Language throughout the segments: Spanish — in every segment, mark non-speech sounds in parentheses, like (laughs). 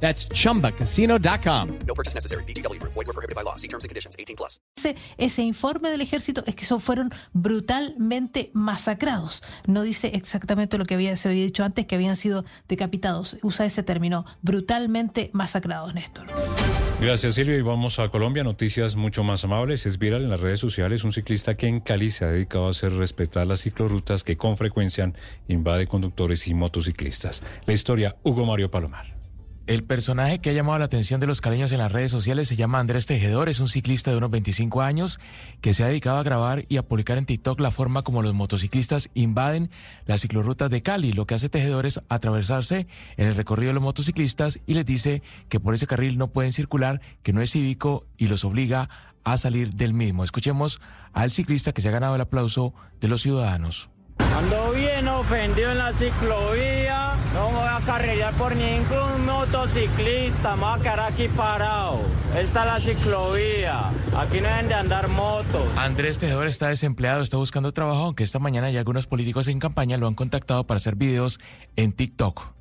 That's chumbacasino.com. No purchase necessary. BGW. Void were prohibited by law. See terms and conditions. 18 plus. Ese, ese informe del ejército es que son, fueron brutalmente masacrados. No dice exactamente lo que había, se había dicho antes, que habían sido decapitados. Usa ese término, brutalmente masacrados, Néstor. Gracias Silvia y vamos a Colombia, noticias mucho más amables. Es viral en las redes sociales un ciclista que en Cali se ha dedicado a hacer respetar las ciclorrutas que con frecuencia invade conductores y motociclistas. La historia, Hugo Mario Palomar. El personaje que ha llamado la atención de los caleños en las redes sociales se llama Andrés Tejedor, es un ciclista de unos 25 años que se ha dedicado a grabar y a publicar en TikTok la forma como los motociclistas invaden las ciclorrutas de Cali. Lo que hace Tejedor es atravesarse en el recorrido de los motociclistas y les dice que por ese carril no pueden circular, que no es cívico y los obliga a salir del mismo. Escuchemos al ciclista que se ha ganado el aplauso de los ciudadanos. Ando bien ofendido en la ciclovía, no me voy a carrillar por ningún motociclista, me voy a quedar aquí parado. Esta es la ciclovía, aquí no deben de andar motos. Andrés Tejedor está desempleado, está buscando trabajo, aunque esta mañana ya algunos políticos en campaña lo han contactado para hacer videos en TikTok.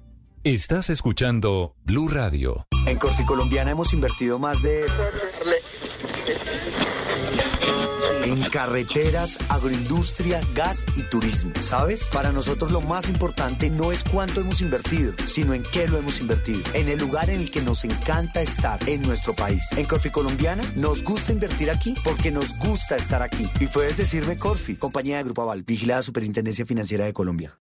Estás escuchando Blue Radio. En Corficolombiana hemos invertido más de... En carreteras, agroindustria, gas y turismo. ¿Sabes? Para nosotros lo más importante no es cuánto hemos invertido, sino en qué lo hemos invertido. En el lugar en el que nos encanta estar, en nuestro país. En Corfi Colombiana nos gusta invertir aquí porque nos gusta estar aquí. Y puedes decirme Corfi, compañía de Grupo Aval, vigilada Superintendencia Financiera de Colombia.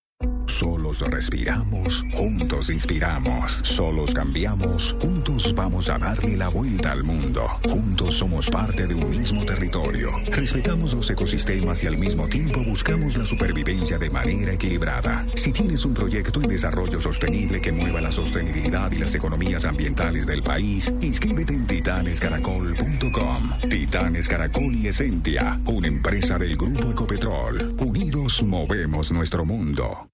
Solos respiramos, juntos inspiramos, solos cambiamos, juntos vamos a darle la vuelta al mundo. Juntos somos parte de un mismo territorio. Respetamos los ecosistemas y al mismo tiempo buscamos la supervivencia de manera equilibrada. Si tienes un proyecto de desarrollo sostenible que mueva la sostenibilidad y las economías ambientales del país, inscríbete en titanescaracol.com. Titanes Caracol y Esentia, una empresa del Grupo Ecopetrol. Unidos movemos nuestro mundo.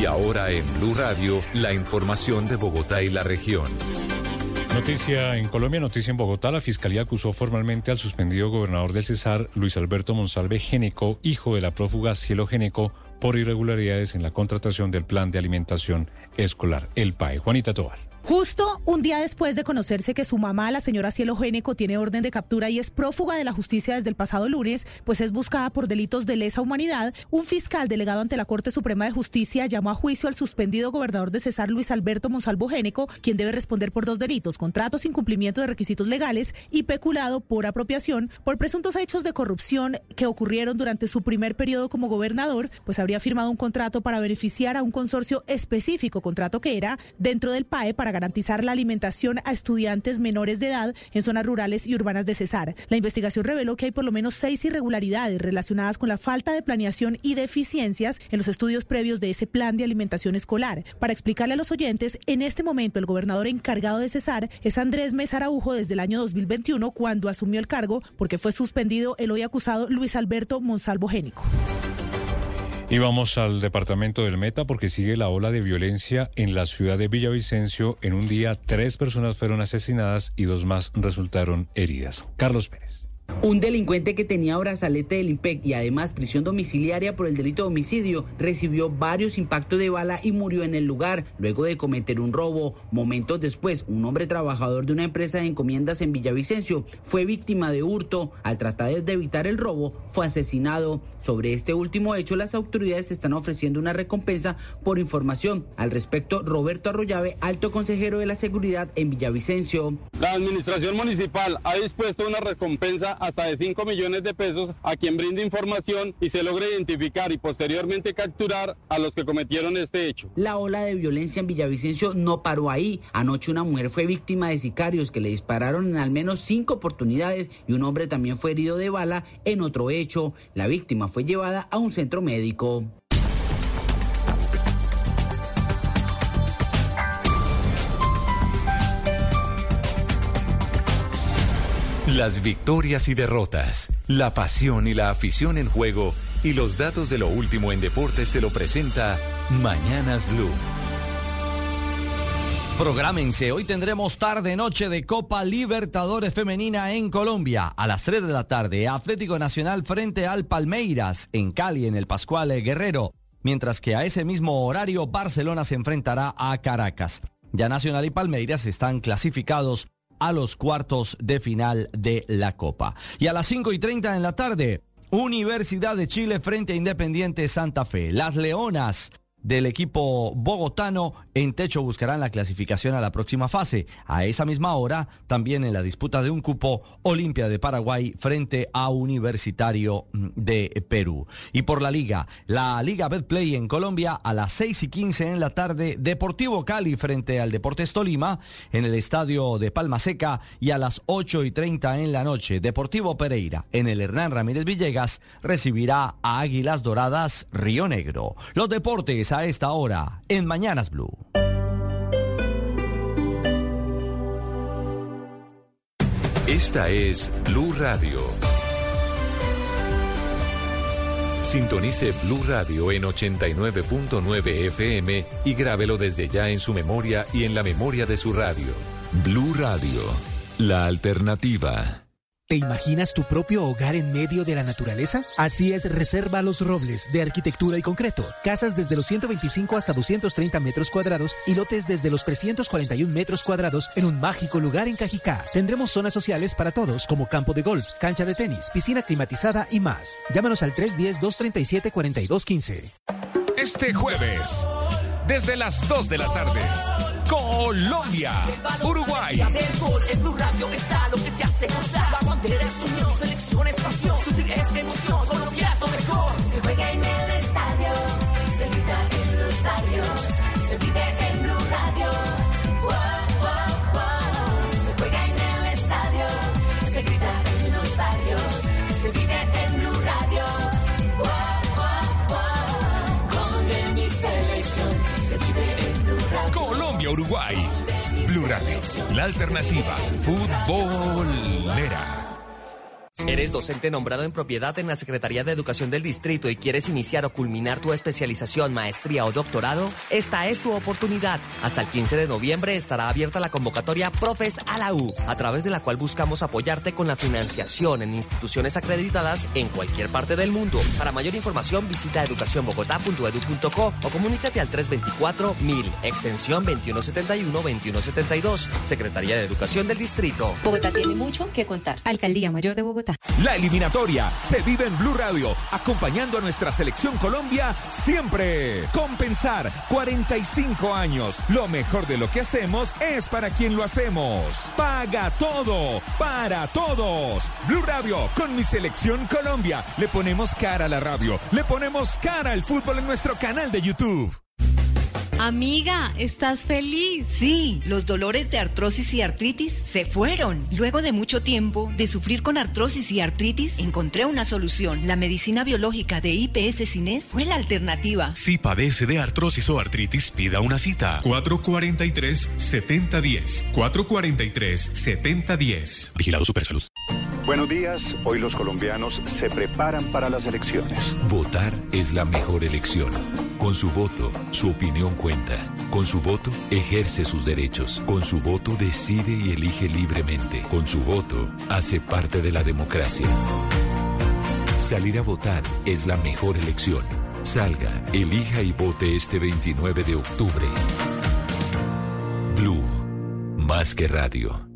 Y ahora en Blue Radio, la información de Bogotá y la región. Noticia en Colombia, noticia en Bogotá. La fiscalía acusó formalmente al suspendido gobernador del Cesar, Luis Alberto Monsalve Géneco, hijo de la prófuga Cielo Géneco, por irregularidades en la contratación del plan de alimentación escolar, el PAE. Juanita Tobar. Justo un día después de conocerse que su mamá, la señora Cielo Géneco, tiene orden de captura y es prófuga de la justicia desde el pasado lunes, pues es buscada por delitos de lesa humanidad, un fiscal delegado ante la Corte Suprema de Justicia llamó a juicio al suspendido gobernador de Cesar, Luis Alberto Monsalvo Géneco, quien debe responder por dos delitos, contratos sin cumplimiento de requisitos legales y peculado por apropiación por presuntos hechos de corrupción que ocurrieron durante su primer periodo como gobernador, pues habría firmado un contrato para beneficiar a un consorcio específico, contrato que era dentro del PAE para garantizar la alimentación a estudiantes menores de edad en zonas rurales y urbanas de Cesar. La investigación reveló que hay por lo menos seis irregularidades relacionadas con la falta de planeación y deficiencias en los estudios previos de ese plan de alimentación escolar. Para explicarle a los oyentes, en este momento el gobernador encargado de Cesar es Andrés Mesaraujo desde el año 2021 cuando asumió el cargo porque fue suspendido el hoy acusado Luis Alberto Monsalvo Génico. Y vamos al departamento del Meta porque sigue la ola de violencia en la ciudad de Villavicencio. En un día, tres personas fueron asesinadas y dos más resultaron heridas. Carlos Pérez. Un delincuente que tenía brazalete del IMPEC y además prisión domiciliaria por el delito de homicidio recibió varios impactos de bala y murió en el lugar luego de cometer un robo. Momentos después, un hombre trabajador de una empresa de encomiendas en Villavicencio fue víctima de hurto. Al tratar de evitar el robo, fue asesinado. Sobre este último hecho, las autoridades están ofreciendo una recompensa por información. Al respecto, Roberto Arroyave, alto consejero de la seguridad en Villavicencio. La administración municipal ha dispuesto una recompensa hasta de 5 millones de pesos a quien brinde información y se logre identificar y posteriormente capturar a los que cometieron este hecho. La ola de violencia en Villavicencio no paró ahí. Anoche una mujer fue víctima de sicarios que le dispararon en al menos cinco oportunidades y un hombre también fue herido de bala en otro hecho. La víctima fue llevada a un centro médico. Las victorias y derrotas, la pasión y la afición en juego y los datos de lo último en deportes se lo presenta Mañanas Blue. Prográmense, hoy tendremos tarde-noche de Copa Libertadores Femenina en Colombia. A las 3 de la tarde, Atlético Nacional frente al Palmeiras en Cali, en el Pascual Guerrero. Mientras que a ese mismo horario, Barcelona se enfrentará a Caracas. Ya Nacional y Palmeiras están clasificados a los cuartos de final de la Copa. Y a las 5 y 30 en la tarde, Universidad de Chile frente a Independiente Santa Fe. Las Leonas del equipo bogotano en techo buscarán la clasificación a la próxima fase. A esa misma hora, también en la disputa de un cupo, Olimpia de Paraguay frente a Universitario de Perú. Y por la liga, la Liga Betplay en Colombia a las 6 y 15 en la tarde, Deportivo Cali frente al Deportes Tolima en el estadio de Palma Seca y a las 8 y 30 en la noche, Deportivo Pereira en el Hernán Ramírez Villegas recibirá a Águilas Doradas Río Negro. Los deportes a esta hora en Mañanas Blue. Esta es Blue Radio. Sintonice Blue Radio en 89.9 FM y grábelo desde ya en su memoria y en la memoria de su radio. Blue Radio, la alternativa. ¿Te imaginas tu propio hogar en medio de la naturaleza? Así es Reserva Los Robles, de arquitectura y concreto. Casas desde los 125 hasta 230 metros cuadrados y lotes desde los 341 metros cuadrados en un mágico lugar en Cajicá. Tendremos zonas sociales para todos, como campo de golf, cancha de tenis, piscina climatizada y más. Llámanos al 310-237-4215. Este jueves, desde las 2 de la tarde. Colombia, Uruguay. En Blue Radio está lo que te hace gozar. La bandera es unión, selección es pasión. Sufrir es emoción, Colombia es lo mejor. Se juega en el estadio, se grita en los barrios, se vive en Uruguay. Blue la alternativa futbolera. ¿Eres docente nombrado en propiedad en la Secretaría de Educación del Distrito y quieres iniciar o culminar tu especialización, maestría o doctorado? Esta es tu oportunidad. Hasta el 15 de noviembre estará abierta la convocatoria Profes a la U, a través de la cual buscamos apoyarte con la financiación en instituciones acreditadas en cualquier parte del mundo. Para mayor información visita educacionbogotá.edu.co o comunícate al 324-1000, extensión 2171-2172, Secretaría de Educación del Distrito. Bogotá tiene mucho que contar. Alcaldía Mayor de Bogotá. La eliminatoria se vive en Blue Radio, acompañando a nuestra selección Colombia siempre. Compensar 45 años. Lo mejor de lo que hacemos es para quien lo hacemos. Paga todo, para todos. Blue Radio con mi selección Colombia. Le ponemos cara a la radio, le ponemos cara al fútbol en nuestro canal de YouTube. Amiga, ¿estás feliz? Sí, los dolores de artrosis y artritis se fueron. Luego de mucho tiempo de sufrir con artrosis y artritis, encontré una solución. La medicina biológica de IPS Cines fue la alternativa. Si padece de artrosis o artritis, pida una cita. 443-7010. 443-7010. Vigilado Supersalud. Buenos días. Hoy los colombianos se preparan para las elecciones. Votar es la mejor elección. Con su voto, su opinión cuenta. Con su voto, ejerce sus derechos. Con su voto, decide y elige libremente. Con su voto, hace parte de la democracia. Salir a votar es la mejor elección. Salga, elija y vote este 29 de octubre. Blue, más que radio.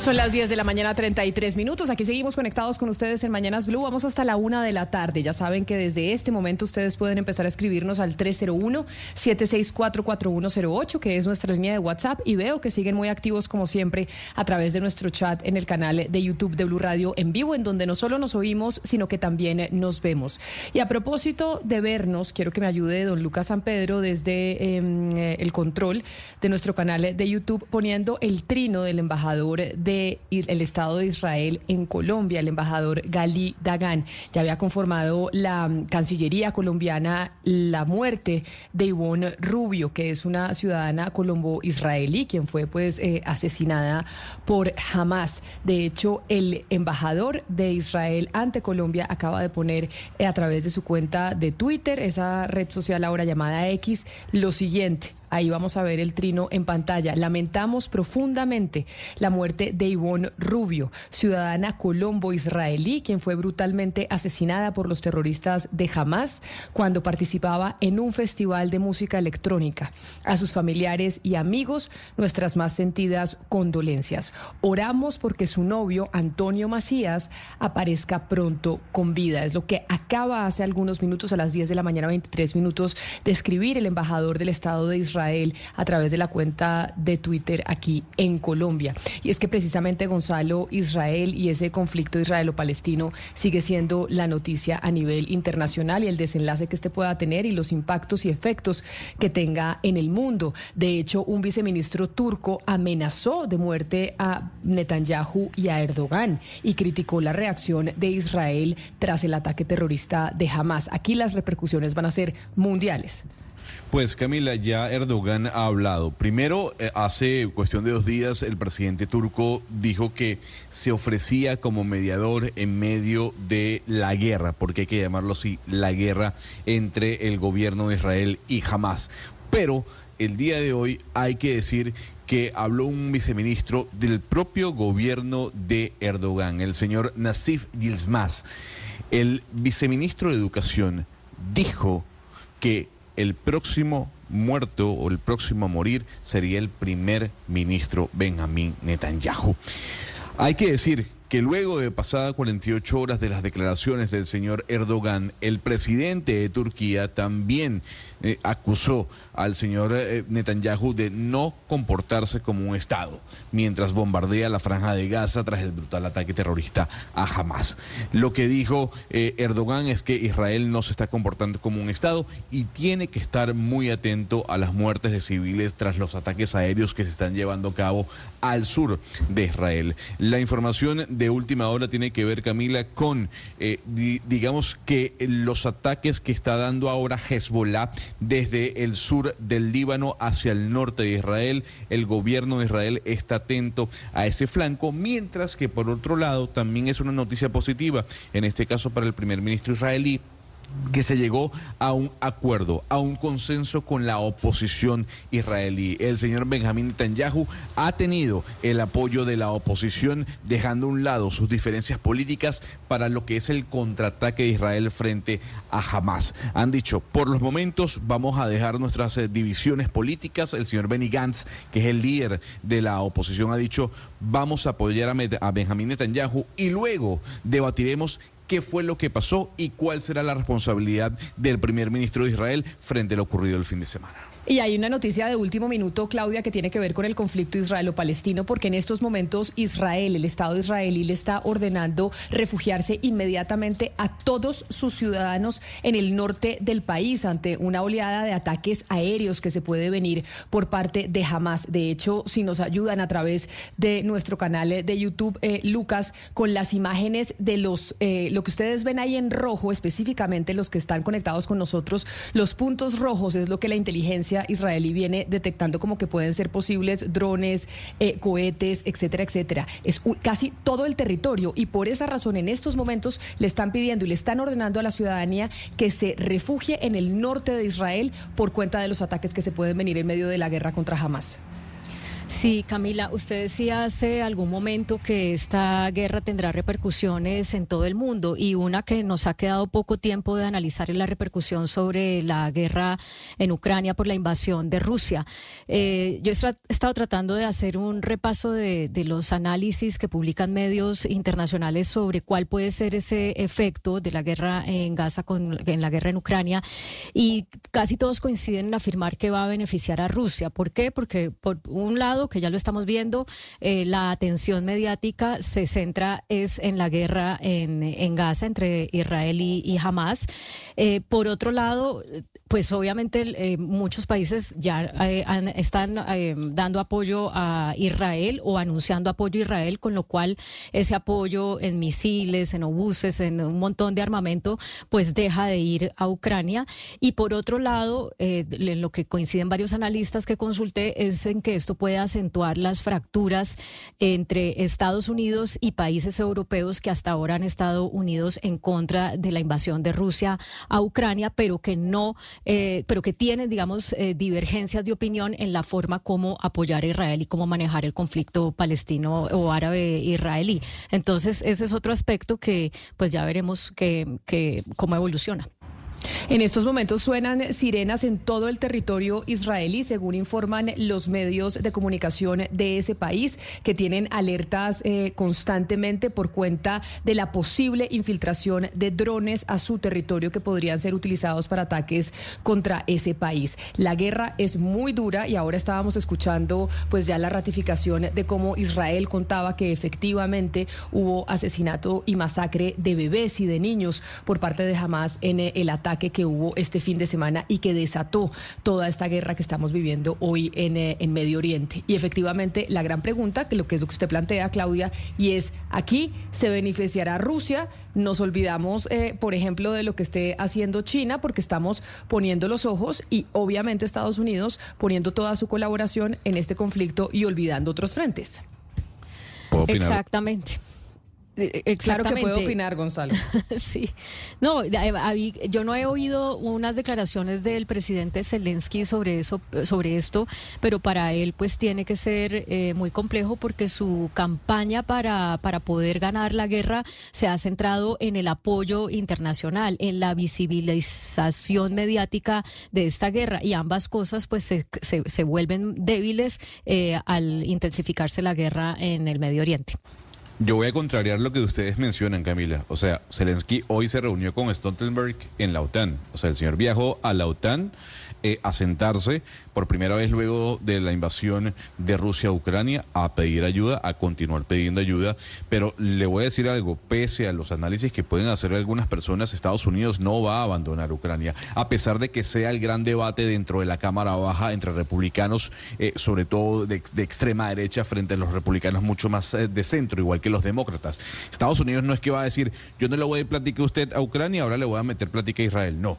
Son las 10 de la mañana, 33 minutos. Aquí seguimos conectados con ustedes en Mañanas Blue. Vamos hasta la una de la tarde. Ya saben que desde este momento ustedes pueden empezar a escribirnos al 301-764-4108, que es nuestra línea de WhatsApp. Y veo que siguen muy activos, como siempre, a través de nuestro chat en el canal de YouTube de Blue Radio en vivo, en donde no solo nos oímos, sino que también nos vemos. Y a propósito de vernos, quiero que me ayude don Lucas San Pedro desde em, el control de nuestro canal de YouTube, poniendo el trino del embajador de el Estado de Israel en Colombia, el embajador Gali Dagan. Ya había conformado la mm, Cancillería colombiana la muerte de Ivonne Rubio, que es una ciudadana colombo-israelí, quien fue pues eh, asesinada por Hamas. De hecho, el embajador de Israel ante Colombia acaba de poner eh, a través de su cuenta de Twitter, esa red social ahora llamada X, lo siguiente. Ahí vamos a ver el trino en pantalla. Lamentamos profundamente la muerte de Ivonne Rubio, ciudadana colombo-israelí, quien fue brutalmente asesinada por los terroristas de Hamas cuando participaba en un festival de música electrónica. A sus familiares y amigos, nuestras más sentidas condolencias. Oramos porque su novio, Antonio Macías, aparezca pronto con vida. Es lo que acaba hace algunos minutos, a las 10 de la mañana, 23 minutos, de escribir el embajador del Estado de Israel a través de la cuenta de Twitter aquí en Colombia. Y es que precisamente Gonzalo, Israel y ese conflicto israelo-palestino sigue siendo la noticia a nivel internacional y el desenlace que este pueda tener y los impactos y efectos que tenga en el mundo. De hecho, un viceministro turco amenazó de muerte a Netanyahu y a Erdogan y criticó la reacción de Israel tras el ataque terrorista de Hamas. Aquí las repercusiones van a ser mundiales. Pues Camila, ya Erdogan ha hablado. Primero, eh, hace cuestión de dos días, el presidente turco dijo que se ofrecía como mediador en medio de la guerra, porque hay que llamarlo así, la guerra entre el gobierno de Israel y Hamas. Pero el día de hoy hay que decir que habló un viceministro del propio gobierno de Erdogan, el señor Nasif Yilmaz. El viceministro de Educación dijo que el próximo muerto o el próximo a morir sería el primer ministro Benjamín Netanyahu. Hay que decir que luego de pasadas 48 horas de las declaraciones del señor Erdogan, el presidente de Turquía también eh, acusó al señor eh, Netanyahu de no comportarse como un Estado, mientras bombardea la franja de Gaza tras el brutal ataque terrorista a Hamas. Lo que dijo eh, Erdogan es que Israel no se está comportando como un Estado y tiene que estar muy atento a las muertes de civiles tras los ataques aéreos que se están llevando a cabo al sur de Israel. La información de última hora tiene que ver, Camila, con, eh, digamos que los ataques que está dando ahora Hezbollah desde el sur del Líbano hacia el norte de Israel. El gobierno de Israel está atento a ese flanco, mientras que por otro lado también es una noticia positiva, en este caso para el primer ministro israelí que se llegó a un acuerdo, a un consenso con la oposición israelí. El señor Benjamín Netanyahu ha tenido el apoyo de la oposición, dejando a un lado sus diferencias políticas para lo que es el contraataque de Israel frente a Hamas. Han dicho, por los momentos vamos a dejar nuestras eh, divisiones políticas. El señor Benny Gantz, que es el líder de la oposición, ha dicho, vamos a apoyar a, Benjamín Netanyahu y luego debatiremos qué fue lo que pasó y cuál será la responsabilidad del primer ministro de Israel frente a lo ocurrido el fin de semana. Y hay una noticia de último minuto, Claudia, que tiene que ver con el conflicto israelo-palestino, porque en estos momentos Israel, el Estado israelí, le está ordenando refugiarse inmediatamente a todos sus ciudadanos en el norte del país ante una oleada de ataques aéreos que se puede venir por parte de Hamas. De hecho, si nos ayudan a través de nuestro canal de YouTube, eh, Lucas, con las imágenes de los, eh, lo que ustedes ven ahí en rojo, específicamente los que están conectados con nosotros, los puntos rojos es lo que la inteligencia israelí viene detectando como que pueden ser posibles drones, eh, cohetes, etcétera, etcétera. Es casi todo el territorio y por esa razón en estos momentos le están pidiendo y le están ordenando a la ciudadanía que se refugie en el norte de Israel por cuenta de los ataques que se pueden venir en medio de la guerra contra Hamas. Sí, Camila, usted decía hace algún momento que esta guerra tendrá repercusiones en todo el mundo y una que nos ha quedado poco tiempo de analizar es la repercusión sobre la guerra en Ucrania por la invasión de Rusia. Eh, yo he estado tratando de hacer un repaso de, de, los análisis que publican medios internacionales sobre cuál puede ser ese efecto de la guerra en Gaza con en la guerra en Ucrania y casi todos coinciden en afirmar que va a beneficiar a Rusia. ¿Por qué? Porque por un lado que ya lo estamos viendo, eh, la atención mediática se centra es en la guerra en, en Gaza entre Israel y, Hamas. Eh, por otro lado, pues obviamente eh, muchos países ya están dando apoyo a Israel o anunciando apoyo a Israel, con lo cual ese apoyo en misiles, en obuses, en un montón de armamento, pues deja de ir a Ucrania. Y por otro lado, en lo que coinciden varios analistas que consulté es en que esto puede acentuar las fracturas entre Estados Unidos y países europeos que hasta ahora han estado unidos en contra de la invasión de Rusia a Ucrania, pero que no eh, pero que tienen, digamos, eh, divergencias de opinión en la forma como apoyar a Israel y cómo manejar el conflicto palestino o árabe israelí. Entonces, ese es otro aspecto que pues ya veremos que, que cómo evoluciona. En estos momentos suenan sirenas en todo el territorio israelí, según informan los medios de comunicación de ese país, que tienen alertas eh, constantemente por cuenta de la posible infiltración de drones a su territorio que podrían ser utilizados para ataques contra ese país. La guerra es muy dura y ahora estábamos escuchando pues ya la ratificación de cómo Israel contaba que efectivamente hubo asesinato y masacre de bebés y de niños por parte de Hamas en el ataque que hubo este fin de semana y que desató toda esta guerra que estamos viviendo hoy en, eh, en Medio Oriente. Y efectivamente, la gran pregunta, que lo que es lo que usted plantea, Claudia, y es, aquí se beneficiará Rusia, nos olvidamos, eh, por ejemplo, de lo que esté haciendo China, porque estamos poniendo los ojos y obviamente Estados Unidos poniendo toda su colaboración en este conflicto y olvidando otros frentes. Exactamente. Claro que puedo opinar, Gonzalo. (laughs) sí. No, yo no he oído unas declaraciones del presidente Zelensky sobre eso, sobre esto, pero para él pues tiene que ser eh, muy complejo porque su campaña para, para poder ganar la guerra se ha centrado en el apoyo internacional, en la visibilización mediática de esta guerra y ambas cosas pues se, se, vuelven débiles eh, al intensificarse la guerra en el Medio Oriente. Yo voy a contrariar lo que ustedes mencionan, Camila. O sea, Zelensky hoy se reunió con Stoltenberg en la OTAN. O sea, el señor viajó a la OTAN eh, a sentarse por primera vez luego de la invasión de Rusia a Ucrania a pedir ayuda, a continuar pidiendo ayuda. Pero le voy a decir algo, pese a los análisis que pueden hacer algunas personas, Estados Unidos no va a abandonar Ucrania, a pesar de que sea el gran debate dentro de la Cámara Baja entre republicanos, eh, sobre todo de, extrema derecha, frente a los republicanos mucho más eh, de centro, igual que los demócratas. Estados Unidos no es que va a decir, yo no le voy a platicar a usted a Ucrania, ahora le voy a meter plática a Israel. No.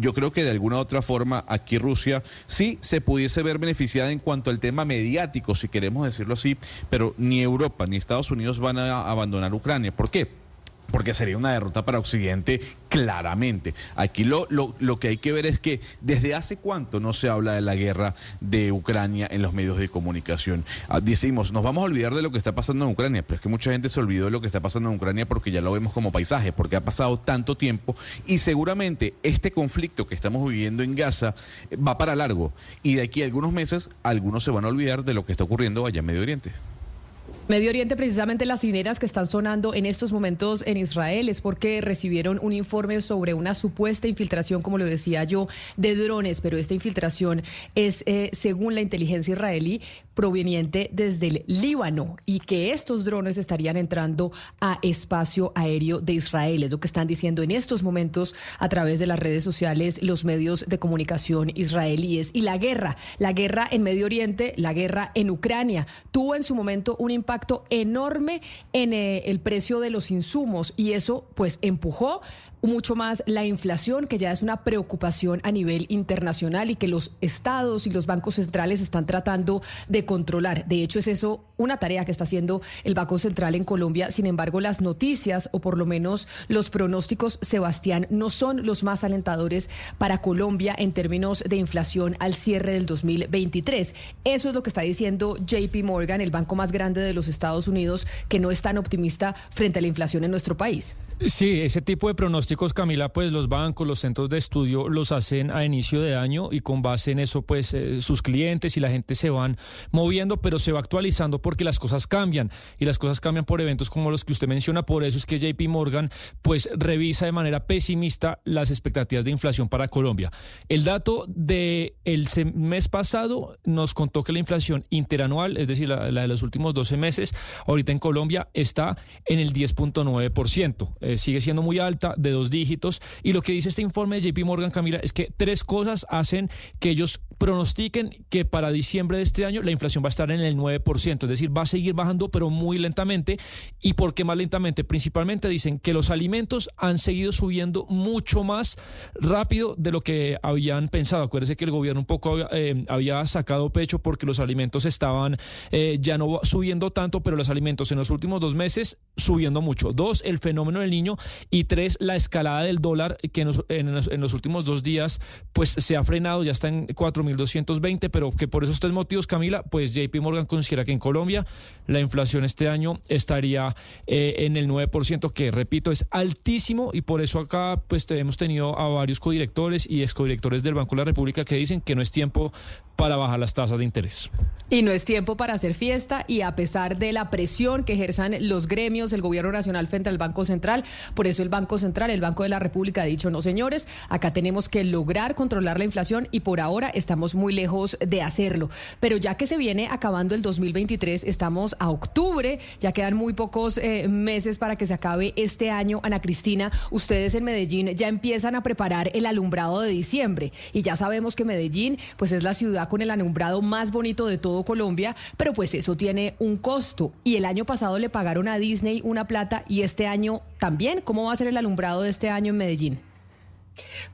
yo creo que de alguna u otra forma aquí Rusia sí se pudiese ver beneficiada en cuanto al tema mediático, si queremos decirlo así, pero ni Europa ni Estados Unidos van a abandonar Ucrania. ¿Por qué? Porque sería una derrota para Occidente claramente. Aquí lo, lo, lo, que hay que ver es que desde hace cuánto no se habla de la guerra de Ucrania en los medios de comunicación. Ah, decimos, nos vamos a olvidar de lo que está pasando en Ucrania, pero es que mucha gente se olvidó de lo que está pasando en Ucrania porque ya lo vemos como paisaje, porque ha pasado tanto tiempo y seguramente este conflicto que estamos viviendo en Gaza va para largo y de aquí a algunos meses algunos se van a olvidar de lo que está ocurriendo allá en Medio Oriente. Medio Oriente, precisamente las cineras que están sonando en estos momentos en Israel es porque recibieron un informe sobre una supuesta infiltración, como lo decía yo, de drones, pero esta infiltración es, eh, según la inteligencia israelí, proveniente desde el Líbano y que estos drones estarían entrando a espacio aéreo de Israel. Es lo que están diciendo en estos momentos a través de las redes sociales los medios de comunicación israelíes. Y la guerra, la guerra en Medio Oriente, la guerra en Ucrania, tuvo en su momento un impacto enorme en eh, el precio de los insumos y eso pues empujó mucho más la inflación, que ya es una preocupación a nivel internacional y que los estados y los bancos centrales están tratando de controlar. De hecho, es eso una tarea que está haciendo el Banco Central en Colombia. Sin embargo, las noticias o por lo menos los pronósticos, Sebastián, no son los más alentadores para Colombia en términos de inflación al cierre del 2023. Eso es lo que está diciendo JP Morgan, el banco más grande de los Estados Unidos, que no es tan optimista frente a la inflación en nuestro país. Sí, ese tipo de pronósticos, Camila, pues los bancos, los centros de estudio los hacen a inicio de año y con base en eso, pues eh, sus clientes y la gente se van moviendo, pero se va actualizando porque las cosas cambian y las cosas cambian por eventos como los que usted menciona. Por eso es que JP Morgan, pues revisa de manera pesimista las expectativas de inflación para Colombia. El dato del el mes pasado nos contó que la inflación interanual, es decir, la, la de los últimos 12 meses, ahorita en Colombia está en el 10.9%. Eh, sigue siendo muy alta, de dos dígitos. Y lo que dice este informe de JP Morgan, Camila, es que tres cosas hacen que ellos pronostiquen que para diciembre de este año la inflación va a estar en el 9%, es decir, va a seguir bajando, pero muy lentamente. ¿Y por qué más lentamente? Principalmente dicen que los alimentos han seguido subiendo mucho más rápido de lo que habían pensado. Acuérdense que el gobierno un poco eh, había sacado pecho porque los alimentos estaban eh, ya no subiendo tanto, pero los alimentos en los últimos dos meses subiendo mucho. Dos, el fenómeno del niño y tres, la escalada del dólar que en los, últimos dos días pues se ha frenado, ya está en 4.220, pero que por esos tres motivos, Camila, pues JP Morgan considera que en Colombia la inflación este año estaría eh, en el 9%, que repito, es altísimo y por eso acá pues hemos tenido a varios codirectores y excodirectores del Banco de la República que dicen que no es tiempo para bajar las tasas de interés. Y no es tiempo para hacer fiesta y a pesar de la presión que ejerzan los gremios, el gobierno nacional frente al Banco Central, por eso el Banco Central, el Banco de la República ha dicho, no señores, acá tenemos que lograr controlar la inflación y por ahora estamos muy lejos de hacerlo. Pero ya que se viene acabando el 2023, estamos a octubre, ya quedan muy pocos eh, meses para que se acabe este año. Ana Cristina, ustedes en Medellín ya empiezan a preparar el alumbrado de diciembre y ya sabemos que Medellín pues es la ciudad con el alumbrado más bonito de todo Colombia, pero pues eso tiene un costo. Y el año pasado le pagaron a Disney una plata y este año también. ¿Cómo va a ser el alumbrado de este año en Medellín?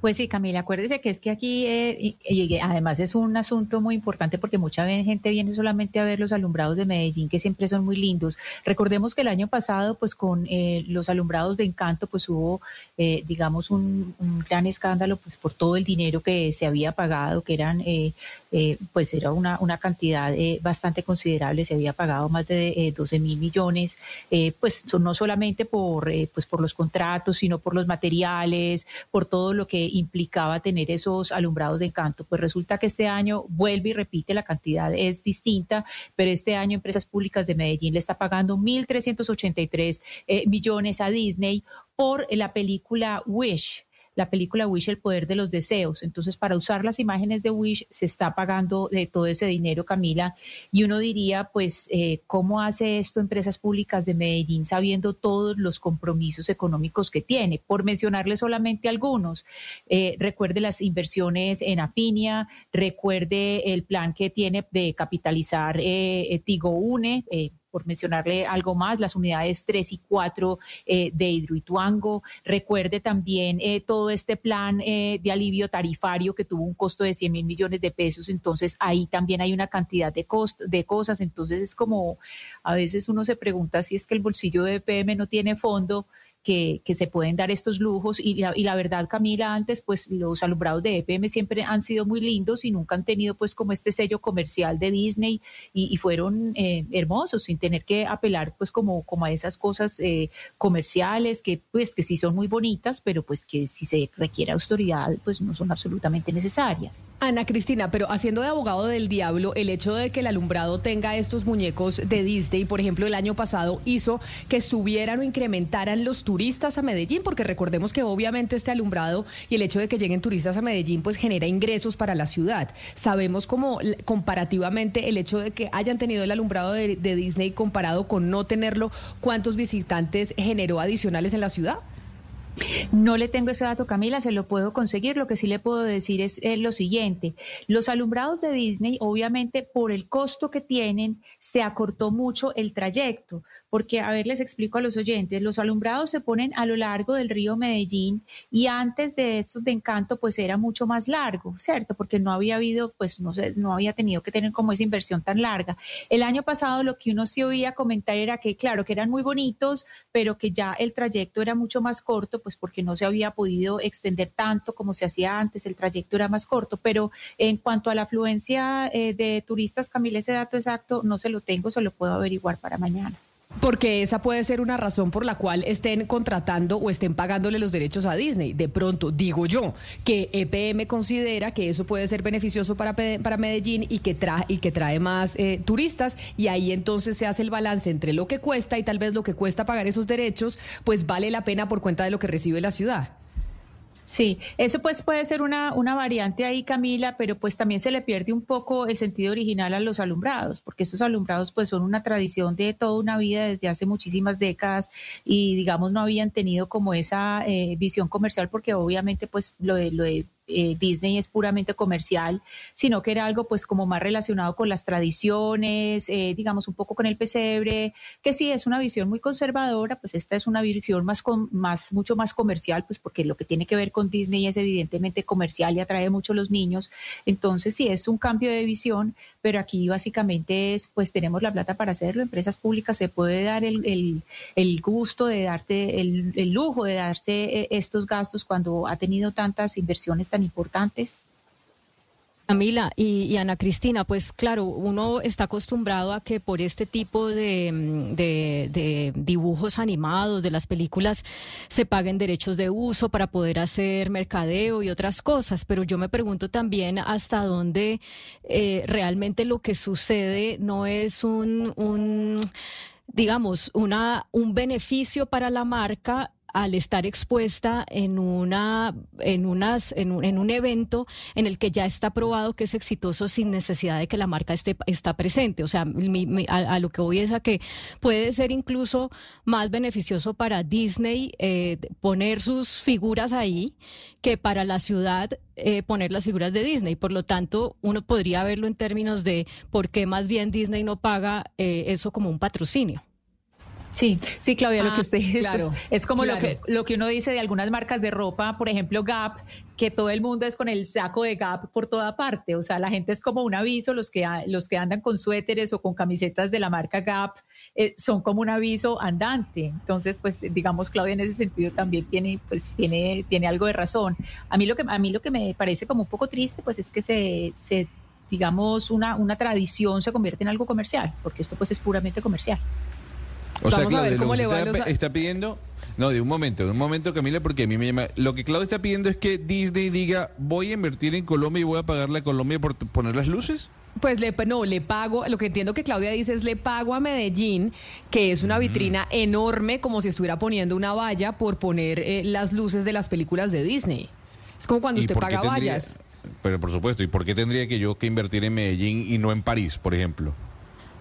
Pues sí, Camila, acuérdese que es que aquí, eh, y, además es un asunto muy importante porque mucha gente viene solamente a ver los alumbrados de Medellín, que siempre son muy lindos. Recordemos que el año pasado, pues con eh, los alumbrados de Encanto, pues hubo, eh, digamos, un, gran escándalo, pues por todo el dinero que se había pagado, que eran, pues era una, una cantidad bastante considerable, se había pagado más de 12 mil millones, pues no solamente por, pues por los contratos, sino por los materiales, por todo lo que implicaba tener esos alumbrados de encanto. Pues resulta que este año vuelve y repite, la cantidad es distinta, pero este año Empresas Públicas de Medellín le está pagando 1.383 eh, millones a Disney por la película Wish la película Wish, El Poder de los Deseos. Entonces, para usar las imágenes de Wish se está pagando de todo ese dinero, Camila. Y uno diría, pues, eh, ¿cómo hace esto Empresas Públicas de Medellín sabiendo todos los compromisos económicos que tiene? Por mencionarle solamente algunos. Eh, recuerde las inversiones en Afinia, recuerde el plan que tiene de capitalizar eh, Tigo Une por mencionarle algo más, las unidades 3 y 4 eh, de Hidroituango. Recuerde también eh, todo este plan eh, de alivio tarifario que tuvo un costo de 100 mil millones de pesos. Entonces, ahí también hay una cantidad de, cost de cosas. Entonces, es como a veces uno se pregunta si es que el bolsillo de EPM no tiene fondo que, se pueden dar estos lujos. Y la, y la verdad, Camila, antes, pues los alumbrados de EPM siempre han sido muy lindos y nunca han tenido pues como este sello comercial de Disney y, fueron eh, hermosos sin tener que apelar pues como, como a esas cosas eh, comerciales que pues que sí son muy bonitas, pero pues que si se requiere autoridad pues no son absolutamente necesarias. Ana Cristina, pero haciendo de abogado del diablo, el hecho de que el alumbrado tenga estos muñecos de Disney, por ejemplo, el año pasado hizo que subieran o incrementaran los turistas turistas a Medellín, porque recordemos que obviamente este alumbrado y el hecho de que lleguen turistas a Medellín pues genera ingresos para la ciudad. Sabemos como comparativamente el hecho de que hayan tenido el alumbrado de, Disney comparado con no tenerlo, ¿cuántos visitantes generó adicionales en la ciudad? No le tengo ese dato, Camila, se lo puedo conseguir. Lo que sí le puedo decir es, lo siguiente. Los alumbrados de Disney, obviamente, por el costo que tienen, se acortó mucho el trayecto porque, a ver, les explico a los oyentes, los alumbrados se ponen a lo largo del río Medellín y antes de estos de encanto, pues era mucho más largo, ¿cierto? Porque no había habido, pues no sé, no había tenido que tener como esa inversión tan larga. El año pasado lo que uno sí oía comentar era que, claro, que eran muy bonitos, pero que ya el trayecto era mucho más corto, pues porque no se había podido extender tanto como se hacía antes, el trayecto era más corto. Pero en cuanto a la afluencia eh, de turistas, Camila, ese dato exacto no se lo tengo, se lo puedo averiguar para mañana. Porque esa puede ser una razón por la cual estén contratando o estén pagándole los derechos a Disney. De pronto, digo yo, que EPM considera que eso puede ser beneficioso para, para Medellín y que, trae, y que trae más eh, turistas y ahí entonces se hace el balance entre lo que cuesta y tal vez lo que cuesta pagar esos derechos, pues vale la pena por cuenta de lo que recibe la ciudad. Sí, eso pues puede ser una, una variante ahí, Camila, pero pues también se le pierde un poco el sentido original a los alumbrados, porque estos alumbrados pues son una tradición de toda una vida desde hace muchísimas décadas y digamos no habían tenido como esa eh, visión comercial porque obviamente pues lo de, lo de eh, Disney es puramente comercial, sino que era algo pues como más relacionado con las tradiciones, eh, digamos un poco con el pesebre, que sí es una visión muy conservadora, pues esta es una visión más, con, más mucho más comercial, pues porque lo que tiene que ver con Disney es evidentemente comercial y atrae mucho a los niños, entonces sí es un cambio de visión, pero aquí básicamente es pues tenemos la plata para hacerlo, empresas públicas se puede dar el, el, gusto de darte, el, el lujo de darse eh, estos gastos cuando ha tenido tantas inversiones importantes. Camila y, Ana Cristina, pues claro, uno está acostumbrado a que por este tipo de, dibujos animados de las películas se paguen derechos de uso para poder hacer mercadeo y otras cosas, pero yo me pregunto también hasta dónde eh, realmente lo que sucede no es un, un digamos, una, un beneficio para la marca al estar expuesta en una en unas en un, en un, evento en el que ya está probado que es exitoso sin necesidad de que la marca esté está presente. O sea a, lo que voy es a que puede ser incluso más beneficioso para Disney eh, poner sus figuras ahí que para la ciudad eh, poner las figuras de Disney. Por lo tanto uno podría verlo en términos de por qué más bien Disney no paga eh, eso como un patrocinio Sí, sí, Claudia, lo que ah, usted dice claro, es como lo, que, lo que uno dice de algunas marcas de ropa, por ejemplo Gap, que todo el mundo es con el saco de Gap por toda parte. O sea, la gente es como un aviso, los que, los que andan con suéteres o con camisetas de la marca Gap eh, son como un aviso andante. Entonces, pues digamos, Claudia en ese sentido también tiene, pues, tiene, tiene algo de razón. A mí lo que, a mí lo que me parece como un poco triste, pues es que se, se digamos, una, una tradición se convierte en algo comercial, porque esto pues es puramente comercial. O sea, Claudia, lo que está, pidiendo, no, de un momento, de un momento, Camila, porque a mí me llama. Lo que Claudia está pidiendo es que Disney diga, voy a invertir en Colombia y voy a pagarle a Colombia por poner las luces. Pues le, no, le pago, lo que entiendo que Claudia dice es le pago a Medellín, que es una vitrina enorme, como si estuviera poniendo una valla por poner eh, las luces de las películas de Disney. Es como cuando usted paga vallas. Pero por supuesto, ¿y por qué tendría que yo que invertir en Medellín y no en París, por ejemplo?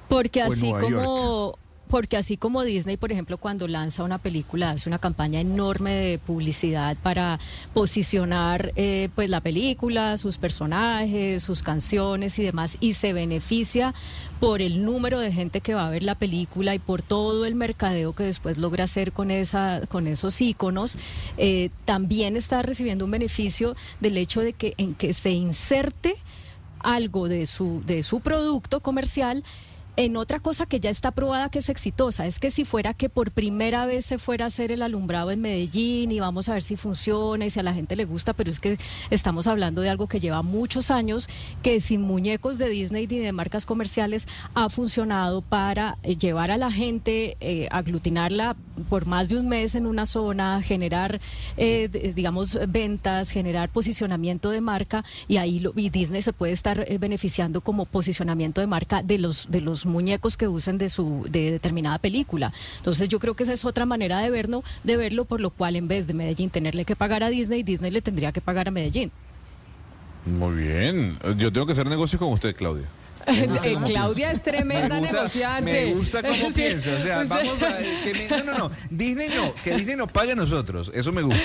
Porque así como porque así como Disney, por ejemplo, cuando lanza una película, hace una campaña enorme de publicidad para posicionar eh, pues la película, sus personajes, sus canciones y demás, y se beneficia por el número de gente que va a ver la película y por todo el mercadeo que después logra hacer con esa, con esos iconos, eh, también está recibiendo un beneficio del hecho de que en que se inserte algo de su, de su producto comercial en otra cosa que ya está probada que es exitosa, es que si fuera que por primera vez se fuera a hacer el alumbrado en Medellín y vamos a ver si funciona y si a la gente le gusta, pero es que estamos hablando de algo que lleva muchos años, que sin muñecos de Disney ni de marcas comerciales ha funcionado para eh, llevar a la gente, eh, aglutinarla por más de un mes en una zona, generar, eh, digamos, ventas, generar posicionamiento de marca y ahí lo, y Disney se puede estar beneficiando como posicionamiento de marca de los de los muñecos que usen de su de determinada película. Entonces yo creo que esa es otra manera de verlo, de verlo por lo cual en vez de Medellín tenerle que pagar a Disney, Disney le tendría que pagar a Medellín. Muy bien. Yo tengo que hacer negocio con usted, Claudia. Eh, Claudia es tremenda Me gusta- negociante. Me gusta cómo (laughs) Sí. piensa. O sea, Usted- vamos a. que no, no, no. Disney no. Que Disney nos pague a nosotros. Eso me gusta.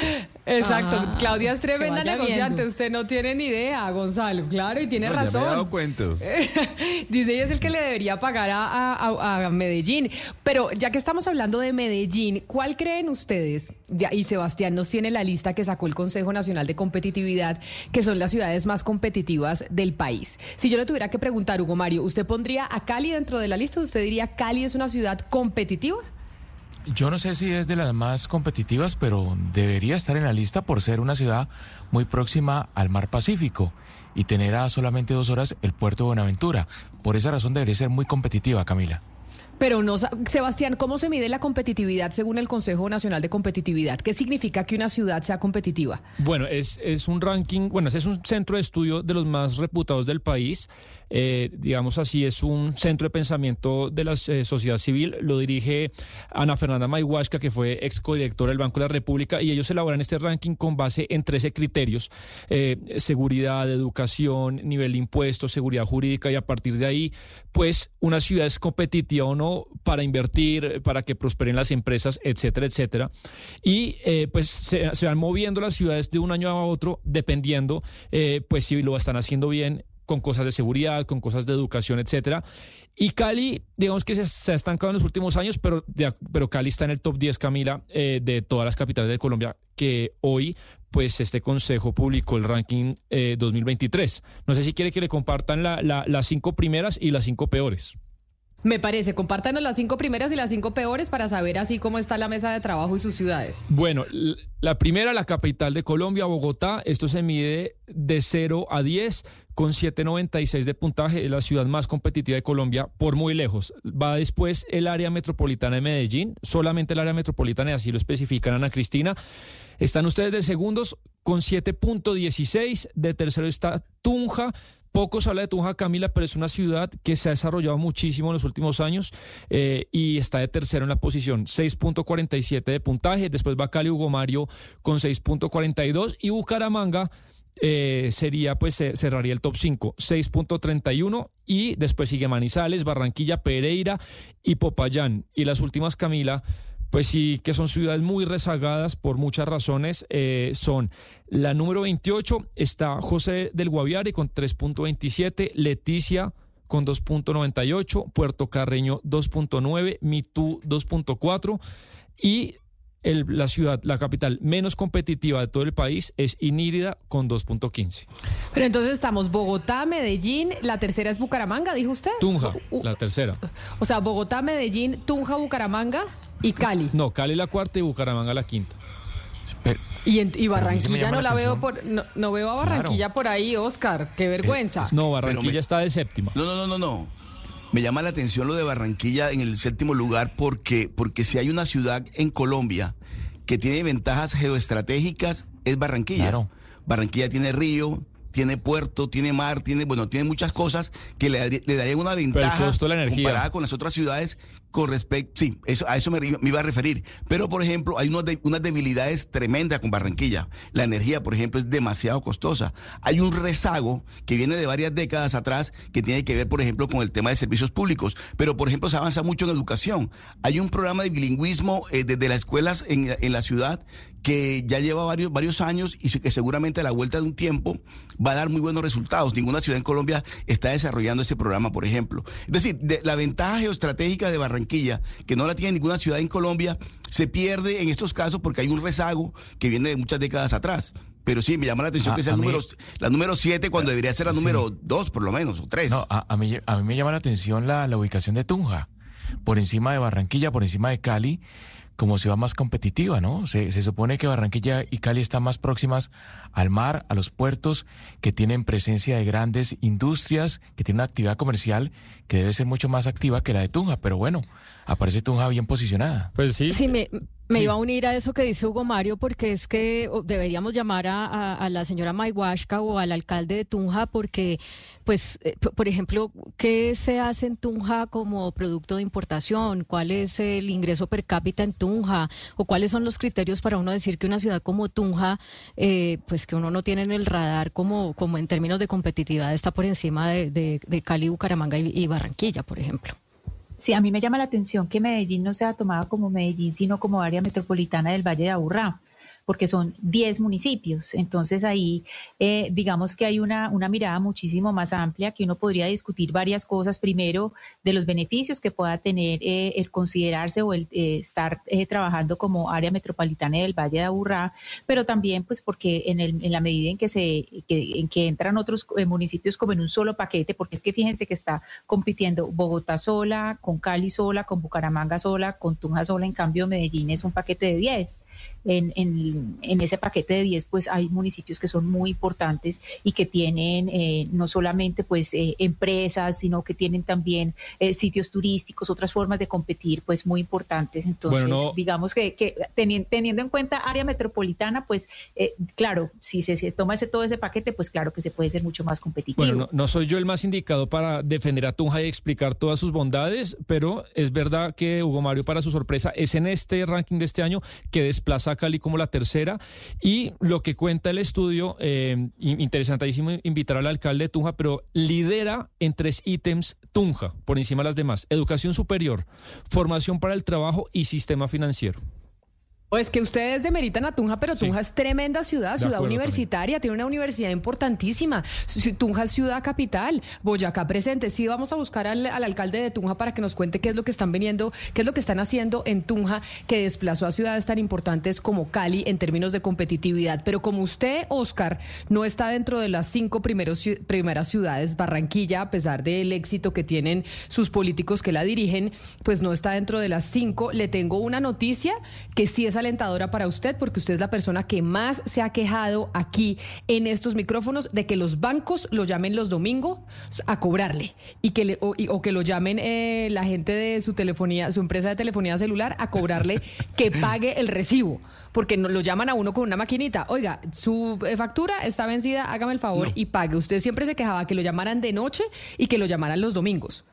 Exacto, Ah, Claudia es tremenda negociante. viendo. Usted no tiene ni idea, Gonzalo. Claro, y tiene No, ya me he razón. dado cuenta. (laughs) Dice ella es el que le debería pagar a, a- a Medellín. Pero ya que estamos hablando de Medellín, ¿cuál creen ustedes? Ya, y Sebastián nos tiene la lista que sacó el Consejo Nacional de Competitividad, que son las ciudades más competitivas del país. Si yo le tuviera que preguntar, Hugo Mario, ¿usted pondría a Cali dentro de la lista? ¿Usted diría Cali es una ciudad competitiva? Yo no sé si es de las más competitivas, pero debería estar en la lista por ser una ciudad muy próxima al mar Pacífico y tener a solamente dos horas el puerto de Buenaventura. Por esa razón debería ser muy competitiva, Camila. Pero no, Sebastián, ¿cómo se mide la competitividad según el Consejo Nacional de Competitividad? ¿Qué significa que una ciudad sea competitiva? Bueno, es, es un ranking, bueno, ese es un centro de estudio de los más reputados del país. Eh, digamos así, es un centro de pensamiento de la eh, sociedad civil. Lo dirige Ana Fernanda Mayhuasca, que fue ex codirectora del Banco de la República, y ellos elaboran este ranking con base en 13 criterios: eh, seguridad, educación, nivel de impuestos, seguridad jurídica, y a partir de ahí, pues, una ciudad es competitiva o no para invertir, para que prosperen las empresas, etcétera, etcétera. Y eh, pues se, se van moviendo las ciudades de un año a otro, dependiendo, pues, si lo están haciendo bien con cosas de seguridad, con cosas de educación, etcétera. Y Cali, digamos que se, ha estancado en los últimos años, pero, pero Cali está en el top 10, Camila, eh, de todas las capitales de Colombia, que hoy, pues este consejo publicó el ranking eh, 2023. No sé si quiere que le compartan la- la- las cinco primeras y las cinco peores. Me parece, compártanos las cinco primeras y las cinco peores para saber así cómo está la mesa de trabajo y sus ciudades. Bueno, la primera, la capital de Colombia, Bogotá. Esto se mide de 0 a 10 con 7.96 de puntaje. Es la ciudad más competitiva de Colombia por muy lejos. Va después el área metropolitana de Medellín, solamente el área metropolitana, y así lo especifican Ana Cristina. Están ustedes de segundos con 7.16. De tercero está Tunja. Poco se habla de Tunja, Camila, pero es una ciudad que se ha desarrollado muchísimo en los últimos años eh, y está de tercero en la posición, 6.47 de puntaje. Después va Cali Hugo Mario con 6.42 y Bucaramanga eh, sería, pues, cerraría el top 5, 6.31 y después sigue Manizales, Barranquilla, Pereira y Popayán. Y las últimas, Camila, pues sí, que son ciudades muy rezagadas por muchas razones. eh, son la número 28, está José del Guaviare con 3.27, Leticia con 2.98, Puerto Carreño 2.9, Mitú 2.4 y el- la ciudad, la capital menos competitiva de todo el país es Inírida con 2.15. Pero entonces estamos Bogotá, Medellín, la tercera es Bucaramanga, dijo usted. Tunja, Uh, la tercera. O sea, Bogotá, Medellín, Tunja, Bucaramanga y Cali. No, Cali la cuarta y Bucaramanga la quinta. Y, en- Barranquilla no la la veo por no, no veo a Barranquilla por ahí, Oscar. Qué vergüenza. No, Barranquilla está de séptima. No, no, no, no, no. Me llama la atención lo de Barranquilla en el séptimo lugar porque, porque si hay una ciudad en Colombia que tiene ventajas geoestratégicas, es Barranquilla. Barranquilla tiene río, tiene puerto, tiene mar, tiene, bueno, tiene muchas cosas que le, le darían una ventaja costo de la energía. comparada con las otras ciudades con respecto, sí, eso, a eso me, me iba a referir. Pero, por ejemplo, hay unos de- unas debilidades tremendas con Barranquilla. La energía, por ejemplo, es demasiado costosa. Hay un rezago que viene de varias décadas atrás que tiene que ver, por ejemplo, con el tema de servicios públicos. Pero, por ejemplo, se avanza mucho en educación. Hay un programa de bilingüismo eh, desde las escuelas en, en la ciudad que ya lleva varios, varios años y que seguramente a la vuelta de un tiempo va a dar muy buenos resultados. Ninguna ciudad en Colombia está desarrollando ese programa, por ejemplo. Es decir, de- la ventaja geoestratégica de Barranquilla, que no la tiene ninguna ciudad en Colombia, se pierde en estos casos porque hay un rezago que viene de muchas décadas atrás. Pero sí, me llama la atención Ah, que sea mí- número, la número 7 cuando debería ser la Sí. número 2 por lo menos, o 3. No, a, a mí, a mí me llama la atención la, la ubicación de Tunja, por encima de Barranquilla, por encima de Cali, como ciudad más competitiva, ¿no? Se, se supone que Barranquilla y Cali están más próximas al mar, a los puertos, que tienen presencia de grandes industrias, que tienen una actividad comercial que debe ser mucho más activa que la de Tunja, pero bueno, aparece Tunja bien posicionada. Pues sí. Sí, me, Me Sí. iba a unir a eso que dice Hugo Mario porque es que deberíamos llamar a, a- a la señora Maiwashka o al alcalde de Tunja porque, pues, eh, por ejemplo, ¿qué se hace en Tunja como producto de importación? ¿Cuál es el ingreso per cápita en Tunja? ¿O cuáles son los criterios para uno decir que una ciudad como Tunja, eh, pues que uno no tiene en el radar como, como en términos de competitividad está por encima de, de- de Cali, Bucaramanga y- y Barranquilla, por ejemplo? Sí, a mí me llama la atención que Medellín no sea tomada como Medellín, sino como área metropolitana del Valle de Aburrá, porque son 10 municipios. Entonces ahí, eh, digamos que hay una, una mirada muchísimo más amplia, que uno podría discutir varias cosas. Primero, de los beneficios que pueda tener eh, el considerarse o el eh, estar eh, trabajando como área metropolitana del Valle de Aburrá, pero también pues porque en, el, en la medida en que, se, que, en que entran otros eh, municipios como en un solo paquete, porque es que fíjense que está compitiendo Bogotá sola, con Cali sola, con Bucaramanga sola, con Tunja sola, en cambio Medellín es un paquete de 10. En, en, en ese paquete de 10 pues hay municipios que son muy importantes y que tienen eh, no solamente pues eh, empresas, sino que tienen también eh, sitios turísticos, otras formas de competir pues muy importantes. Entonces, Bueno, no- digamos que, que teni- teniendo en cuenta área metropolitana, pues eh, claro, si se, se toma ese, todo ese paquete, pues claro que se puede ser mucho más competitivo. Bueno, no, no soy yo el más indicado para defender a Tunja y explicar todas sus bondades, pero es verdad que Hugo Mario, para su sorpresa, es en este ranking de este año que desplaza Cali como la tercera. Y lo que cuenta el estudio, eh, in- interesantísimo invitar al alcalde de Tunja, pero lidera en tres ítems Tunja, por encima de las demás. Educación superior, formación para el trabajo y sistema financiero. Pues que ustedes demeritan a Tunja, pero Tunja es tremenda ciudad, De ciudad acuerdo universitaria, tiene una universidad importantísima. Tunja es ciudad capital, Boyacá presente. Sí, vamos a buscar al, al alcalde de Tunja para que nos cuente qué es lo que están viniendo, qué es lo que están haciendo en Tunja, que desplazó a ciudades tan importantes como Cali en términos de competitividad. Pero como usted, Oscar, no está dentro de las cinco primeros, primeras ciudades, Barranquilla, a pesar del éxito que tienen sus políticos que la dirigen, pues no está dentro de las cinco. Le tengo una noticia que sí es alentadora para usted, porque usted es la persona que más se ha quejado aquí en estos micrófonos de que los bancos lo llamen los domingos a cobrarle y que le, o, y- o que lo llamen eh, la gente de su telefonía, su empresa de telefonía celular a cobrarle (laughs) que pague el recibo. Porque no, lo llaman a uno con una maquinita. Oiga, su eh, factura está vencida, hágame el favor y pague. Usted siempre se quejaba que lo llamaran de noche y que lo llamaran los domingos.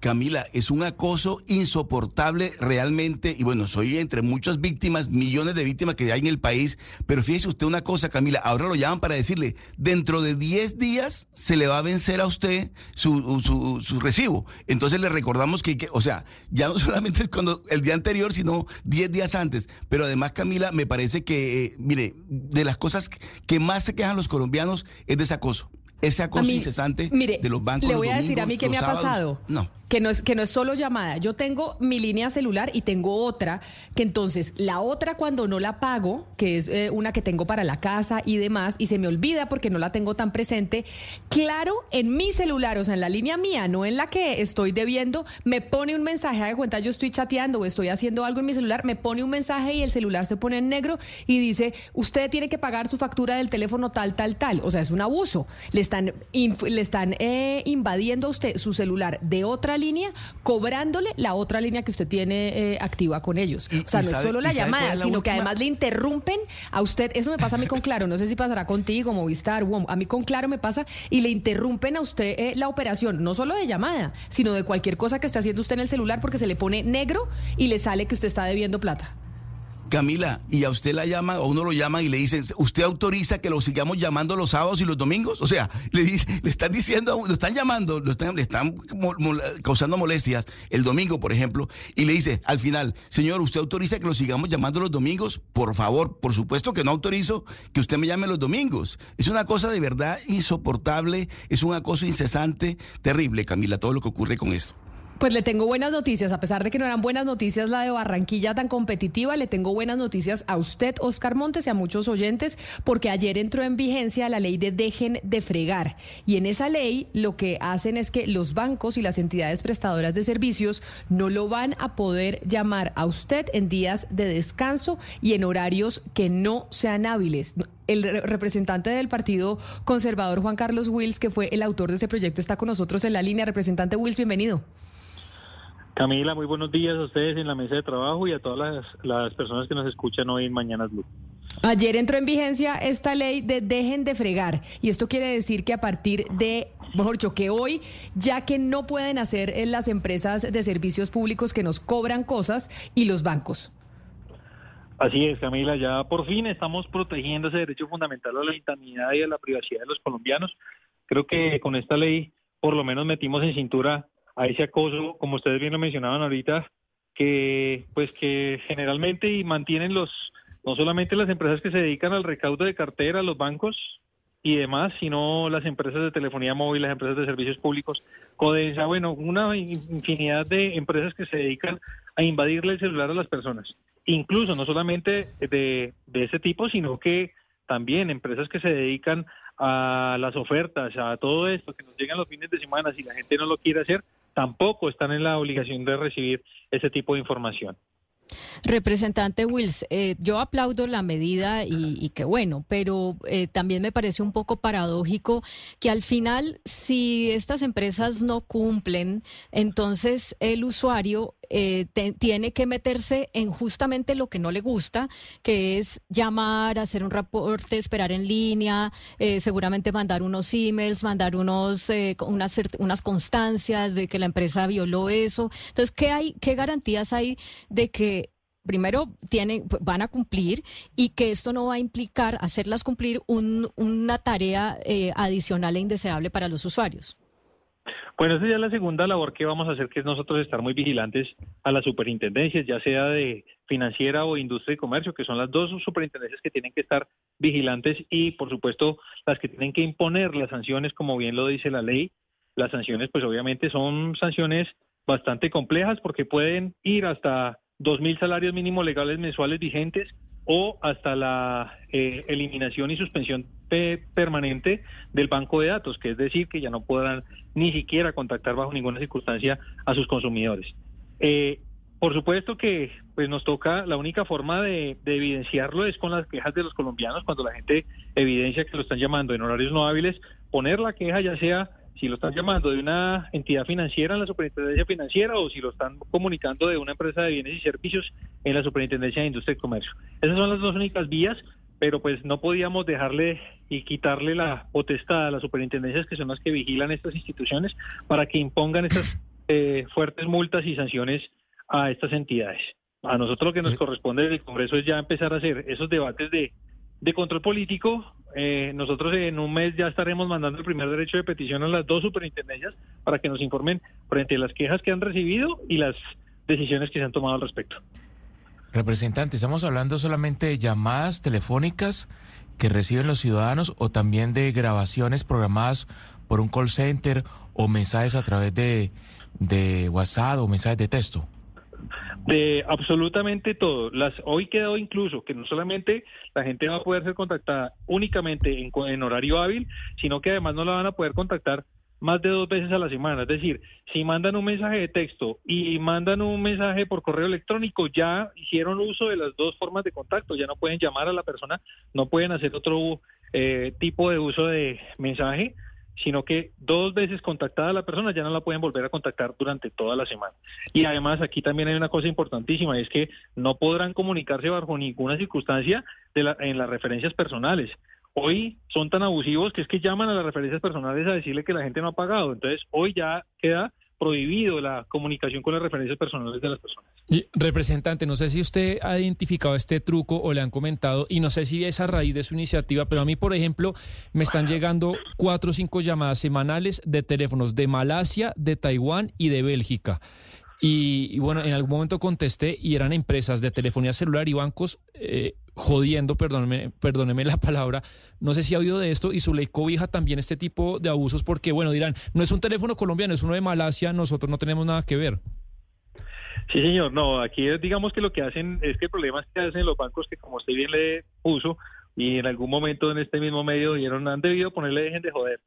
Camila, es un acoso insoportable realmente, y bueno, soy entre muchas víctimas, millones de víctimas que hay en el país, pero fíjese usted una cosa, Camila, ahora lo llaman para decirle, dentro de 10 días se le va a vencer a usted su, su, su recibo. Entonces le recordamos que, que- o sea, ya no (laughs) solamente es cuando el día anterior, sino 10 días antes. Pero además, Camila, me parece que, eh, mire, de las cosas que más se quejan los colombianos es de ese acoso. Ese acoso mí, incesante mire, de los bancos. Le los voy a decir a mí qué los me ha pasado. No. Que no, es, que no es solo llamada. Yo tengo mi línea celular y tengo otra, que entonces la otra cuando no la pago, que es eh, una que tengo para la casa y demás, y se me olvida porque no la tengo tan presente, claro, en mi celular, o sea, en la línea mía, no en la que estoy debiendo, me pone un mensaje, de cuenta yo estoy chateando o estoy haciendo algo en mi celular, me pone un mensaje y el celular se pone en negro y dice, usted tiene que pagar su factura del teléfono tal, tal, tal. O sea, es un abuso. Le están, le están eh, invadiendo usted su celular de otra línea, cobrándole la otra línea que usted tiene eh, activa con ellos. O sea, no es solo la llamada, la sino que además le interrumpen a usted. Eso me pasa a mí con Claro. No sé si pasará contigo, Movistar, WOM. A mí con Claro me pasa y le interrumpen a usted eh, la operación, no solo de llamada, sino de cualquier cosa que esté haciendo usted en el celular porque se le pone negro y le sale que usted está debiendo plata. Camila, y a usted la llaman, o uno lo llaman y le dicen, ¿usted autoriza que lo sigamos llamando los sábados y los domingos? O sea, le, dice- (laughs) le están diciendo, lo están llamando, lo están, le están causando molestias el domingo, por ejemplo, y le dice al final, señor, ¿usted autoriza que lo sigamos llamando los domingos? Por favor, por supuesto que no autorizo que usted me llame los domingos. Es una cosa de verdad insoportable, es un acoso incesante, terrible, Camila, todo lo que ocurre con esto. Pues le tengo buenas noticias, a pesar de que no eran buenas noticias la de Barranquilla tan competitiva, le tengo buenas noticias a usted, Oscar Montes, y a muchos oyentes, porque ayer entró en vigencia la ley de dejen de fregar. Y en esa ley lo que hacen es que los bancos y las entidades prestadoras de servicios no lo van a poder llamar a usted en días de descanso y en horarios que no sean hábiles. El re- representante del Partido Conservador, Juan Carlos Wills, que fue el autor de ese proyecto, está con nosotros en la línea. Representante Wills, bienvenido. Camila, muy buenos días a ustedes en la mesa de trabajo y a todas las, las personas que nos escuchan hoy en Mañanas Blue. Ayer entró en vigencia esta ley de dejen de fregar y esto quiere decir que a partir de, mejor dicho, que hoy, ya que no pueden hacer en las empresas de servicios públicos que nos cobran cosas y los bancos. Así es, Camila, ya por fin estamos protegiendo ese derecho fundamental a la intimidad y a la privacidad de los colombianos. Creo que con esta ley por lo menos metimos en cintura a ese acoso, como ustedes bien lo mencionaban ahorita, que pues que generalmente y mantienen los no solamente las empresas que se dedican al recaudo de cartera, los bancos y demás, sino las empresas de telefonía móvil, las empresas de servicios públicos, Codensa, bueno, una infinidad de empresas que se dedican a invadirle el celular a las personas. Incluso no solamente de, de ese tipo, sino que también empresas que se dedican a las ofertas, a todo esto que nos llegan los fines de semana, si la gente no lo quiere hacer, tampoco están en la obligación de recibir ese tipo de información. Representante Wills, eh, yo aplaudo la medida y, qué bueno, pero eh, también me parece un poco paradójico que al final, si estas empresas no cumplen, entonces el usuario eh, tiene que meterse en justamente lo que no le gusta, que es llamar, hacer un reporte, esperar en línea, seguramente mandar unos emails, mandar unos unas, unas constancias de que la empresa violó eso. Entonces, ¿qué hay, qué garantías hay de que primero tienen, van a cumplir y que esto no va a implicar hacerlas cumplir una tarea eh, adicional e indeseable para los usuarios. Bueno, esa ya es la segunda labor que vamos a hacer, que es nosotros estar muy vigilantes a las superintendencias, ya sea de financiera o industria y comercio, que son las dos superintendencias que tienen que estar vigilantes y, por supuesto, las que tienen que imponer las sanciones, como bien lo dice la ley. Las sanciones, pues obviamente son sanciones bastante complejas porque pueden ir hasta dos mil salarios mínimos legales mensuales vigentes o hasta la eh, eliminación y suspensión permanente del banco de datos, que es decir, que ya no podrán ni siquiera contactar bajo ninguna circunstancia a sus consumidores. Eh, por supuesto que pues nos toca, la única forma de, de, evidenciarlo es con las quejas de los colombianos, cuando la gente evidencia que lo están llamando en horarios no hábiles, poner la queja ya sea si lo están llamando de una entidad financiera en la superintendencia financiera o si lo están comunicando de una empresa de bienes y servicios en la superintendencia de industria y comercio. Esas son las dos únicas vías, pero pues no podíamos dejarle y quitarle la potestad a las superintendencias que son las que vigilan estas instituciones para que impongan estas eh, fuertes multas y sanciones a estas entidades. A nosotros lo que nos corresponde desde el Congreso es ya empezar a hacer esos debates de, de control político eh, nosotros en un mes ya estaremos mandando el primer derecho de petición a las dos superintendencias para que nos informen frente a las quejas que han recibido y las decisiones que se han tomado al respecto. Representante, ¿estamos hablando solamente de llamadas telefónicas que reciben los ciudadanos o también de grabaciones programadas por un call center o mensajes a través de, de WhatsApp o mensajes de texto? De absolutamente todo. Las, hoy quedó incluso que no solamente la gente va a poder ser contactada únicamente en, en, horario hábil, sino que además no la van a poder contactar más de dos veces a la semana. Es decir, si mandan un mensaje de texto y mandan un mensaje por correo electrónico, ya hicieron uso de las dos formas de contacto, ya no pueden llamar a la persona, no pueden hacer otro eh, tipo de uso de mensaje sino que dos veces contactada la persona ya no la pueden volver a contactar durante toda la semana. Y además aquí también hay una cosa importantísima, es que no podrán comunicarse bajo ninguna circunstancia de en las referencias personales. Hoy son tan abusivos que es que llaman a las referencias personales a decirle que la gente no ha pagado. Entonces hoy ya queda prohibido la comunicación con las referencias personales de las personas. Representante, no sé si usted ha identificado este truco o le han comentado, y no sé si es a raíz de su iniciativa, pero a mí, por ejemplo, me están llegando cuatro o cinco llamadas semanales de teléfonos de Malasia, de Taiwán y de Bélgica. Y, bueno, en algún momento contesté y eran empresas de telefonía celular y bancos eh, jodiendo, perdóneme, perdóneme la palabra. No sé si ha oído de esto y su ley cobija también este tipo de abusos porque, bueno, dirán, no es un teléfono colombiano, es uno de Malasia, nosotros no tenemos nada que ver. Sí, señor. No, aquí digamos que lo que hacen es que el problema es que hacen los bancos que, como usted bien le puso, y en algún momento en este mismo medio dijeron, han debido ponerle dejen de joder,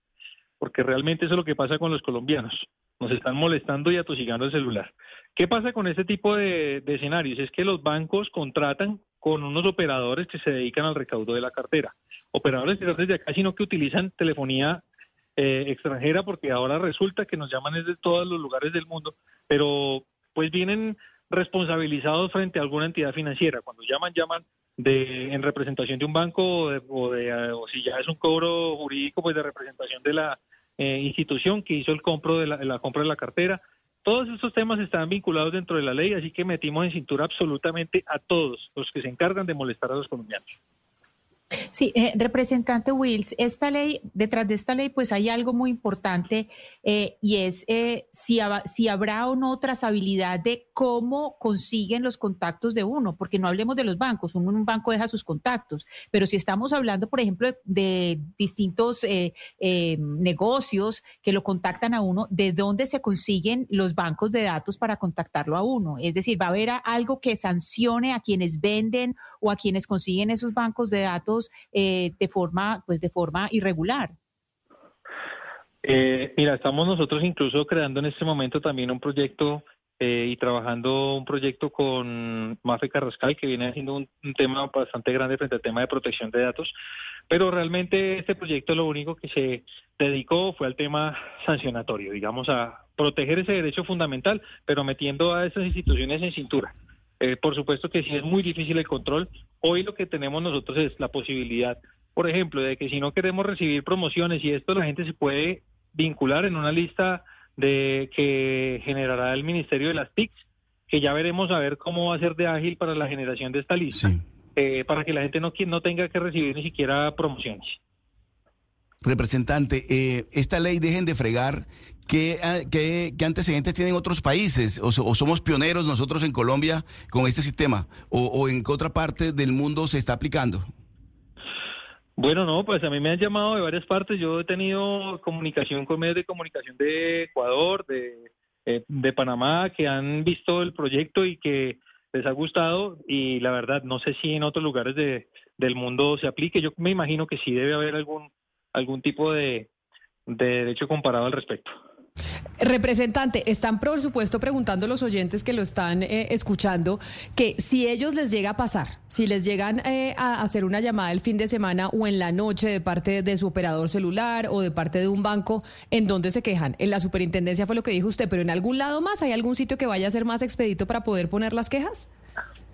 porque realmente eso es lo que pasa con los colombianos nos están molestando y atosigando el celular. ¿Qué pasa con este tipo de, escenarios? Es que los bancos contratan con unos operadores que se dedican al recaudo de la cartera. Operadores que desde acá, sino que utilizan telefonía eh, extranjera, porque ahora resulta que nos llaman desde todos los lugares del mundo, pero después vienen responsabilizados frente a alguna entidad financiera. Cuando llaman, llaman de en representación de un banco o, de- o de, o si ya es un cobro jurídico, pues de representación de la eh, institución que hizo el compro de la compra de la cartera. Todos estos temas están vinculados dentro de la ley, así que metimos en cintura absolutamente a todos los que se encargan de molestar a los colombianos. Sí, eh, representante Wills, esta ley, detrás de esta ley, pues hay algo muy importante eh, y es eh, si, hab- si habrá o no trazabilidad de cómo consiguen los contactos de uno, porque no hablemos de los bancos, uno un banco deja sus contactos, pero si estamos hablando, por ejemplo, de, de distintos eh, eh, negocios que lo contactan a uno, ¿de dónde se consiguen los bancos de datos para contactarlo a uno? Es decir, ¿va a haber algo que sancione a quienes venden o a quienes consiguen esos bancos de datos eh, de forma, pues de forma irregular? Eh, mira, estamos nosotros incluso creando en este momento también un proyecto eh, y trabajando un proyecto con Mafe Carrascal, que viene haciendo un, un tema bastante grande frente al tema de protección de datos. Pero realmente este proyecto lo único que se dedicó fue al tema sancionatorio, digamos, a proteger ese derecho fundamental, pero metiendo a esas instituciones en cintura. Eh, por supuesto que sí es muy difícil el control. Hoy lo que tenemos nosotros es la posibilidad, por ejemplo, de que si no queremos recibir promociones y esto la gente se puede vincular en una lista de que generará el Ministerio de las TICs, que ya veremos a ver cómo va a ser de ágil para la generación de esta lista, eh, para que la gente no, no tenga que recibir ni siquiera promociones. Representante, eh, esta ley dejen de fregar. ¿Qué, ah, qué- antecedentes tienen otros países? O, so- o somos pioneros nosotros en Colombia con este sistema? ¿O, o en qué otra parte del mundo se está aplicando? Bueno, no, pues a mí me han llamado de varias partes. Yo he tenido comunicación con medios de comunicación de Ecuador, de, eh, de Panamá, que han visto el proyecto y que les ha gustado. Y la verdad, no sé si en otros lugares de, del mundo se aplique. Yo me imagino que sí debe haber algún, algún tipo de, de derecho comparado al respecto. Representante, están por supuesto preguntando los oyentes que lo están eh, escuchando que si ellos les llega a pasar, si les llegan eh, a hacer una llamada el fin de semana o en la noche de parte de su operador celular o de parte de un banco, ¿en dónde se quejan? En la superintendencia fue lo que dijo usted, pero en algún lado más, ¿hay algún sitio que vaya a ser más expedito para poder poner las quejas?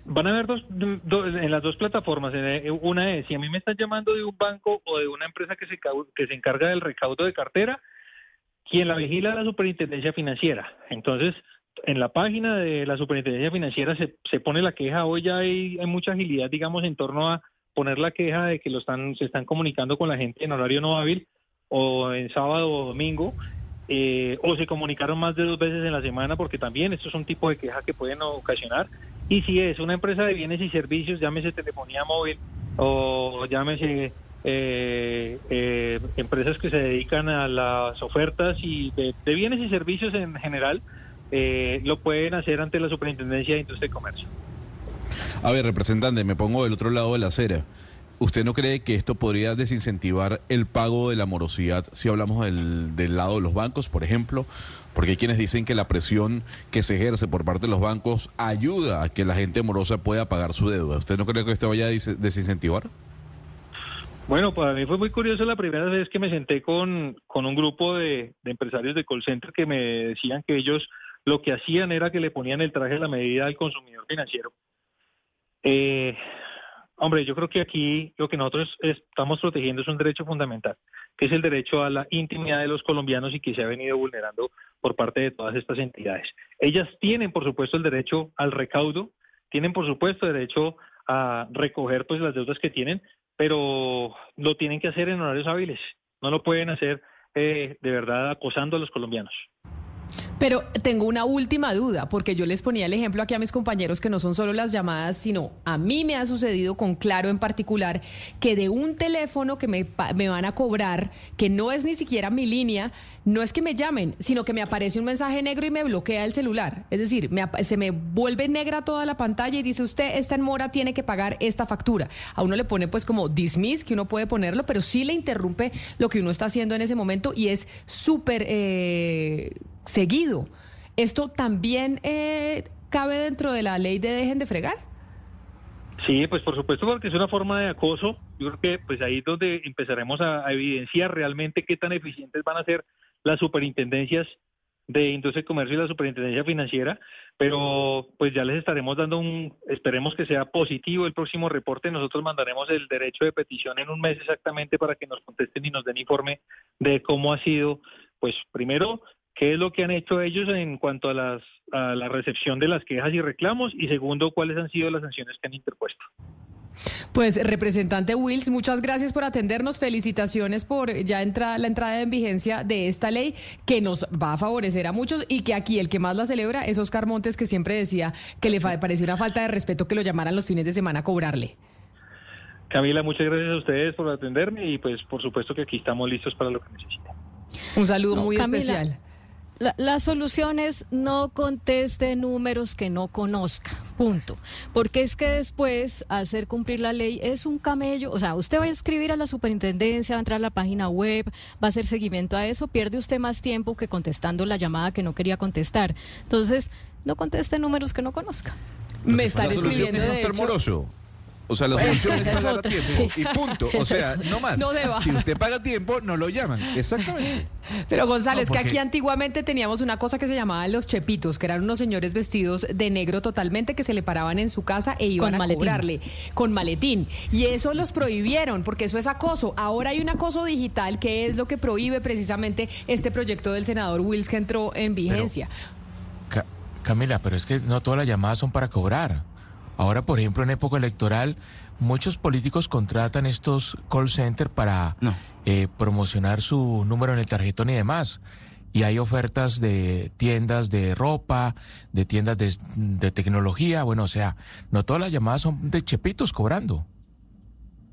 Van a haber dos, do- en las dos plataformas. Eh, Una es, si a mí me están llamando de un banco o de una empresa que se, que se encarga del recaudo de cartera, quien la vigila es la superintendencia financiera. Entonces, en la página de la superintendencia financiera se, se pone la queja. Hoy ya hay, hay mucha agilidad, digamos, en torno a poner la queja de que lo están, se están comunicando con la gente en horario no hábil o en sábado o domingo. eh, o se comunicaron más de dos veces en la semana, porque también esto es un tipo de queja que pueden ocasionar. Y si es una empresa de bienes y servicios, llámese telefonía móvil o llámese eh, eh, empresas que se dedican a las ofertas y de, bienes y servicios en general, eh, lo pueden hacer ante la Superintendencia de Industria y Comercio. A ver, representante, me pongo del otro lado de la acera. ¿Usted no cree que esto podría desincentivar el pago de la morosidad si hablamos del, del lado de los bancos, por ejemplo? Porque hay quienes dicen que la presión que se ejerce por parte de los bancos ayuda a que la gente morosa pueda pagar su deuda. ¿Usted no cree que esto vaya a desincentivar? Bueno, para mí fue muy curioso la primera vez que me senté con, con un grupo de, empresarios de call center que me decían que ellos lo que hacían era que le ponían el traje a la medida al consumidor financiero. Eh, hombre, yo creo que aquí lo que nosotros estamos protegiendo es un derecho fundamental, que es el derecho a la intimidad de los colombianos y que se ha venido vulnerando por parte de todas estas entidades. Ellas tienen, por supuesto, el derecho al recaudo, tienen, por supuesto, derecho a recoger pues las deudas que tienen, pero lo tienen que hacer en horarios hábiles. No lo pueden hacer eh, de verdad acosando a los colombianos. Pero tengo una última duda, porque yo les ponía el ejemplo aquí a mis compañeros que no son solo las llamadas, sino a mí me ha sucedido con Claro en particular, que de un teléfono que me, me van a cobrar, que no es ni siquiera mi línea, no es que me llamen, sino que me aparece un mensaje negro y me bloquea el celular. Es decir, me se me vuelve negra toda la pantalla y dice usted, está en mora, tiene que pagar esta factura. A uno le pone pues como dismiss, que uno puede ponerlo, pero sí le interrumpe lo que uno está haciendo en ese momento y es súper... eh, seguido. ¿Esto también eh, cabe dentro de la ley de dejen de fregar? Sí, pues por supuesto porque es una forma de acoso. Yo creo que pues ahí es donde empezaremos a, a evidenciar realmente qué tan eficientes van a ser las superintendencias de Industria y Comercio y la Superintendencia Financiera, pero pues ya les estaremos dando un, esperemos que sea positivo el próximo reporte. Nosotros mandaremos el derecho de petición en un mes exactamente para que nos contesten y nos den informe de cómo ha sido, pues primero, qué es lo que han hecho ellos en cuanto a, las, a la recepción de las quejas y reclamos y segundo, cuáles han sido las sanciones que han interpuesto. Pues, representante Wills, muchas gracias por atendernos. Felicitaciones por ya entra, la entrada en vigencia de esta ley que nos va a favorecer a muchos y que aquí el que más la celebra es Oscar Montes, que siempre decía que le parecía una falta de respeto que lo llamaran los fines de semana a cobrarle. Camila, muchas gracias a ustedes por atenderme y pues por supuesto que aquí estamos listos para lo que necesiten. Un saludo muy especial. La, la, solución es no conteste números que no conozca, punto. Porque es que después hacer cumplir la ley es un camello. O sea, usted va a escribir a la superintendencia, va a entrar a la página web, va a hacer seguimiento a eso, pierde usted más tiempo que contestando la llamada que no quería contestar. Entonces, no conteste números que no conozca. Me están escribiendo de hecho, o sea, la solución es pagar a tiempo y punto. O sea, no más. si usted paga a tiempo, no lo llaman. Exactamente. Pero González, que aquí antiguamente teníamos una cosa que se llamaba los chepitos, que eran unos señores vestidos de negro totalmente que se le paraban en su casa e iban a cobrarle con maletín. Y eso los prohibieron, porque eso es acoso. Ahora hay un acoso digital que es lo que prohíbe precisamente este proyecto del senador Wills que entró en vigencia. Camila, pero es que no todas las llamadas son para cobrar. Ahora, por ejemplo, en época electoral, muchos políticos contratan estos call centers para eh, promocionar su número en el tarjetón y demás. Y hay ofertas de tiendas de ropa, de tiendas de, de tecnología. Bueno, o sea, no todas las llamadas son de chepitos cobrando.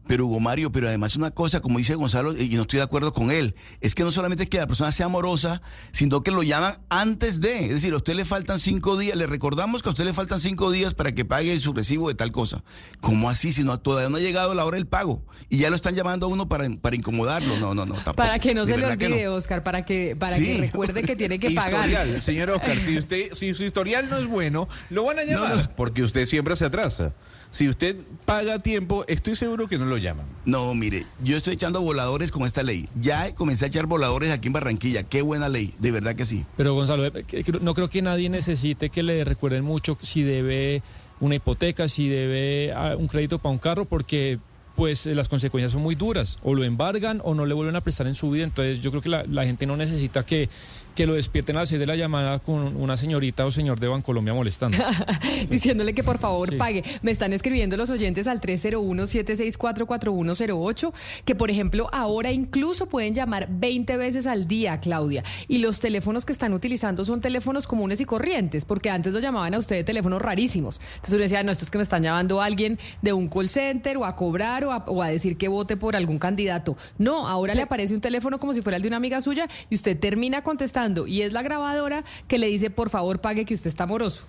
Pero Hugo Mario, pero además una cosa, como dice Gonzalo, y no estoy de acuerdo con él, es que no solamente que la persona sea amorosa, sino que lo llaman antes de. Es decir, a usted le faltan cinco días, le recordamos que a usted le faltan cinco días para que pague su recibo de tal cosa. ¿Cómo así? Si no, todavía no ha llegado la hora del pago. Y ya lo están llamando a uno para, para incomodarlo. No, no, no. Tampoco. Para que no se le olvide, Oscar, para que, para que recuerde que tiene que (laughs) pagar. Historial, señor Oscar, si (laughs) usted, si su historial no es bueno, lo van a llamar, porque usted siempre se atrasa. Si usted paga a tiempo, estoy seguro que no lo llaman. No, mire, yo estoy echando voladores con esta ley. Ya comencé a echar voladores aquí en Barranquilla. Qué buena ley, de verdad que sí. Pero Gonzalo, eh, no creo que nadie necesite que le recuerden mucho si debe una hipoteca, si debe ah, un crédito para un carro, porque pues las consecuencias son muy duras. O lo embargan o no le vuelven a prestar en su vida. Entonces yo creo que la, la gente no necesita que que lo despierten a las 6 de la llamada con una señorita o señor de Bancolombia molestando. (laughs) Diciéndole que por favor pague. Me están escribiendo los oyentes al 301-764-4108 que, por ejemplo, ahora incluso pueden llamar 20 veces al día, Claudia. Y los teléfonos que están utilizando son teléfonos comunes y corrientes, porque antes lo llamaban a usted de teléfonos rarísimos. Entonces uno decía, no, esto es que me están llamando a alguien de un call center o a cobrar o a, o a decir que vote por algún candidato. No, ahora le aparece un teléfono como si fuera el de una amiga suya y usted termina contestando y es la grabadora que le dice, por favor, pague que usted está moroso.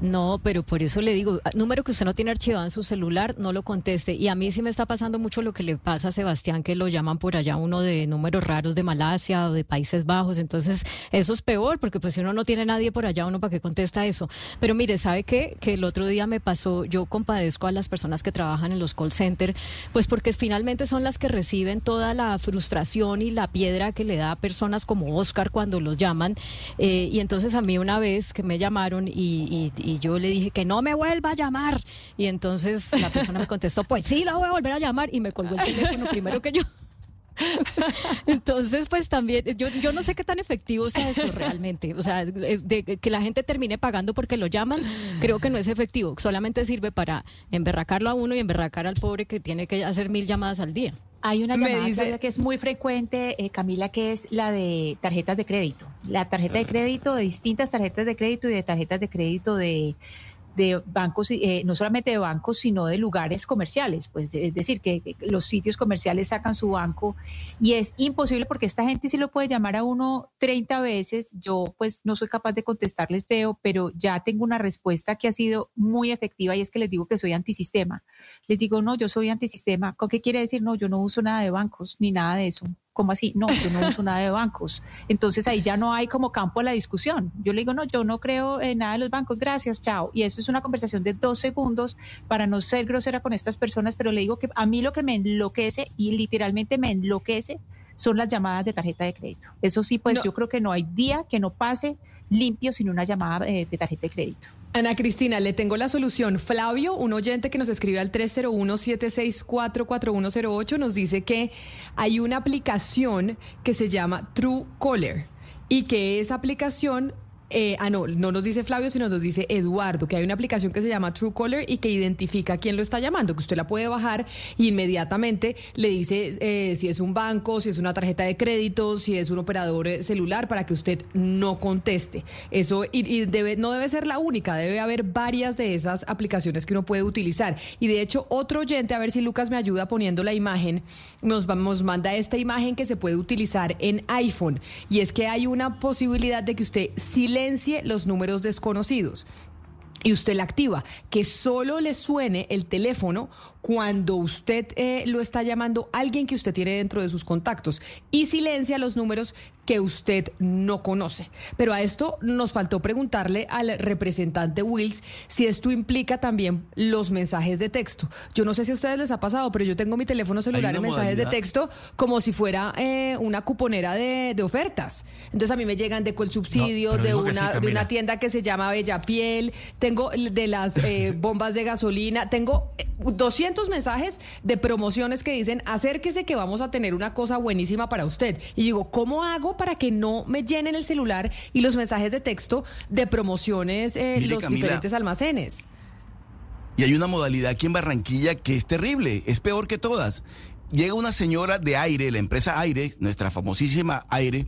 No, pero por eso le digo, ah, número que usted no tiene archivado en su celular, no lo conteste. Y a mí sí me está pasando mucho lo que le pasa a Sebastián, que lo llaman por allá uno de números raros de Malasia o de Países Bajos. Entonces, eso es peor, porque pues si uno no tiene nadie por allá, uno para qué contesta eso. Pero mire, ¿sabe qué? Que el otro día me pasó, yo compadezco a las personas que trabajan en los call centers, pues porque finalmente son las que reciben toda la frustración y la piedra que le da a personas como Oscar cuando los llaman. Eh, y entonces a mí una vez que me llamaron y yo le dije que no me vuelva a llamar. Y entonces la persona me contestó, pues sí, la voy a volver a llamar y me colgó el teléfono primero que yo. (laughs) Entonces, pues también, yo, yo no sé qué tan efectivo sea eso realmente. O sea, de, que la gente termine pagando porque lo llaman, creo que no es efectivo. Solamente sirve para emberracarlo a uno y emberracar al pobre que tiene que hacer mil llamadas al día. Hay una llamada que es muy frecuente, eh, Camila, que es la de tarjetas de crédito. La tarjeta de crédito, de distintas tarjetas de crédito y de tarjetas de crédito de de bancos, eh, no solamente de bancos, sino de lugares comerciales. Pues es decir, que, los sitios comerciales sacan su banco y es imposible porque esta gente sí lo puede llamar a uno 30 veces. Yo pues no soy capaz de contestarles feo, pero ya tengo una respuesta que ha sido muy efectiva y es que les digo que soy antisistema. Les digo, no, yo soy antisistema. ¿Con qué quiere decir? No, yo no uso nada de bancos ni nada de eso. ¿Cómo así? No, yo no uso nada de bancos. Entonces ahí ya no hay como campo a la discusión. Yo le digo, no, yo no creo en nada de los bancos, gracias, chao. Y eso es una conversación de dos segundos para no ser grosera con estas personas, pero le digo que a mí lo que me enloquece y literalmente me enloquece son las llamadas de tarjeta de crédito. Eso sí, pues yo creo que no hay día que no pase limpio sin una llamada eh, de tarjeta de crédito. Ana Cristina, le tengo la solución. Flavio, un oyente que nos escribe al 301-764-4108, nos dice que hay una aplicación que se llama True Caller y que esa aplicación eh, ah, no, no nos dice Flavio, sino nos dice Eduardo, que hay una aplicación que se llama Truecaller y que identifica a quién lo está llamando, que usted la puede bajar inmediatamente le dice eh, si es un banco, si es una tarjeta de crédito, si es un operador eh, celular, para que usted no conteste. Eso y, no debe ser la única, debe haber varias de esas aplicaciones que uno puede utilizar. Y de hecho, otro oyente, a ver si Lucas me ayuda poniendo la imagen, nos, nos manda esta imagen que se puede utilizar en iPhone. Y es que hay una posibilidad de que usted los números desconocidos. Y usted la activa, que solo le suene el teléfono cuando usted eh, lo está llamando alguien que usted tiene dentro de sus contactos y silencia los números que usted no conoce. Pero a esto nos faltó preguntarle al representante Wills si esto implica también los mensajes de texto. Yo no sé si a ustedes les ha pasado, pero yo tengo mi teléfono celular en mensajes de texto como si fuera eh, una cuponera de, de, Entonces a mí me llegan de Colsubsidio, de, una, de una tienda que se llama Bella Piel, tengo de las eh, (laughs) bombas de gasolina, tengo 200 mensajes de promociones que dicen acérquese que vamos a tener una cosa buenísima para usted. Y digo, ¿cómo hago para que no me llenen el celular y los mensajes de texto de promociones en eh, los diferentes almacenes? Y hay una modalidad aquí en Barranquilla que es terrible, es peor que todas. Llega una señora de aire, la empresa Aire, nuestra famosísima Aire,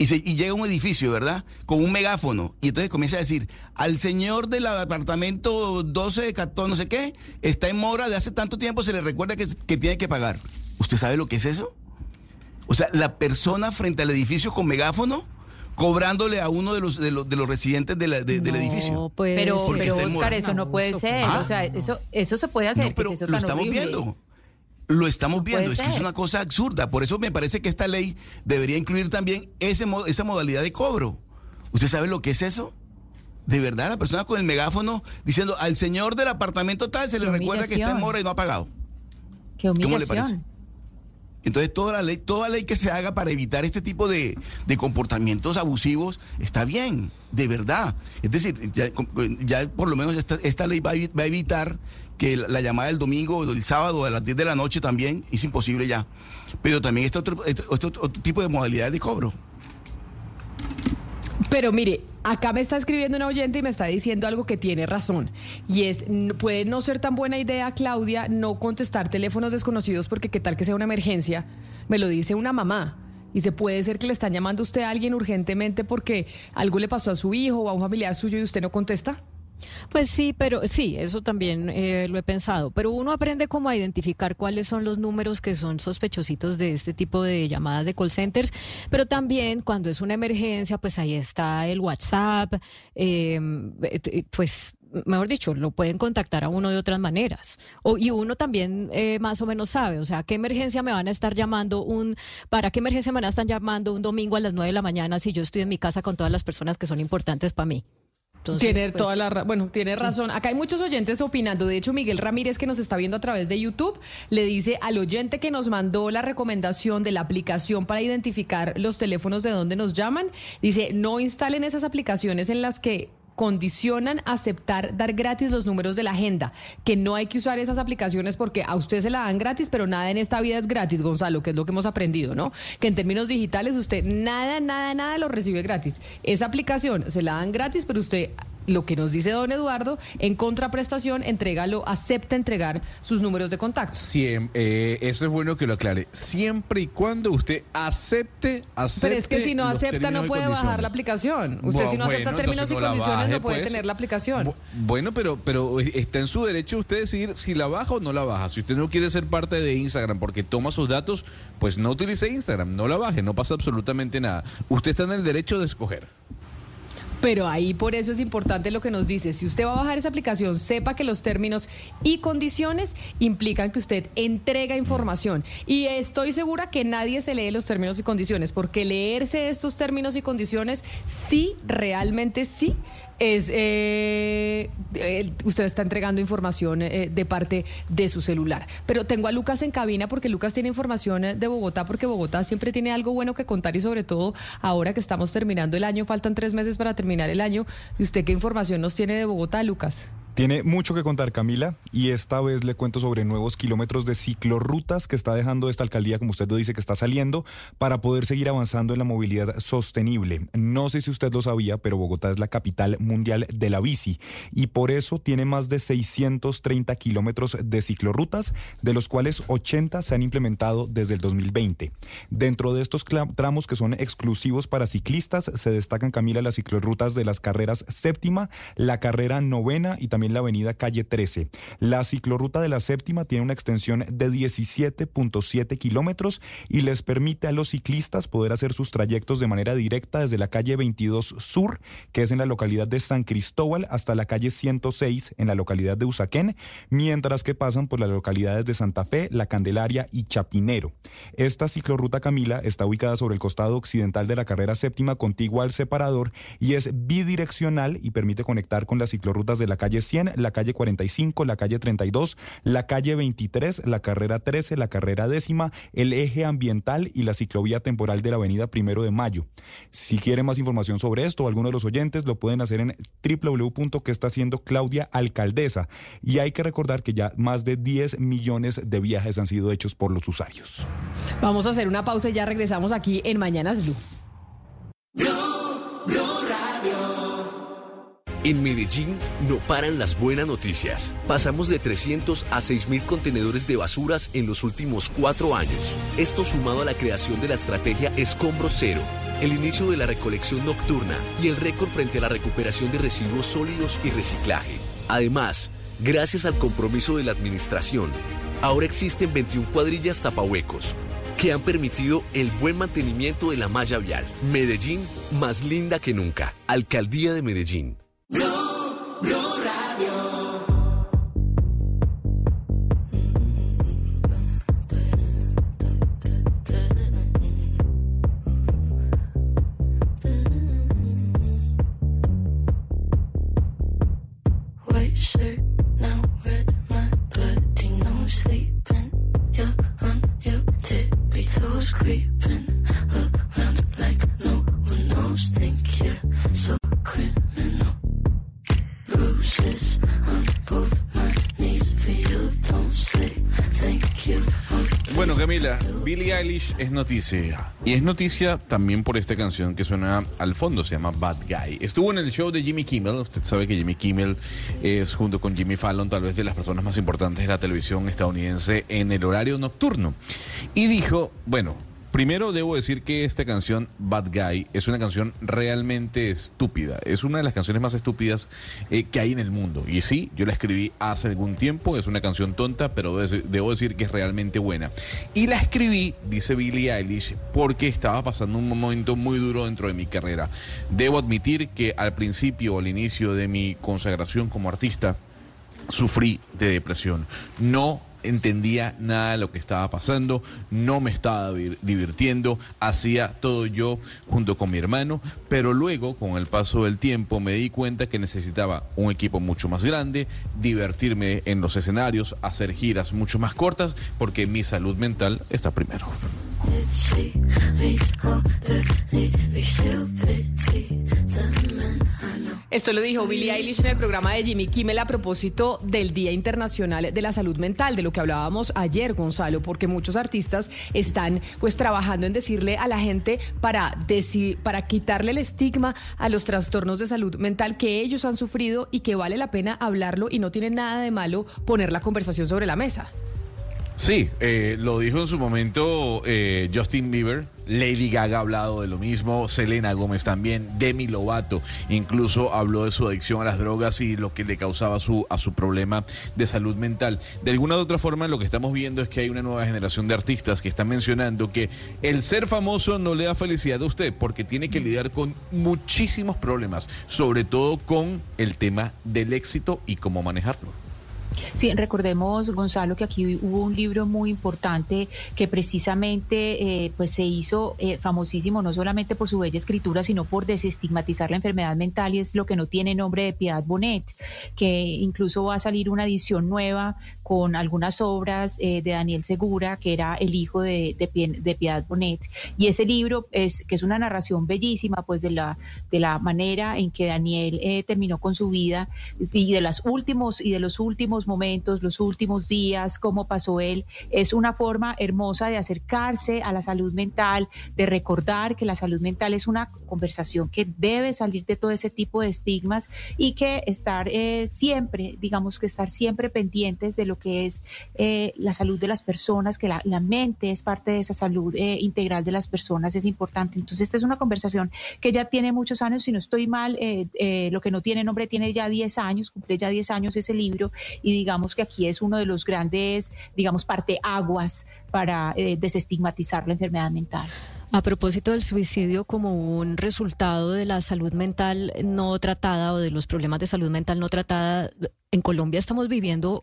y, se, llega a un edificio, ¿verdad? Con un megáfono. Y entonces comienza a decir, al señor del apartamento 12, 14, no sé qué, está en mora de hace tanto tiempo, se le recuerda que, que tiene que pagar. ¿Usted sabe lo que es eso? O sea, la persona frente al edificio con megáfono cobrándole a uno de los de los, de los residentes del edificio. pero, pero Oscar, eso no puede ser. O sea, eso, eso se puede hacer. pero lo estamos viendo. Lo estamos viendo, es que es una cosa absurda. Por eso me parece que esta ley debería incluir también ese, esa modalidad de cobro. ¿Usted sabe lo que es eso? De verdad, la persona con el megáfono diciendo al señor del apartamento tal se le recuerda que está en mora y no ha pagado. Qué humillación. ¿Cómo le parece? Entonces toda la ley, toda ley que se haga para evitar este tipo de, comportamientos abusivos está bien, de verdad. Es decir, ya, por lo menos esta, esta ley va a, evitar que la llamada del domingo del sábado a las 10 de la noche también es imposible ya. Pero también está otro, otro, tipo de modalidades de cobro. Pero mire, acá me está escribiendo una oyente y me está diciendo algo que tiene razón. Y es, puede no ser tan buena idea, Claudia, no contestar teléfonos desconocidos porque qué tal que sea una emergencia. Me lo dice una mamá. Y se puede ser que le están llamando a usted a alguien urgentemente porque algo le pasó a su hijo o a un familiar suyo y usted no contesta. Pues sí, pero sí, eso también eh, lo he pensado. Pero uno aprende como a identificar cuáles son los números que son sospechositos de este tipo de llamadas de call centers. Pero también cuando es una emergencia, pues ahí está el WhatsApp, em, eh, pues mejor dicho, lo pueden contactar a uno de otras maneras. O, y uno también eh, más o menos sabe, o sea, ¿qué emergencia me van a estar llamando para qué emergencia me van a estar llamando un domingo a las nueve de la mañana si yo estoy en mi casa con todas las personas que son importantes para mí? Tiene pues, toda la bueno, tiene razón. Acá hay muchos oyentes opinando. De hecho, Miguel Ramírez, que nos está viendo a través de YouTube, le dice al oyente que nos mandó la recomendación de la aplicación para identificar los teléfonos de donde nos llaman, dice, no instalen esas aplicaciones en las que condicionan aceptar dar gratis los números de la agenda, que no hay que usar esas aplicaciones porque a usted se la dan gratis, pero nada en esta vida es gratis, Gonzalo, que es lo que hemos aprendido, ¿no? Que en términos digitales usted nada, nada, nada lo recibe gratis. Esa aplicación se la dan gratis, pero usted lo que nos dice don Eduardo, en contraprestación, entrégalo, acepta entregar sus números de contacto. Eh, eso es bueno que lo aclare. Siempre y cuando usted acepte, acepte. Pero es que si no acepta, no puede bajar la aplicación. Usted, si no acepta términos y condiciones, no puede pues. tener la aplicación. Bueno, pero, pero está en su derecho usted decidir si la baja o no la baja. Si usted no quiere ser parte de Instagram porque toma sus datos, pues no utilice Instagram, no la baje, no pasa absolutamente nada. Usted está en el derecho de escoger. Pero ahí por eso es importante lo que nos dice. Si usted va a bajar esa aplicación, sepa que los términos y condiciones implican que usted entrega información. Y estoy segura que nadie se lee los términos y condiciones, porque leerse estos términos y condiciones sí, realmente sí, es eh, eh, usted está entregando información eh, de parte de su celular. Pero tengo a Lucas en cabina porque Lucas tiene información eh, de Bogotá, porque Bogotá siempre tiene algo bueno que contar y sobre todo ahora que estamos terminando el año, faltan tres meses para terminar el año. ¿Y usted qué información nos tiene de Bogotá, Lucas? Tiene mucho que contar Camila y esta vez le cuento sobre nuevos kilómetros de ciclorrutas que está dejando esta alcaldía, como usted lo dice, que está saliendo para poder seguir avanzando en la movilidad sostenible. No sé si usted lo sabía, pero Bogotá es la capital mundial de la bici y por eso tiene más de 630 kilómetros de ciclorrutas, de los cuales 80 se han implementado desde el 2020. Dentro de estos tramos que son exclusivos para ciclistas, se destacan, Camila, las ciclorrutas de las carreras séptima, la carrera novena y también la avenida calle 13. La ciclorruta de la séptima tiene una extensión de 17.7 kilómetros y les permite a los ciclistas poder hacer sus trayectos de manera directa desde la calle 22 Sur, que es en la localidad de San Cristóbal, hasta la calle 106 en la localidad de Usaquén, mientras que pasan por las localidades de Santa Fe, La Candelaria y Chapinero. Esta ciclorruta Camila está ubicada sobre el costado occidental de la carrera séptima contigua al separador y es bidireccional y permite conectar con las ciclorrutas de la calle 100, la calle 45, la calle 32, la calle 23, la carrera 13, la carrera décima, el eje ambiental y la ciclovía temporal de la avenida Primero de Mayo. Si quieren más información sobre esto o alguno de los oyentes, lo pueden hacer en www.que está haciendo Claudia Alcaldesa. Y hay que recordar que ya más de 10 millones de viajes han sido hechos por los usuarios. Vamos a hacer una pausa y ya regresamos aquí en Mañanas Blue. En Medellín no paran las buenas noticias. Pasamos de 300 a 6.000 contenedores de basuras en los últimos cuatro años. Esto sumado a la creación de la estrategia Escombro Cero, el inicio de la recolección nocturna y el récord frente a la recuperación de residuos sólidos y reciclaje. Además, gracias al compromiso de la administración, ahora existen 21 cuadrillas tapahuecos que han permitido el buen mantenimiento de la malla vial. Medellín, más linda que nunca. Alcaldía de Medellín. Blue, blue. Es noticia. Y es noticia también por esta canción que suena al fondo, se llama Bad Guy. Estuvo en el show de Jimmy Kimmel. Usted sabe que Jimmy Kimmel es, junto con Jimmy Fallon, tal vez de las personas más importantes de la televisión estadounidense en el horario nocturno. Y dijo, bueno, Primero debo decir que esta canción, Bad Guy, es una canción realmente estúpida. Es una de las canciones más estúpidas eh, que hay en el mundo. Y sí, yo la escribí hace algún tiempo, es una canción tonta, pero debo- decir que es realmente buena. Y la escribí, dice Billie Eilish, porque estaba pasando un momento muy duro dentro de mi carrera. Debo admitir que al principio, al inicio de mi consagración como artista, sufrí de depresión. No entendía nada de lo que estaba pasando, no me estaba divir- divirtiendo, hacía todo yo junto con mi hermano, pero luego con el paso del tiempo me di cuenta que necesitaba un equipo mucho más grande, divertirme en los escenarios, hacer giras mucho más cortas, porque mi salud mental está primero. Esto lo dijo Billie Eilish en el programa de Jimmy Kimmel a propósito del Día Internacional de la Salud Mental, de lo que hablábamos ayer, Gonzalo, porque muchos artistas están pues trabajando en decirle a la gente para, deci- para quitarle el estigma a los trastornos de salud mental que ellos han sufrido y que vale la pena hablarlo y no tiene nada de malo poner la conversación sobre la mesa. Sí, eh, lo dijo en su momento eh, Justin Bieber, Lady Gaga ha hablado de lo mismo, Selena Gómez también, Demi Lovato incluso habló de su adicción a las drogas y lo que le causaba su, a su problema de salud mental. De alguna u otra forma lo que estamos viendo es que hay una nueva generación de artistas que están mencionando que el ser famoso no le da felicidad a usted porque tiene que lidiar con muchísimos problemas, sobre todo con el tema del éxito y cómo manejarlo. Sí, recordemos, Gonzalo, que aquí hubo un libro muy importante que precisamente eh, pues se hizo eh, famosísimo no solamente por su bella escritura, sino por desestigmatizar la enfermedad mental y es lo que no tiene nombre de Piedad Bonet, que incluso va a salir una edición nueva con algunas obras eh, de Daniel Segura, que era el hijo de, de, de Piedad Bonet. Y ese libro es que es una narración bellísima, pues de la de la manera en que Daniel eh, terminó con su vida y de los últimos y de los últimos momentos, los últimos días, cómo pasó él. Es una forma hermosa de acercarse a la salud mental, de recordar que la salud mental es una conversación que debe salir de todo ese tipo de estigmas y que estar eh, siempre, digamos que estar siempre pendientes de lo que es eh, la salud de las personas, que la, mente es parte de esa salud eh, integral de las personas, es importante. Entonces, esta es una conversación que ya tiene muchos años, si no estoy mal, lo que no tiene nombre tiene ya 10 años, cumple ya 10 años ese libro y digamos que aquí es uno de los grandes, digamos, parteaguas para eh, desestigmatizar la enfermedad mental. A propósito del suicidio como un resultado de la salud mental no tratada o de los problemas de salud mental no tratada, en Colombia estamos viviendo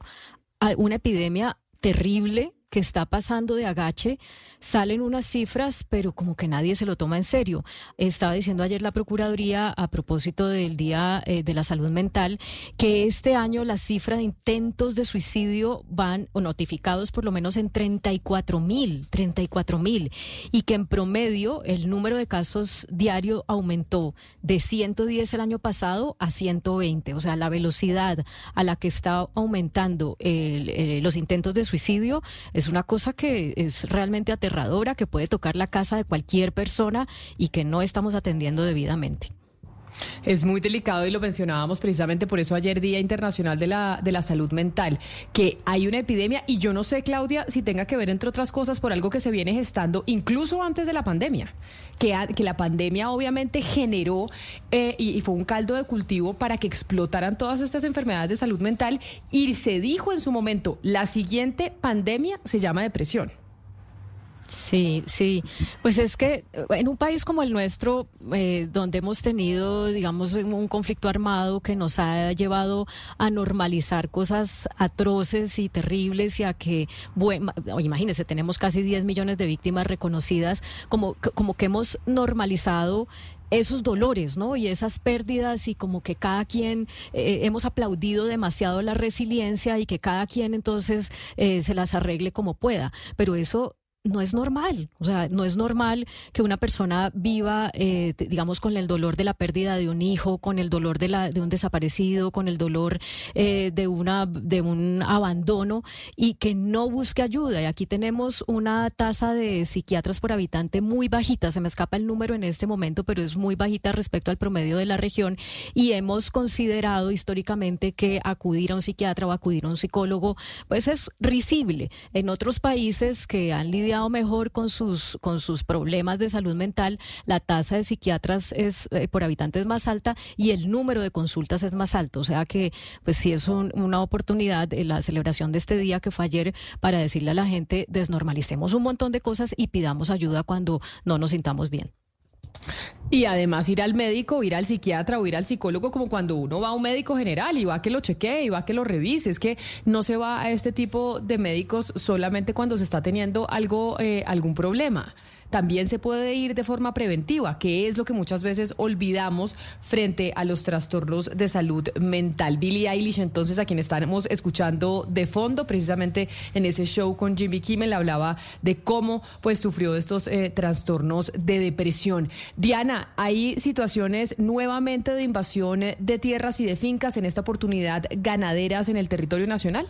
una epidemia terrible que está pasando de agache, salen unas cifras, pero como que nadie se lo toma en serio. Estaba diciendo ayer la Procuraduría a propósito del Día eh, de la Salud Mental que este año la cifra de intentos de suicidio van, o notificados por lo menos en 34 mil, 34 mil, y que en promedio el número de casos diario aumentó de 110 el año pasado a 120. O sea, la velocidad a la que está aumentando eh, los intentos de suicidio es una cosa que es realmente aterradora, que puede tocar la casa de cualquier persona y que no estamos atendiendo debidamente. Es muy delicado y lo mencionábamos precisamente por eso ayer Día Internacional de la, de la Salud Mental, que hay una epidemia y yo no sé, Claudia, si tenga que ver, entre otras cosas, por algo que se viene gestando incluso antes de la pandemia, que, que la pandemia obviamente generó eh, y fue un caldo de cultivo para que explotaran todas estas enfermedades de salud mental y se dijo en su momento, la siguiente pandemia se llama depresión. Sí, sí. Pues es que eh, en un país como el nuestro, eh, donde hemos tenido, digamos, un conflicto armado que nos ha llevado a normalizar cosas atroces y terribles y a que, bueno, imagínense, tenemos casi 10 millones de víctimas reconocidas, como, como que hemos normalizado esos dolores, ¿no? Y esas pérdidas y como que cada quien eh, hemos aplaudido demasiado la resiliencia y que cada quien entonces eh, se las arregle como pueda. Pero eso no es normal, o sea, no es normal que una persona viva, eh, digamos, con el dolor de la pérdida de un hijo, con el dolor de, la, de un desaparecido, con el dolor eh, de, una, de un abandono y que no busque ayuda. Y aquí tenemos una tasa de psiquiatras por habitante muy bajita, se me escapa el número en este momento, pero es muy bajita respecto al promedio de la región y hemos considerado históricamente que acudir a un psiquiatra o acudir a un psicólogo, pues es risible. En otros países que han lidiado mejor con sus, con sus problemas de salud mental, la tasa de psiquiatras es, eh, por habitante es más alta y el número de consultas es más alto. O sea que, pues sí es un- una oportunidad eh, la celebración de este día que fue ayer para decirle a la gente desnormalicemos un montón de cosas y pidamos ayuda cuando no nos sintamos bien. Y además ir al médico, ir al psiquiatra o ir al psicólogo como cuando uno va a un médico general y va a que lo chequee y va a que lo revise. Es que no se va a este tipo de médicos solamente cuando se está teniendo algo, eh, algún problema. También se puede ir de forma preventiva, que es lo que muchas veces olvidamos frente a los trastornos de salud mental. Billie Eilish, entonces, a quien estamos escuchando de fondo, precisamente en ese show con Jimmy Kimmel, hablaba de cómo pues sufrió estos eh, trastornos de depresión. Diana, hay situaciones nuevamente de invasión de tierras y de fincas, en esta oportunidad ganaderas en el territorio nacional.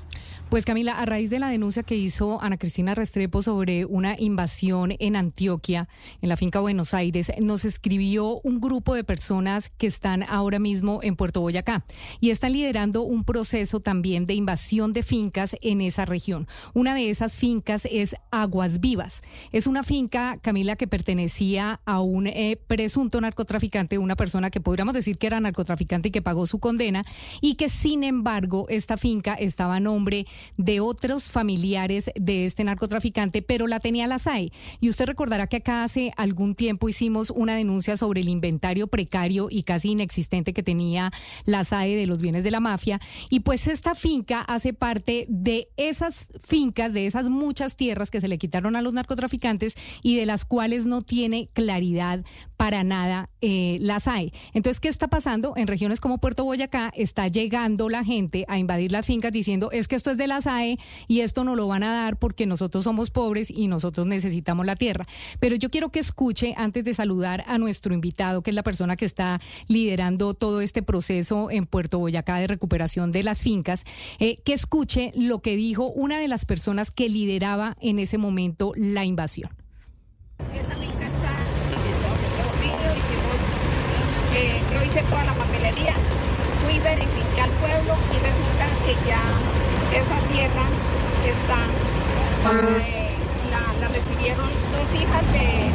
Pues Camila, a raíz de la denuncia que hizo Ana Cristina Restrepo sobre una invasión en Antioquia, en la finca Buenos Aires, nos escribió un grupo de personas que están ahora mismo en Puerto Boyacá y están liderando un proceso también de invasión de fincas en esa región. Una de esas fincas es Aguas Vivas. Es una finca, Camila, que pertenecía a un eh, presunto narcotraficante, una persona que podríamos decir que era narcotraficante y que pagó su condena, y que sin embargo esta finca estaba a nombre de otros familiares de este narcotraficante, pero la tenía la SAE. Y usted recordará que acá hace algún tiempo hicimos una denuncia sobre el inventario precario y casi inexistente que tenía la SAE de los bienes de la mafia. Y pues esta finca hace parte de esas fincas, de esas muchas tierras que se le quitaron a los narcotraficantes y de las cuales no tiene claridad para nada eh, la SAE. Entonces, ¿qué está pasando? En regiones como Puerto Boyacá está llegando la gente a invadir las fincas diciendo es que esto es de la SAE y esto no lo van a dar porque nosotros somos pobres y nosotros necesitamos la tierra. Pero yo quiero que escuche, antes de saludar a nuestro invitado, que es la persona que está liderando todo este proceso en Puerto Boyacá de recuperación de las fincas, eh, que escuche lo que dijo una de las personas que lideraba en ese momento la invasión. Esa finca está eh, yo hice toda la papelería, fui verifiqué al pueblo y resulta que ya esa tierra está, eh, la, recibieron dos hijas de...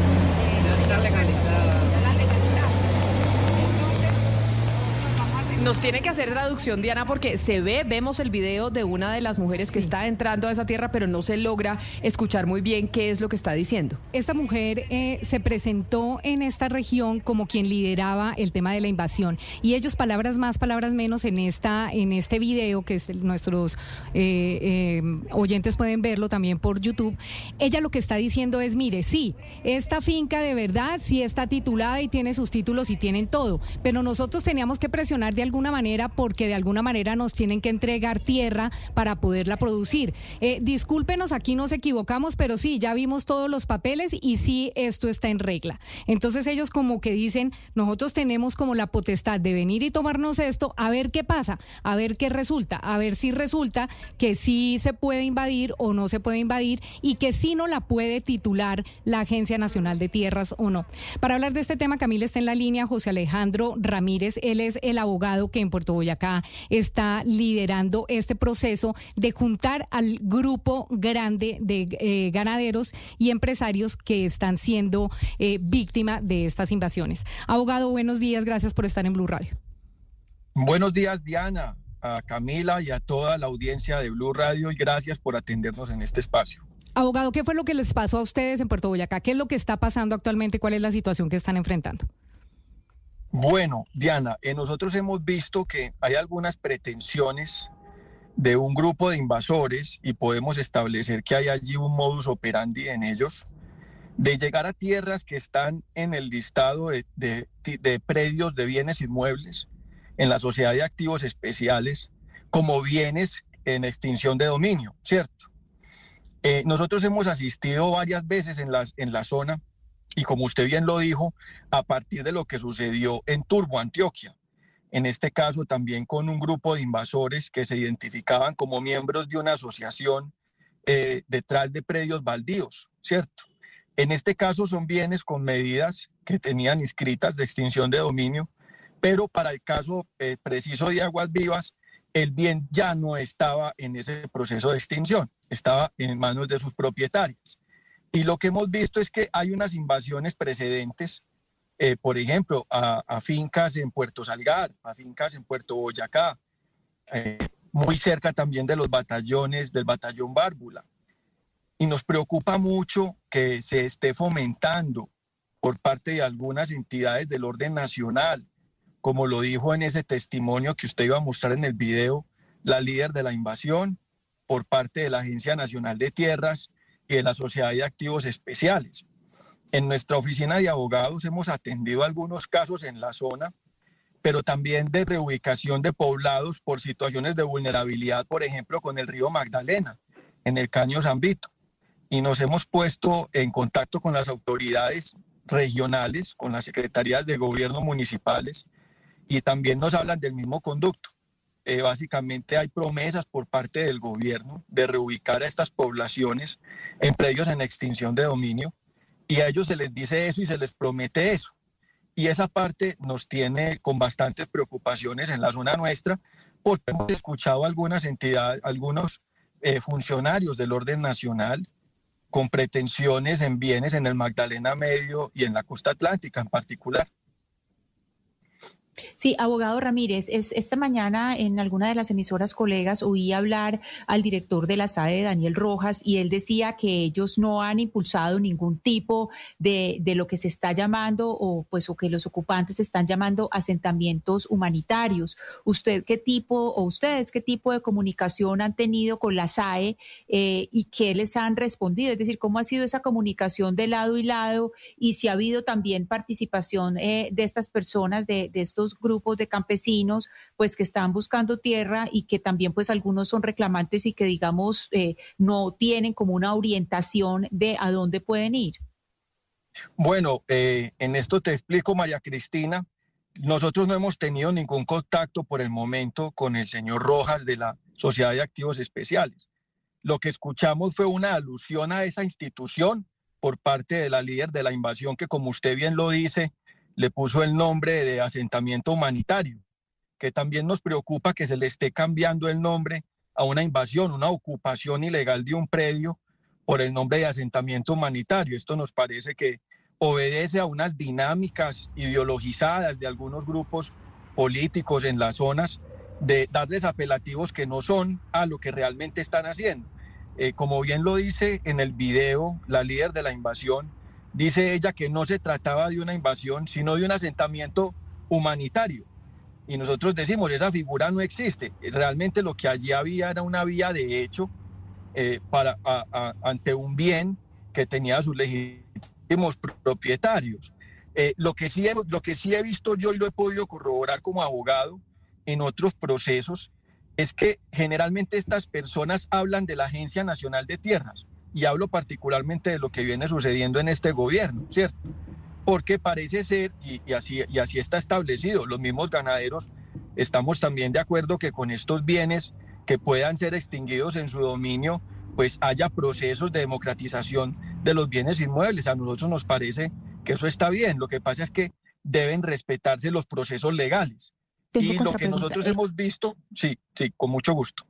de legalizada. Ya la legalizaron. Entonces, nosotros vamos a hacer Nos tiene que hacer traducción, Diana, porque se ve, vemos el video de una de las mujeres que está entrando a esa tierra, pero no se logra escuchar muy bien qué es lo que está diciendo. Esta mujer eh, se presentó en esta región como quien lideraba el tema de la invasión y ellos palabras más, palabras menos en esta en este video que es el- nuestros eh, eh, oyentes pueden verlo también por YouTube. Ella lo que está diciendo es, mire, sí, esta finca de verdad sí está titulada y tiene sus títulos y tienen todo, pero nosotros teníamos que presionar de alguna manera porque de alguna manera nos tienen que entregar tierra para poderla producir. Eh, discúlpenos, aquí nos equivocamos, pero sí, ya vimos todos los papeles y sí, esto está en regla. Entonces ellos como que dicen, nosotros tenemos como la potestad de venir y tomarnos esto, a ver qué pasa, a ver qué resulta, a ver si resulta que sí se puede invadir o no se puede invadir y que sí no la puede titular la Agencia Nacional de Tierras o no. Para hablar de este tema, Camila está en la línea, José Alejandro Ramírez, él es el abogado que en Puerto Boyacá está liderando este proceso de juntar al grupo grande de eh, ganaderos y empresarios que están siendo eh, víctima de estas invasiones. Abogado, buenos días, gracias por estar en Blue Radio. Buenos días, Diana, a Camila y a toda la audiencia de Blue Radio y gracias por atendernos en este espacio. Abogado, ¿qué fue lo que les pasó a ustedes en Puerto Boyacá? ¿Qué es lo que está pasando actualmente? ¿Cuál es la situación que están enfrentando? Bueno, Diana, eh, nosotros hemos visto que hay algunas pretensiones de un grupo de invasores y podemos establecer que hay allí un modus operandi en ellos de llegar a tierras que están en el listado de, de- predios de bienes inmuebles en la sociedad de activos especiales como bienes en extinción de dominio, ¿cierto? Eh, nosotros hemos asistido varias veces en la, en la zona y como usted bien lo dijo, a partir de lo que sucedió en Turbo, Antioquia. En este caso también con un grupo de invasores que se identificaban como miembros de una asociación eh, detrás de predios baldíos, ¿cierto? En este caso son bienes con medidas que tenían inscritas de extinción de dominio, pero para el caso eh, preciso de Aguas Vivas, el bien ya no estaba en ese proceso de extinción, estaba en manos de sus propietarios. Y lo que hemos visto es que hay unas invasiones precedentes, eh, por ejemplo, a, a fincas en Puerto Salgar, a fincas en Puerto Boyacá, eh, muy cerca también de los batallones del batallón Bárbula. Y nos preocupa mucho que se esté fomentando por parte de algunas entidades del orden nacional, como lo dijo en ese testimonio que usted iba a mostrar en el video, la líder de la invasión por parte de la Agencia Nacional de Tierras de la Sociedad de Activos Especiales. En nuestra oficina de abogados hemos atendido algunos casos en la zona, pero también de reubicación de poblados por situaciones de vulnerabilidad, por ejemplo, con el río Magdalena, en el Caño Zambito. Y nos hemos puesto en contacto con las autoridades regionales, con las secretarías de gobierno municipales, y también nos hablan del mismo conducto. Eh, básicamente hay promesas por parte del gobierno de reubicar a estas poblaciones en predios en extinción de dominio y a ellos se les dice eso y se les promete eso. Y esa parte nos tiene con bastantes preocupaciones en la zona nuestra porque hemos escuchado algunas entidades, algunos eh, funcionarios del orden nacional con pretensiones en bienes en el Magdalena Medio y en la costa atlántica en particular. Sí, abogado Ramírez, es, esta mañana en alguna de las emisoras colegas oí hablar al director de la SAE, Daniel Rojas, y él decía que ellos no han impulsado ningún tipo de, de, lo que se está llamando o pues o que los ocupantes están llamando asentamientos humanitarios. ¿Usted qué tipo o ustedes qué tipo de comunicación han tenido con la SAE eh, y qué les han respondido? Es decir, ¿cómo ha sido esa comunicación de lado y lado y si ha habido también participación eh, de estas personas, de, de estos grupos de campesinos pues que están buscando tierra y que también pues algunos son reclamantes y que digamos eh, no tienen como una orientación de a dónde pueden ir? Bueno, eh, en esto te explico, María Cristina. Nosotros no hemos tenido ningún contacto por el momento con el señor Rojas de la Sociedad de Activos Especiales. Lo que escuchamos fue una alusión a esa institución por parte de la líder de la invasión que, como usted bien lo dice, le puso el nombre de asentamiento humanitario, que también nos preocupa que se le esté cambiando el nombre a una invasión, una ocupación ilegal de un predio por el nombre de asentamiento humanitario. Esto nos parece que obedece a unas dinámicas ideologizadas de algunos grupos políticos en las zonas de darles apelativos que no son a lo que realmente están haciendo. Eh, como bien lo dice en el video la líder de la invasión, Dice ella que no se trataba de una invasión, sino de un asentamiento humanitario. Y nosotros decimos, esa figura no existe. Realmente lo que allí había era una vía de hecho eh, para, ante un bien que tenía sus legítimos propietarios. Eh, lo, que sí he, lo que sí he visto yo y lo he podido corroborar como abogado en otros procesos es que generalmente estas personas hablan de la Agencia Nacional de Tierras y hablo particularmente de lo que viene sucediendo en este gobierno, ¿cierto? Porque parece ser, y, así, y así está establecido, los mismos ganaderos estamos también de acuerdo que con estos bienes que puedan ser extinguidos en su dominio, pues haya procesos de democratización de los bienes inmuebles. A nosotros nos parece que eso está bien. Lo que pasa es que deben respetarse los procesos legales. Y lo que nosotros hemos visto, sí, sí, con mucho gusto.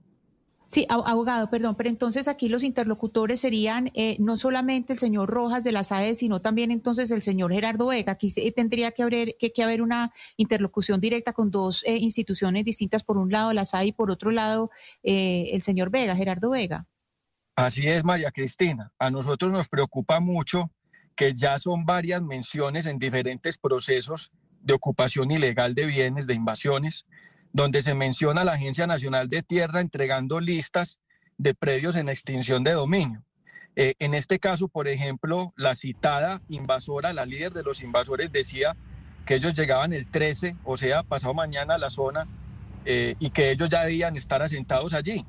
Sí, abogado, perdón, pero entonces aquí los interlocutores serían eh, no solamente el señor Rojas de la SAE, sino también entonces el señor Gerardo Vega. Aquí tendría que haber, que, que haber una interlocución directa con dos eh, instituciones distintas, por un lado la SAE y por otro lado eh, el señor Vega, Gerardo Vega. Así es, María Cristina. A nosotros nos preocupa mucho que ya son varias menciones en diferentes procesos de ocupación ilegal de bienes, de invasiones, donde se menciona la Agencia Nacional de Tierra entregando listas de predios en extinción de dominio. Eh, en este caso, por ejemplo, la citada invasora, la líder de los invasores, decía que ellos llegaban el 13, o sea, pasado mañana a la zona, eh, y que ellos ya debían estar asentados allí.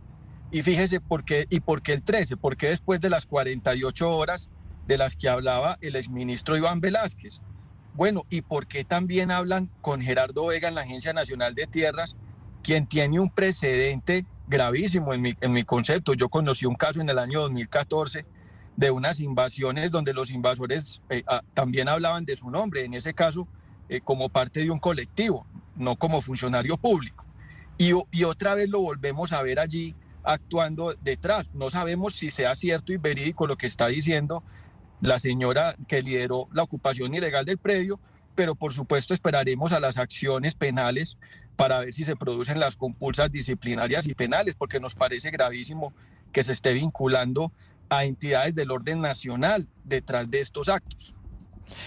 Y fíjese por qué, y por qué el 13, porque después de las 48 horas de las que hablaba el exministro Iván Velázquez. Bueno, ¿y por qué también hablan con Gerardo Vega en la Agencia Nacional de Tierras, quien tiene un precedente gravísimo en mi, en mi concepto? Yo conocí un caso en el año 2014 de unas invasiones donde los invasores eh, ah, también hablaban de su nombre, en ese caso eh, como parte de un colectivo, no como funcionario público. Y, y otra vez lo volvemos a ver allí actuando detrás. No sabemos si sea cierto y verídico lo que está diciendo la señora que lideró la ocupación ilegal del predio, pero por supuesto esperaremos a las acciones penales para ver si se producen las compulsas disciplinarias y penales, porque nos parece gravísimo que se esté vinculando a entidades del orden nacional detrás de estos actos.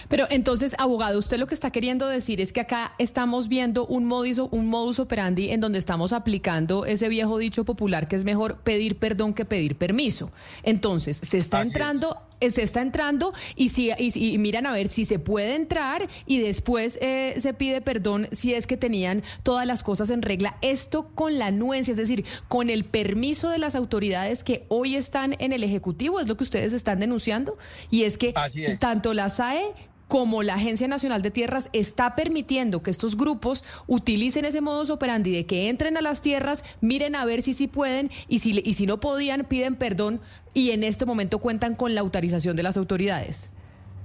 Pero entonces, abogado, usted lo que está queriendo decir es que acá estamos viendo un modus, un modus operandi en donde estamos aplicando ese viejo dicho popular que es mejor pedir perdón que pedir permiso. Entonces, se está entrando se está entrando y, si, y, miran a ver si se puede entrar y después eh, se pide perdón si es que tenían todas las cosas en regla. Esto con la anuencia, es decir, con el permiso de las autoridades que hoy están en el Ejecutivo, es lo que ustedes están denunciando. Y es que tanto la SAE como la Agencia Nacional de Tierras está permitiendo que estos grupos utilicen ese modus operandi de que entren a las tierras, miren a ver si sí pueden y si, no podían, piden perdón y en este momento cuentan con la autorización de las autoridades.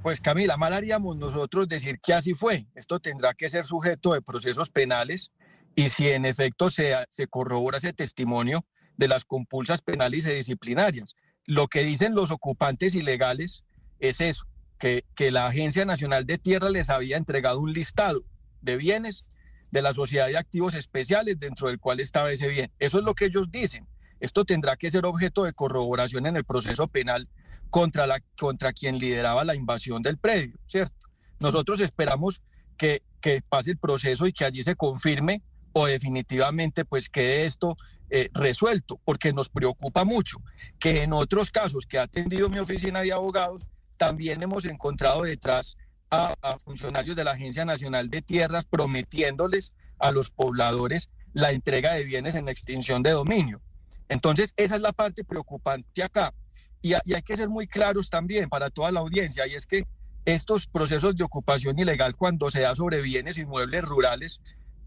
Pues Camila, mal haríamos nosotros decir que así fue. Esto tendrá que ser sujeto de procesos penales y si en efecto se, se corrobora ese testimonio de las compulsas penales y disciplinarias. lo que dicen los ocupantes ilegales es eso, que, que la Agencia Nacional de Tierra les había entregado un listado de bienes de la Sociedad de Activos Especiales dentro del cual estaba ese bien. Eso es lo que ellos dicen. Esto tendrá que ser objeto de corroboración en el proceso penal contra, la, contra quien lideraba la invasión del predio, ¿cierto? Nosotros esperamos que, que pase el proceso y que allí se confirme o definitivamente pues quede esto eh, resuelto, porque nos preocupa mucho que en otros casos que ha atendido mi oficina de abogados, también hemos encontrado detrás a, a funcionarios de la Agencia Nacional de Tierras prometiéndoles a los pobladores la entrega de bienes en extinción de dominio. Entonces, esa es la parte preocupante acá. Y, y, hay que ser muy claros también para toda la audiencia, y es que estos procesos de ocupación ilegal cuando se da sobre bienes inmuebles rurales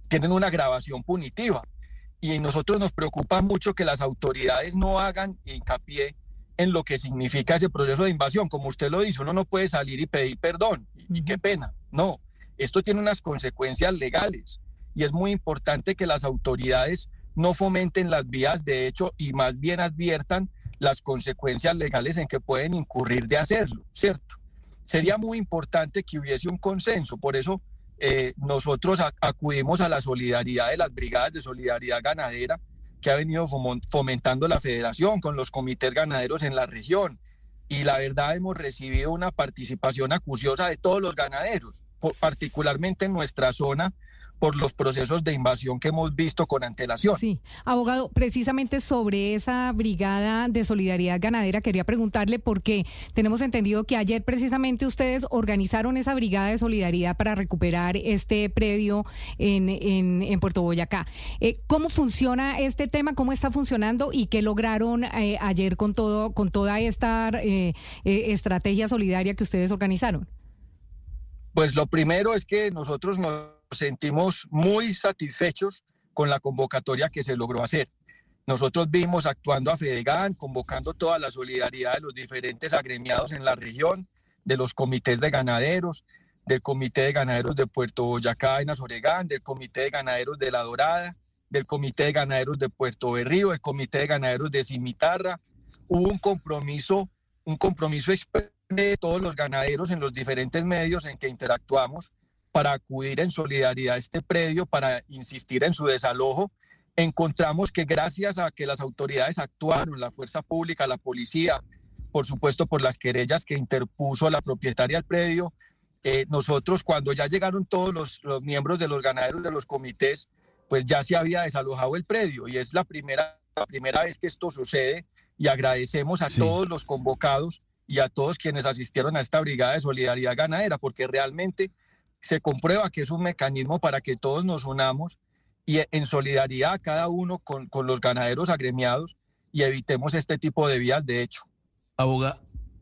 tienen una grabación punitiva y nosotros nos preocupa mucho que las autoridades no hagan hincapié en lo que significa ese proceso de invasión. Como usted lo dice, uno no puede salir y pedir perdón, y, y qué pena. No, esto tiene unas consecuencias legales y es muy importante que las autoridades no fomenten las vías de hecho y más bien adviertan las consecuencias legales en que pueden incurrir de hacerlo, ¿cierto? Sería muy importante que hubiese un consenso, por eso eh, nosotros acudimos a la solidaridad de las brigadas de solidaridad ganadera que ha venido fomentando la federación con los comités ganaderos en la región. Y la verdad hemos recibido una participación acuciosa de todos los ganaderos, particularmente en nuestra zona, por los procesos de invasión que hemos visto con antelación. Sí, abogado, precisamente sobre esa brigada de solidaridad ganadera quería preguntarle por qué tenemos entendido que ayer precisamente ustedes organizaron esa brigada de solidaridad para recuperar este predio en, en, en Puerto Boyacá. Eh, ¿Cómo funciona este tema? ¿Cómo está funcionando y qué lograron eh, ayer con todo con toda esta eh, estrategia solidaria que ustedes organizaron? Pues lo primero es que nosotros nos sentimos muy satisfechos con la convocatoria que se logró hacer. Nosotros vimos actuando a Fedegan, convocando toda la solidaridad de los diferentes agremiados en la región, de los comités de ganaderos, del Comité de Ganaderos de Puerto Boyacá en Azoregán, del Comité de Ganaderos de La Dorada, del Comité de Ganaderos de Puerto Berrío, del Comité de Ganaderos de Cimitarra. Hubo un compromiso, un compromiso de todos los ganaderos en los diferentes medios en que interactuamos para acudir en solidaridad a este predio, para insistir en su desalojo. Encontramos que gracias a que las autoridades actuaron, la fuerza pública, la policía, por supuesto por las querellas que interpuso la propietaria del predio, eh, nosotros cuando ya llegaron todos los, los miembros de los ganaderos de los comités, pues ya se había desalojado el predio y es la primera, la primera vez que esto sucede y agradecemos a sí. todos los convocados y a todos quienes asistieron a esta brigada de solidaridad ganadera, porque realmente se comprueba que es un mecanismo para que todos nos unamos y en solidaridad cada uno con, con los ganaderos agremiados y evitemos este tipo de vías de hecho.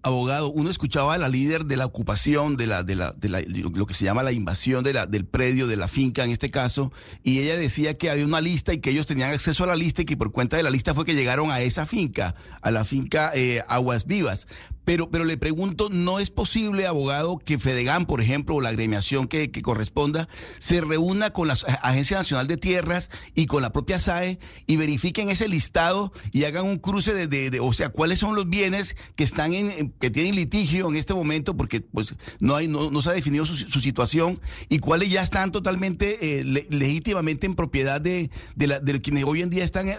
Abogado, uno escuchaba a la líder de la ocupación, de la, de la, de la, lo que se llama la invasión de la, del predio, de la finca en este caso, y ella decía que había una lista y que ellos tenían acceso a la lista y que por cuenta de la lista fue que llegaron a esa finca, a la finca eh, Aguas Vivas. Pero, pero le pregunto, ¿no es posible, abogado, que Fedegan, por ejemplo, o la agremiación que, corresponda, se reúna con la Agencia Nacional de Tierras y con la propia SAE y verifiquen ese listado y hagan un cruce de, o sea, cuáles son los bienes que están en, que tienen litigio en este momento, porque pues no hay, no, no se ha definido su, su, situación, y cuáles ya están totalmente eh, le, legítimamente en propiedad de, de, la, de quienes hoy en día están eh,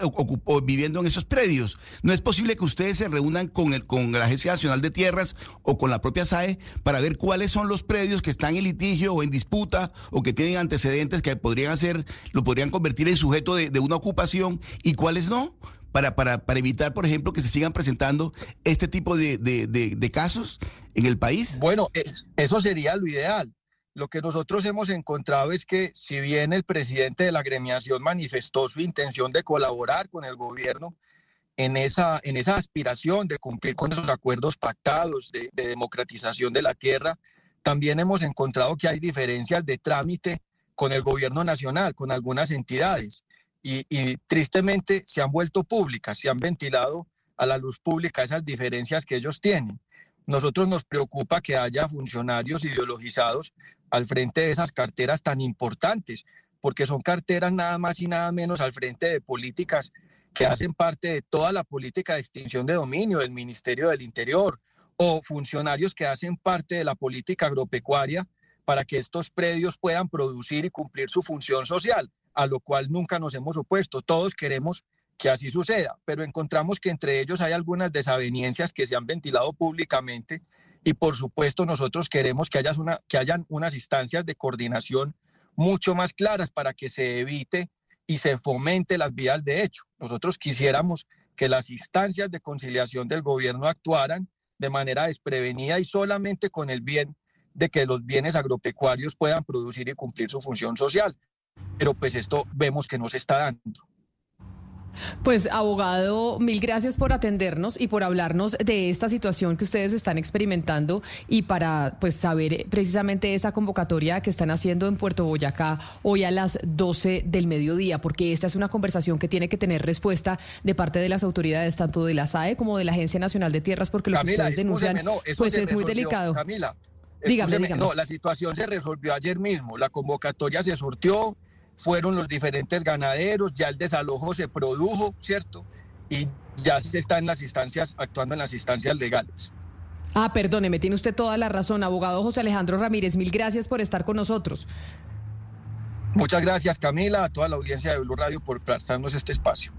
viviendo en esos predios. No es posible que ustedes se reúnan con el, con la Agencia Nacional de Tierras o con la propia SAE para ver cuáles son los predios que están en litigio o en disputa o que tienen antecedentes que podrían hacer, lo podrían convertir en sujeto de, una ocupación y cuáles no. Para, para, para, evitar, por ejemplo, que se sigan presentando este tipo de, de, de, casos en el país? Bueno, es, eso sería lo ideal. Lo que nosotros hemos encontrado es que si bien el presidente de la gremiación manifestó su intención de colaborar con el gobierno, en esa, en esa aspiración de cumplir con esos acuerdos pactados de, de, democratización de la tierra, también hemos encontrado que hay diferencias de trámite con el gobierno nacional, con algunas entidades, y tristemente se han vuelto públicas, se han ventilado a la luz pública esas diferencias que ellos tienen. Nosotros nos preocupa que haya funcionarios ideologizados al frente de esas carteras tan importantes, porque son carteras nada más y nada menos al frente de políticas que hacen parte de toda la política de extinción de dominio del Ministerio del Interior o funcionarios que hacen parte de la política agropecuaria para que estos predios puedan producir y cumplir su función social, a lo cual nunca nos hemos opuesto. Todos queremos que así suceda, pero encontramos que entre ellos hay algunas desavenencias que se han ventilado públicamente y por supuesto nosotros queremos que, haya una, que hayan unas instancias de coordinación mucho más claras para que se evite y se fomente las vías de hecho. Nosotros quisiéramos que las instancias de conciliación del gobierno actuaran de manera desprevenida y solamente con el bien de que los bienes agropecuarios puedan producir y cumplir su función social. Pero pues esto vemos que no se está dando. Pues abogado, mil gracias por atendernos y por hablarnos de esta situación que ustedes están experimentando y para pues saber precisamente esa convocatoria que están haciendo en Puerto Boyacá hoy a las 12 del mediodía, porque esta es una conversación que tiene que tener respuesta de parte de las autoridades tanto de la SAE como de la Agencia Nacional de Tierras, porque lo que ustedes denuncian no, pues es muy delicado. Camila, Dígame, dígame. No, la situación se resolvió ayer mismo. La convocatoria se surtió, fueron los diferentes ganaderos, ya el desalojo se produjo, ¿cierto? Y ya se está en las instancias, actuando en las instancias legales. Ah, perdóneme, tiene usted toda la razón, abogado José Alejandro Ramírez, mil gracias por estar con nosotros. Muchas gracias, Camila, a toda la audiencia de Blue Radio por prestarnos este espacio.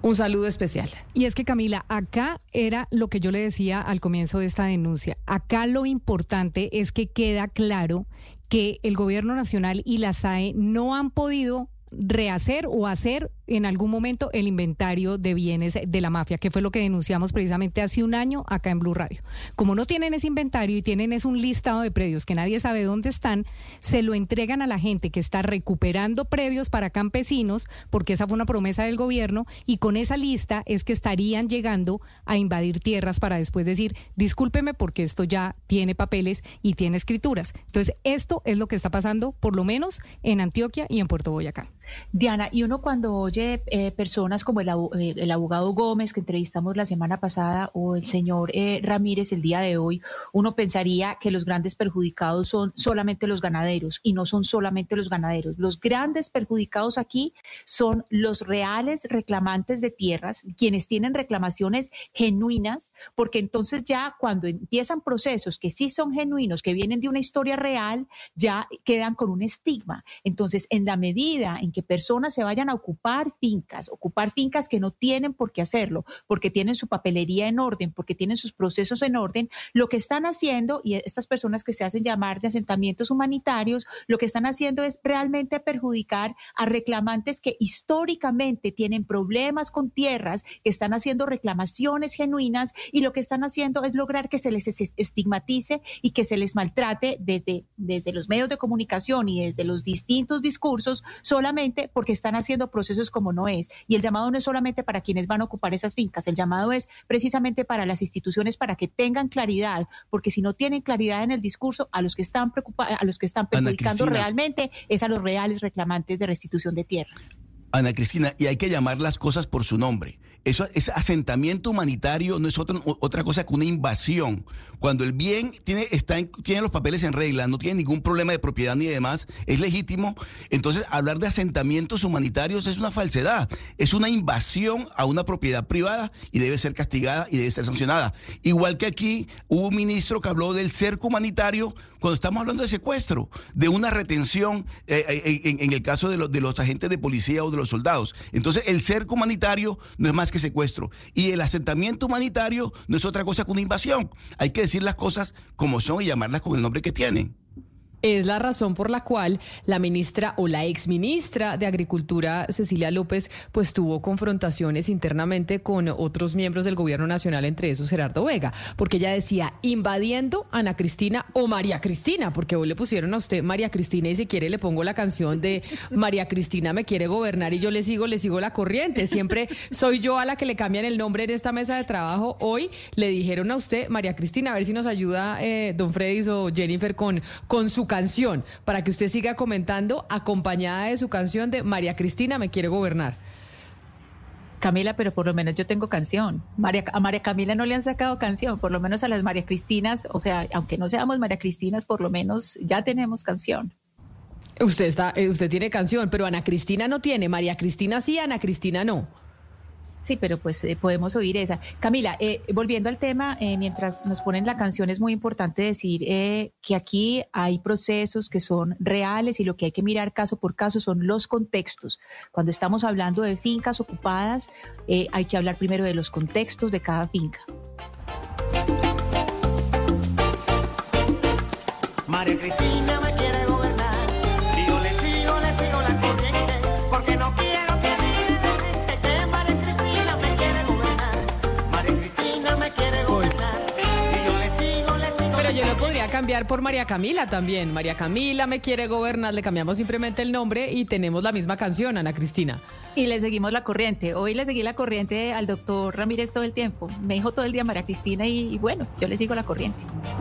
Un saludo especial. Y es que Camila, acá era lo que yo le decía al comienzo de esta denuncia. Acá lo importante es que queda claro que el gobierno nacional y la SAE no han podido rehacer o hacer en algún momento el inventario de bienes de la mafia, que fue lo que denunciamos precisamente hace un año acá en Blue Radio. Como no tienen ese inventario y tienen es un listado de predios que nadie sabe dónde están, se lo entregan a la gente que está recuperando predios para campesinos, porque esa fue una promesa del gobierno, y con esa lista es que estarían llegando a invadir tierras para después decir, discúlpeme porque esto ya tiene papeles y tiene escrituras. Entonces, esto es lo que está pasando, por lo menos en Antioquia y en Puerto Boyacá. Diana, y uno cuando eh, personas como el, eh, el abogado Gómez que entrevistamos la semana pasada o el señor eh, Ramírez el día de hoy, uno pensaría que los grandes perjudicados son solamente los ganaderos y no son solamente los ganaderos. Los grandes perjudicados aquí son los reales reclamantes de tierras, quienes tienen reclamaciones genuinas, porque entonces ya cuando empiezan procesos que sí son genuinos, que vienen de una historia real, ya quedan con un estigma. Entonces, en la medida en que personas se vayan a ocupar fincas, ocupar fincas que no tienen por qué hacerlo, porque tienen su papelería en orden, porque tienen sus procesos en orden, lo que están haciendo, y estas personas que se hacen llamar de asentamientos humanitarios, lo que están haciendo es realmente perjudicar a reclamantes que históricamente tienen problemas con tierras, que están haciendo reclamaciones genuinas y lo que están haciendo es lograr que se les es- estigmatice y que se les maltrate desde, desde los medios de comunicación y desde los distintos discursos solamente porque están haciendo procesos como no es. Y el llamado no es solamente para quienes van a ocupar esas fincas, el llamado es precisamente para las instituciones para que tengan claridad, porque si no tienen claridad en el discurso, a los que están preocupa- a los que están perjudicando realmente es a los reales reclamantes de restitución de tierras. Ana Cristina, y hay que llamar las cosas por su nombre. Eso, ese asentamiento humanitario no es otra, otra cosa que una invasión. Cuando el bien tiene, está en- tiene los papeles en regla, no tiene ningún problema de propiedad ni demás, es legítimo. Entonces, hablar de asentamientos humanitarios es una falsedad. Es una invasión a una propiedad privada y debe ser castigada y debe ser sancionada. Igual que aquí hubo un ministro que habló del cerco humanitario cuando estamos hablando de secuestro, de una retención eh, eh, en, el caso de, los- de los agentes de policía o de los soldados. Entonces, el cerco humanitario no es más que secuestro. Y el asentamiento humanitario no es otra cosa que una invasión. Hay que decir las cosas como son y llamarlas con el nombre que tienen. Es la razón por la cual la ministra o la exministra de Agricultura, Cecilia López, pues tuvo confrontaciones internamente con otros miembros del gobierno nacional, entre esos Gerardo Vega, porque ella decía invadiendo Ana Cristina o María Cristina, porque hoy le pusieron a usted María Cristina y si quiere le pongo la canción de María Cristina me quiere gobernar y yo le sigo, le sigo la corriente. Siempre soy yo a la que le cambian el nombre en esta mesa de trabajo. Hoy le dijeron a usted, María Cristina, a ver si nos ayuda eh, don Freddy o Jennifer con, con su canción, para que usted siga comentando acompañada de su canción de María Cristina me quiere gobernar. Camila, pero por lo menos yo tengo canción. María, a María Camila no le han sacado canción, por lo menos a las María Cristinas, o sea, aunque no seamos María Cristinas, por lo menos ya tenemos canción. Usted está, eh, usted tiene canción, pero Ana Cristina no tiene. María Cristina sí, Ana Cristina no. Sí, pero pues eh, podemos oír esa. Camila, eh, volviendo al tema, eh, mientras nos ponen la canción, es muy importante decir que aquí hay procesos que son reales y lo que hay que mirar caso por caso son los contextos. Cuando estamos hablando de fincas ocupadas, hay que hablar primero de los contextos de cada finca. Podría cambiar por María Camila también. María Camila me quiere gobernar, le cambiamos simplemente el nombre y tenemos la misma canción, Ana Cristina. Y le seguimos la corriente. Hoy le seguí la corriente al doctor Ramírez todo el tiempo. Me dijo todo el día María Cristina y, y, bueno, yo le sigo la corriente.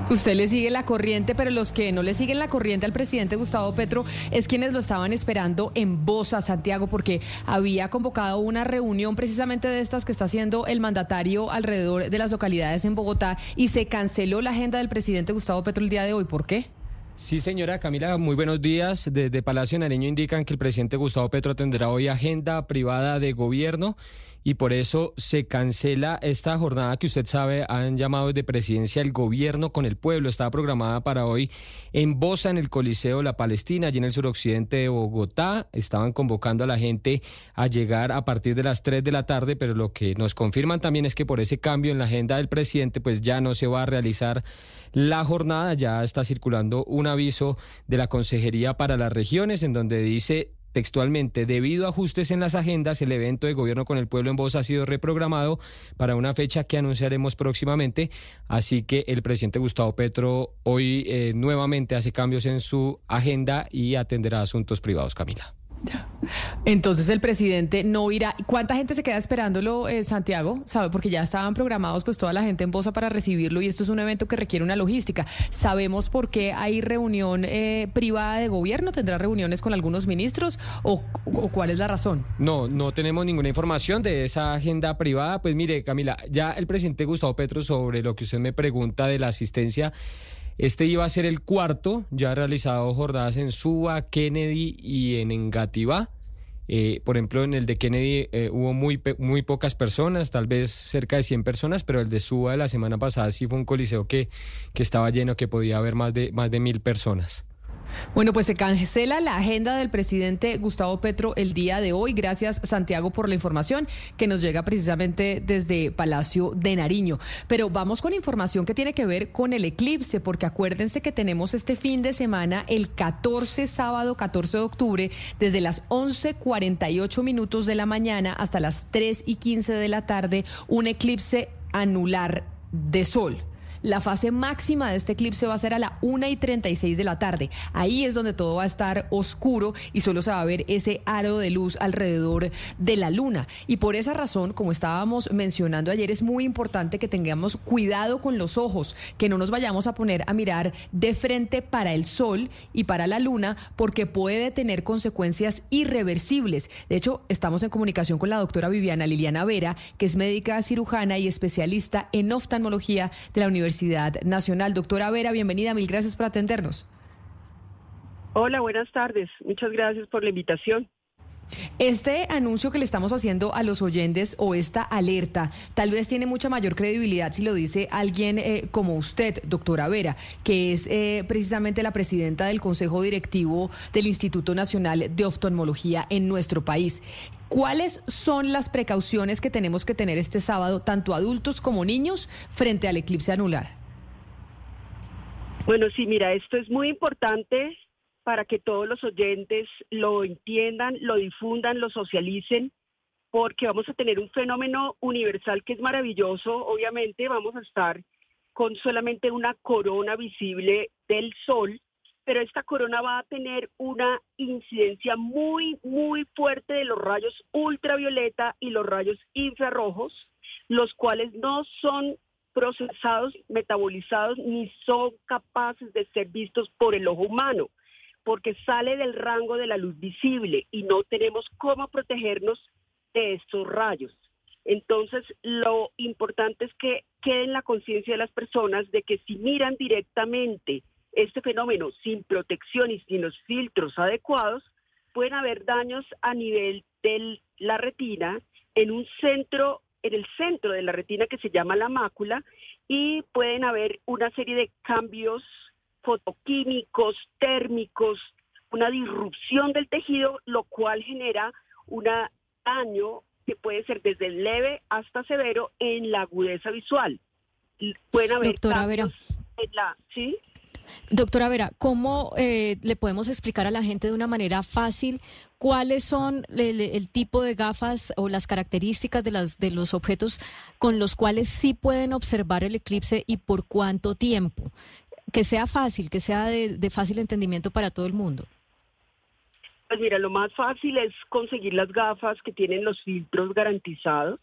Usted le sigue la corriente, pero los que no le siguen la corriente al presidente Gustavo Petro es quienes lo estaban esperando en Bosa, Santiago, porque había convocado una reunión precisamente de estas que está haciendo el mandatario alrededor de las localidades en Bogotá y se canceló la agenda del presidente Gustavo Petro el día de hoy. ¿Por qué? Sí, señora Camila, muy buenos días. Desde Palacio Nareño indican que el presidente Gustavo Petro tendrá hoy agenda privada de gobierno y por eso se cancela esta jornada que usted sabe han llamado de presidencia el gobierno con el pueblo. Estaba programada para hoy en Bosa, en el Coliseo La Palestina, allí en el suroccidente de Bogotá. Estaban convocando a la gente a llegar a partir de las 3 de la tarde, pero lo que nos confirman también es que por ese cambio en la agenda del presidente, pues ya no se va a realizar la jornada. Ya está circulando un aviso de la Consejería para las Regiones en donde dice textualmente, debido a ajustes en las agendas, el evento de gobierno con el pueblo en voz ha sido reprogramado para una fecha que anunciaremos próximamente. Así que el presidente Gustavo Petro hoy eh, nuevamente hace cambios en su agenda y atenderá asuntos privados, Camila. Entonces el presidente no irá. ¿Cuánta gente se queda esperándolo, eh, Santiago? ¿Sabe? Porque ya estaban programados pues toda la gente en Bosa para recibirlo y esto es un evento que requiere una logística. ¿Sabemos por qué hay reunión eh, privada de gobierno? ¿Tendrá reuniones con algunos ministros o, o, cuál es la razón? No, no tenemos ninguna información de esa agenda privada. Pues mire, Camila, ya el presidente Gustavo Petro sobre lo que usted me pregunta de la asistencia. Este iba a ser el cuarto, ya ha realizado jornadas en Suba, Kennedy y en Engativá. Eh, por ejemplo, en el de Kennedy eh, hubo muy, muy pocas personas, tal vez cerca de 100 personas, pero el de Suba de la semana pasada sí fue un coliseo que, que estaba lleno, que podía haber más de, más de mil personas. Bueno, pues se cancela la agenda del presidente Gustavo Petro el día de hoy. Gracias, Santiago, por la información que nos llega precisamente desde Palacio de Nariño. Pero vamos con información que tiene que ver con el eclipse, porque acuérdense que tenemos este fin de semana, el 14, sábado 14 de octubre, desde las 11.48 minutos de la mañana hasta las 3 y 15 de la tarde, un eclipse anular de sol. La fase máxima de este eclipse va a ser a la 1 y 36 de la tarde. Ahí es donde todo va a estar oscuro y solo se va a ver ese aro de luz alrededor de la luna. Y por esa razón, como estábamos mencionando ayer, es muy importante que tengamos cuidado con los ojos, que no nos vayamos a poner a mirar de frente para el sol y para la luna, porque puede tener consecuencias irreversibles. De hecho, estamos en comunicación con la doctora Viviana Liliana Vera, que es médica cirujana y especialista en oftalmología de la Universidad Universidad Nacional. Doctora Vera, bienvenida, mil gracias por atendernos. Hola, buenas tardes. Muchas gracias por la invitación. Este anuncio que le estamos haciendo a los oyentes o esta alerta tal vez tiene mucha mayor credibilidad si lo dice alguien eh, como usted, doctora Vera, que es eh, precisamente la presidenta del Consejo Directivo del Instituto Nacional de Oftalmología en nuestro país. ¿Cuáles son las precauciones que tenemos que tener este sábado, tanto adultos como niños, frente al eclipse anular? Bueno, sí, mira, esto es muy importante para que todos los oyentes lo entiendan, lo difundan, lo socialicen, porque vamos a tener un fenómeno universal que es maravilloso. Obviamente vamos a estar con solamente una corona visible del sol, pero esta corona va a tener una incidencia muy, muy fuerte de los rayos ultravioleta y los rayos infrarrojos, los cuales no son procesados, metabolizados, ni son capaces de ser vistos por el ojo humano porque sale del rango de la luz visible y no tenemos cómo protegernos de estos rayos. Entonces, lo importante es que quede en la conciencia de las personas de que si miran directamente este fenómeno sin protección y sin los filtros adecuados, pueden haber daños a nivel de la retina en un centro, en el centro de la retina que se llama la mácula y pueden haber una serie de cambios fotoquímicos, térmicos, una disrupción del tejido, lo cual genera un daño que puede ser desde leve hasta severo en la agudeza visual. Pueden haber Doctora Vera. en la, ¿sí? Doctora Vera, ¿cómo eh, le podemos explicar a la gente de una manera fácil cuáles son el, tipo de gafas o las características de, las, de los objetos con los cuales sí pueden observar el eclipse y por cuánto tiempo? Que sea fácil, que sea de, de fácil entendimiento para todo el mundo. Pues mira, lo más fácil es conseguir las gafas que tienen los filtros garantizados.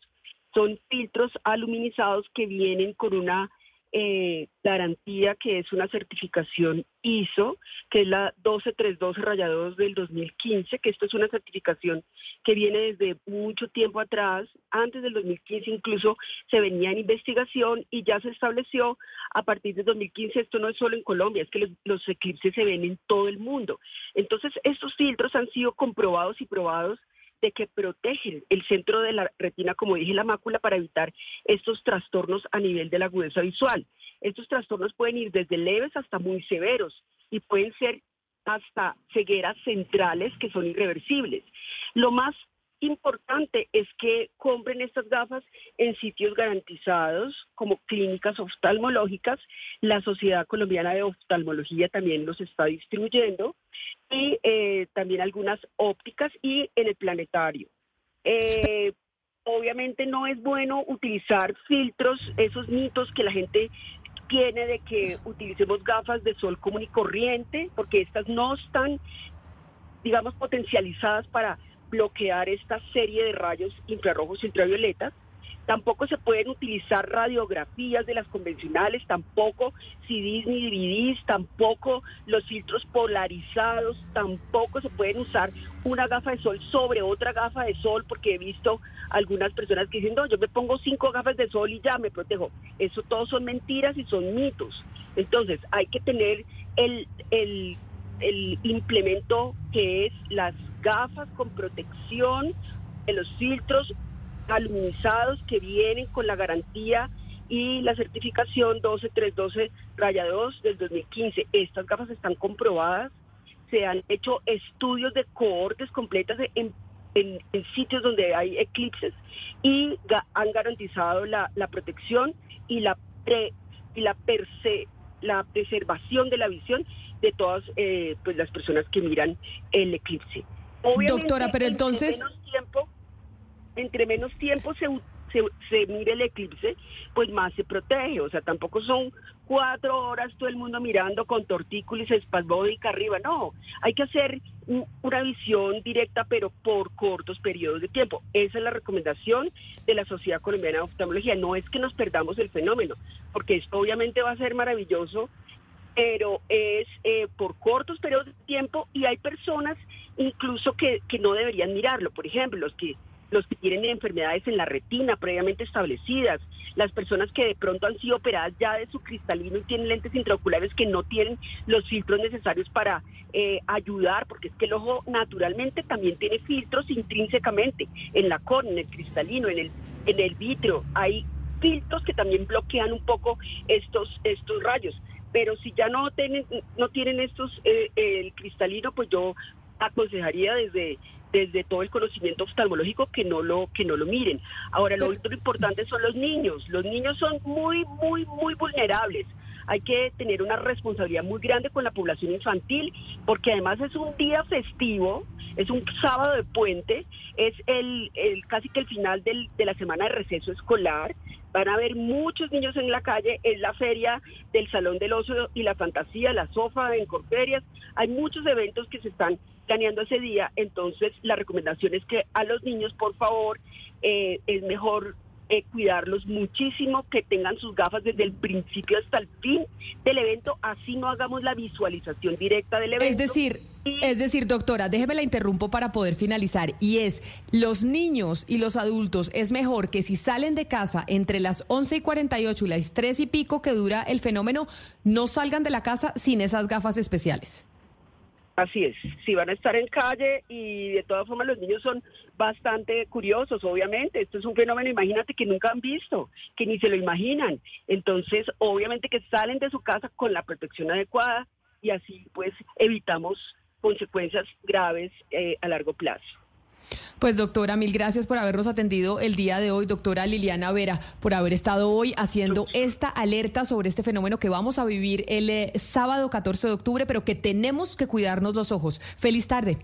Son filtros aluminizados que vienen con una eh, garantía que es una certificación ISO, que es la 12312 rayador del 2015, que esto es una certificación que viene desde mucho tiempo atrás, antes del 2015 incluso se venía en investigación y ya se estableció a partir del 2015, esto no es solo en Colombia, es que los eclipses se ven en todo el mundo. Entonces, estos filtros han sido comprobados y probados de que protegen el centro de la retina, como dije, la mácula, para evitar estos trastornos a nivel de la agudeza visual. Estos trastornos pueden ir desde leves hasta muy severos y pueden ser hasta cegueras centrales que son irreversibles. Lo más importante es que compren estas gafas en sitios garantizados como clínicas oftalmológicas. La Sociedad Colombiana de Oftalmología también los está distribuyendo y eh, también algunas ópticas y en el planetario. Eh, obviamente no es bueno utilizar filtros, esos mitos que la gente tiene de que utilicemos gafas de sol común y corriente, porque estas no están, digamos, potencializadas para bloquear esta serie de rayos infrarrojos y ultravioletas. Tampoco se pueden utilizar radiografías de las convencionales, tampoco CDs ni DVDs, tampoco los filtros polarizados, tampoco se pueden usar una gafa de sol sobre otra gafa de sol, porque he visto algunas personas que dicen, no, yo me pongo cinco gafas de sol y ya me protejo. Eso todo son mentiras y son mitos. Entonces hay que tener el, el, el implemento que es las gafas con protección, en los filtros aluminizados que vienen con la garantía y la certificación 12312 raya 2 del 2015. Estas gafas están comprobadas, se han hecho estudios de cohortes completas en, sitios donde hay eclipses y han garantizado la, la protección y la pre- y la perse- la preservación de la visión de todas eh, pues las personas que miran el eclipse. Doctora, pero entre entonces- menos tiempo, entre menos tiempo se, se, se mire el eclipse, pues más se protege. O sea, tampoco son cuatro horas todo el mundo mirando con tortícolis espasmódica arriba. No, hay que hacer un- una visión directa, pero por cortos periodos de tiempo. Esa es la recomendación de la Sociedad Colombiana de Oftalmología. No es que nos perdamos el fenómeno, porque esto obviamente va a ser maravilloso pero es eh, por cortos periodos de tiempo y hay personas incluso que, que no deberían mirarlo. Por ejemplo, los que los que tienen enfermedades en la retina previamente establecidas, las personas que de pronto han sido operadas ya de su cristalino y tienen lentes intraoculares que no tienen los filtros necesarios para eh, ayudar, porque es que el ojo naturalmente también tiene filtros intrínsecamente en la córnea, en el cristalino, en el, en el vitrio. Hay filtros que también bloquean un poco estos, estos rayos. Pero si ya no tienen, no tienen estos, eh, el cristalino, pues yo aconsejaría desde desde todo el conocimiento oftalmológico que no lo que no lo miren. Ahora lo otro importante son los niños. Los niños son muy muy muy vulnerables. Hay que tener una responsabilidad muy grande con la población infantil porque además es un día festivo, es un sábado de puente, es el, casi que el final de la semana de receso escolar. Van a haber muchos niños en la calle, es la feria del Salón del Oso y la Fantasía, la Sofa en Corferias. Hay muchos eventos que se están planeando ese día, entonces la recomendación es que a los niños, por favor, eh, es mejor eh, cuidarlos muchísimo, que tengan sus gafas desde el principio hasta el fin del evento, así no hagamos la visualización directa del evento. Es decir, es decir, doctora, déjeme la interrumpo para poder finalizar. Y es, los niños y los adultos, es mejor que si salen de casa entre las 11 y 48 y las 3 y pico que dura el fenómeno, no salgan de la casa sin esas gafas especiales. Así es, si van a estar en calle y de todas formas los niños son bastante curiosos, obviamente. Esto es un fenómeno, imagínate, que nunca han visto, que ni se lo imaginan. Entonces, obviamente que salen de su casa con la protección adecuada y así pues evitamos consecuencias graves eh, a largo plazo. Pues doctora, mil gracias por habernos atendido el día de hoy, doctora Liliana Vera, por haber estado hoy haciendo esta alerta sobre este fenómeno que vamos a vivir el eh, sábado 14 de octubre, pero que tenemos que cuidarnos los ojos. Feliz tarde.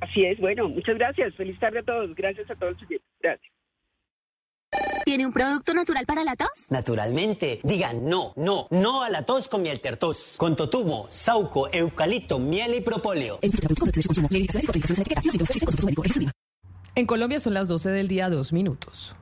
Así es, bueno, muchas gracias. Feliz tarde a todos. Gracias a todos. Gracias. ¿Tiene un producto natural para la tos? Naturalmente. Digan no, no, no a la tos con miel tertos. Con totumo, sauco, eucalipto, miel y propóleo. En Colombia son las 12 del día, dos minutos.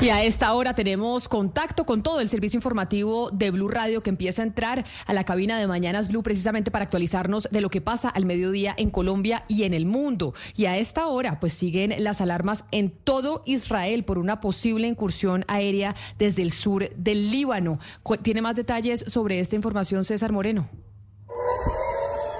Y a esta hora tenemos contacto con todo el servicio informativo de Blue Radio que empieza a entrar a la cabina de Mañanas Blue precisamente para actualizarnos de lo que pasa al mediodía en Colombia y en el mundo. Y a esta hora pues siguen las alarmas en todo Israel por una posible incursión aérea desde el sur del Líbano. ¿Tiene más detalles sobre esta información César Moreno?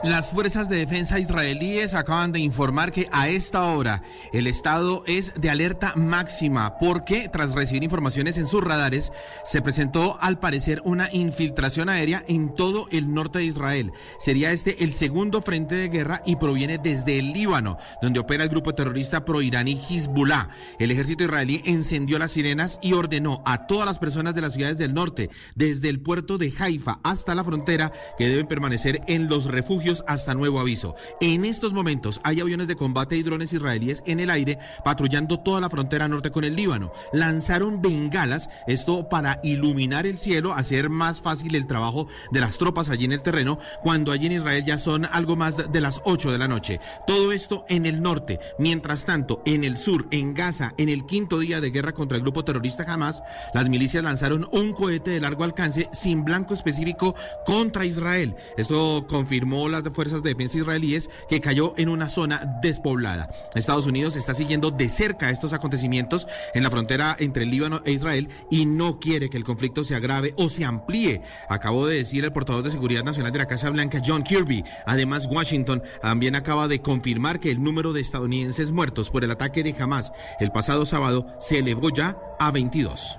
Las fuerzas de defensa israelíes acaban de informar que a esta hora el estado es de alerta máxima porque tras recibir informaciones en sus radares se presentó al parecer una infiltración aérea en todo el norte de Israel. Sería este el segundo frente de guerra y proviene desde el Líbano, donde opera el grupo terrorista proiraní Hezbollah. El ejército israelí encendió las sirenas y ordenó a todas las personas de las ciudades del norte, desde el puerto de Haifa hasta la frontera, que deben permanecer en los refugios hasta nuevo aviso. En estos momentos hay aviones de combate y drones israelíes en el aire patrullando toda la frontera norte con el Líbano. Lanzaron bengalas, esto para iluminar el cielo, hacer más fácil el trabajo de las tropas allí en el terreno, cuando allí en Israel ya son algo más de las 8 de la noche. Todo esto en el norte. Mientras tanto, en el sur, en Gaza, en el quinto día de guerra contra el grupo terrorista Hamas, las milicias lanzaron un cohete de largo alcance sin blanco específico contra Israel. Esto confirmó las fuerzas de defensa israelíes que cayó en una zona despoblada. Estados Unidos está siguiendo de cerca estos acontecimientos en la frontera entre Líbano e Israel y no quiere que el conflicto se agrave o se amplíe. Acabó de decir el portavoz de Seguridad Nacional de la Casa Blanca, John Kirby. Además, Washington también acaba de confirmar que el número de estadounidenses muertos por el ataque de Hamas el pasado sábado se elevó ya a 22.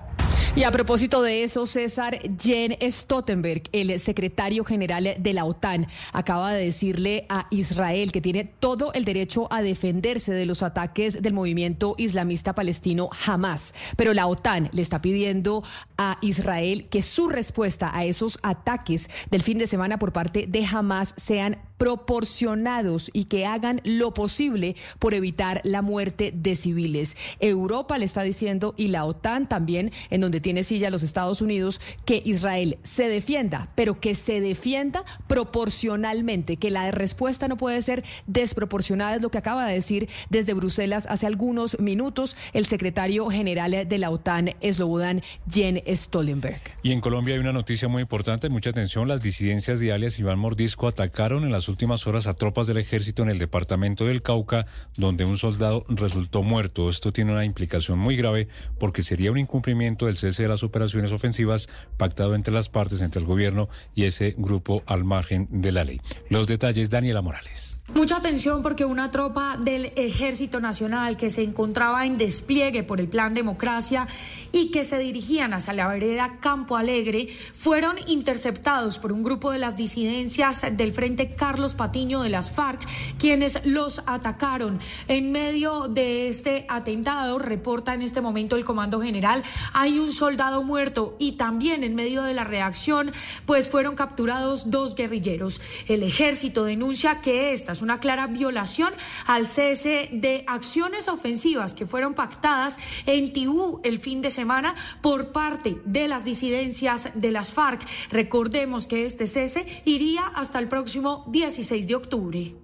Y a propósito de eso, César Jen Stoltenberg, el secretario general de la OTAN, acaba de decirle a Israel que tiene todo el derecho a defenderse de los ataques del movimiento islamista palestino Hamas. Pero la OTAN le está pidiendo a Israel que su respuesta a esos ataques del fin de semana por parte de Hamas sean proporcionados y que hagan lo posible por evitar la muerte de civiles. Europa le está diciendo y la OTAN también, en donde tiene silla los Estados Unidos, que Israel se defienda, pero que se defienda proporcionalmente, que la respuesta no puede ser desproporcionada, es lo que acaba de decir desde Bruselas hace algunos minutos el secretario general de la OTAN, Slobodan Jen Stoltenberg. Y en Colombia hay una noticia muy importante, mucha atención, las disidencias de alias Iván Mordisco atacaron en las últimas horas a tropas del ejército en el departamento del Cauca, donde un soldado resultó muerto. Esto tiene una implicación muy grave porque sería un incumplimiento del cese de las operaciones ofensivas pactado entre las partes, entre el gobierno y ese grupo al margen de la ley. Los detalles, Daniela Morales. Mucha atención porque una tropa del Ejército Nacional que se encontraba en despliegue por el Plan Democracia y que se dirigían hacia la vereda Campo Alegre fueron interceptados por un grupo de las disidencias del Frente Carlos Patiño de las FARC, quienes los atacaron. En medio de este atentado, reporta en este momento el Comando General, hay un soldado muerto y también en medio de la reacción, pues fueron capturados dos guerrilleros. El ejército denuncia que estas una clara violación al cese de acciones ofensivas que fueron pactadas en Tibú el fin de semana por parte de las disidencias de las FARC. Recordemos que este cese iría hasta el próximo 16 de octubre.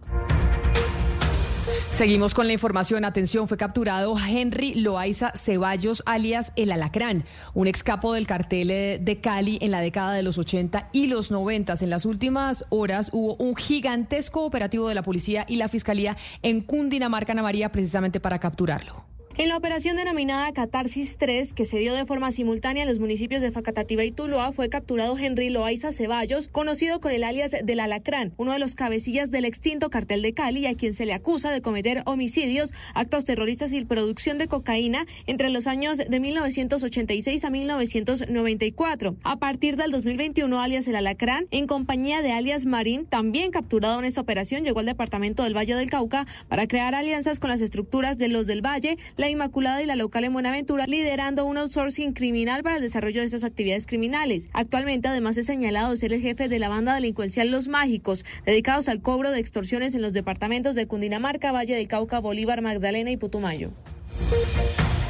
Seguimos con la información. Atención, fue capturado Henry Loaiza Ceballos, alias El Alacrán, un excapo del cartel eh, de Cali en la década de los 80 y los 90. En las últimas horas hubo un gigantesco operativo de la policía y la fiscalía en Cundinamarca, Ana María, precisamente para capturarlo. En la operación denominada Catarsis 3, que se dio de forma simultánea en los municipios de Facatativa y Tuluá, fue capturado Henry Loaiza Ceballos, conocido con el alias del Alacrán, uno de los cabecillas del extinto cartel de Cali, a quien se le acusa de cometer homicidios, actos terroristas y producción de cocaína entre los años de 1986 a 1994. A partir del 2021, alias el Alacrán, en compañía de alias Marín, también capturado en esta operación, llegó al departamento del Valle del Cauca para crear alianzas con las estructuras de los del Valle, la Inmaculada y la local en Buenaventura, liderando un outsourcing criminal para el desarrollo de estas actividades criminales. Actualmente, además, es señalado ser el jefe de la banda delincuencial Los Mágicos, dedicados al cobro de extorsiones en los departamentos de Cundinamarca, Valle del Cauca, Bolívar, Magdalena y Putumayo.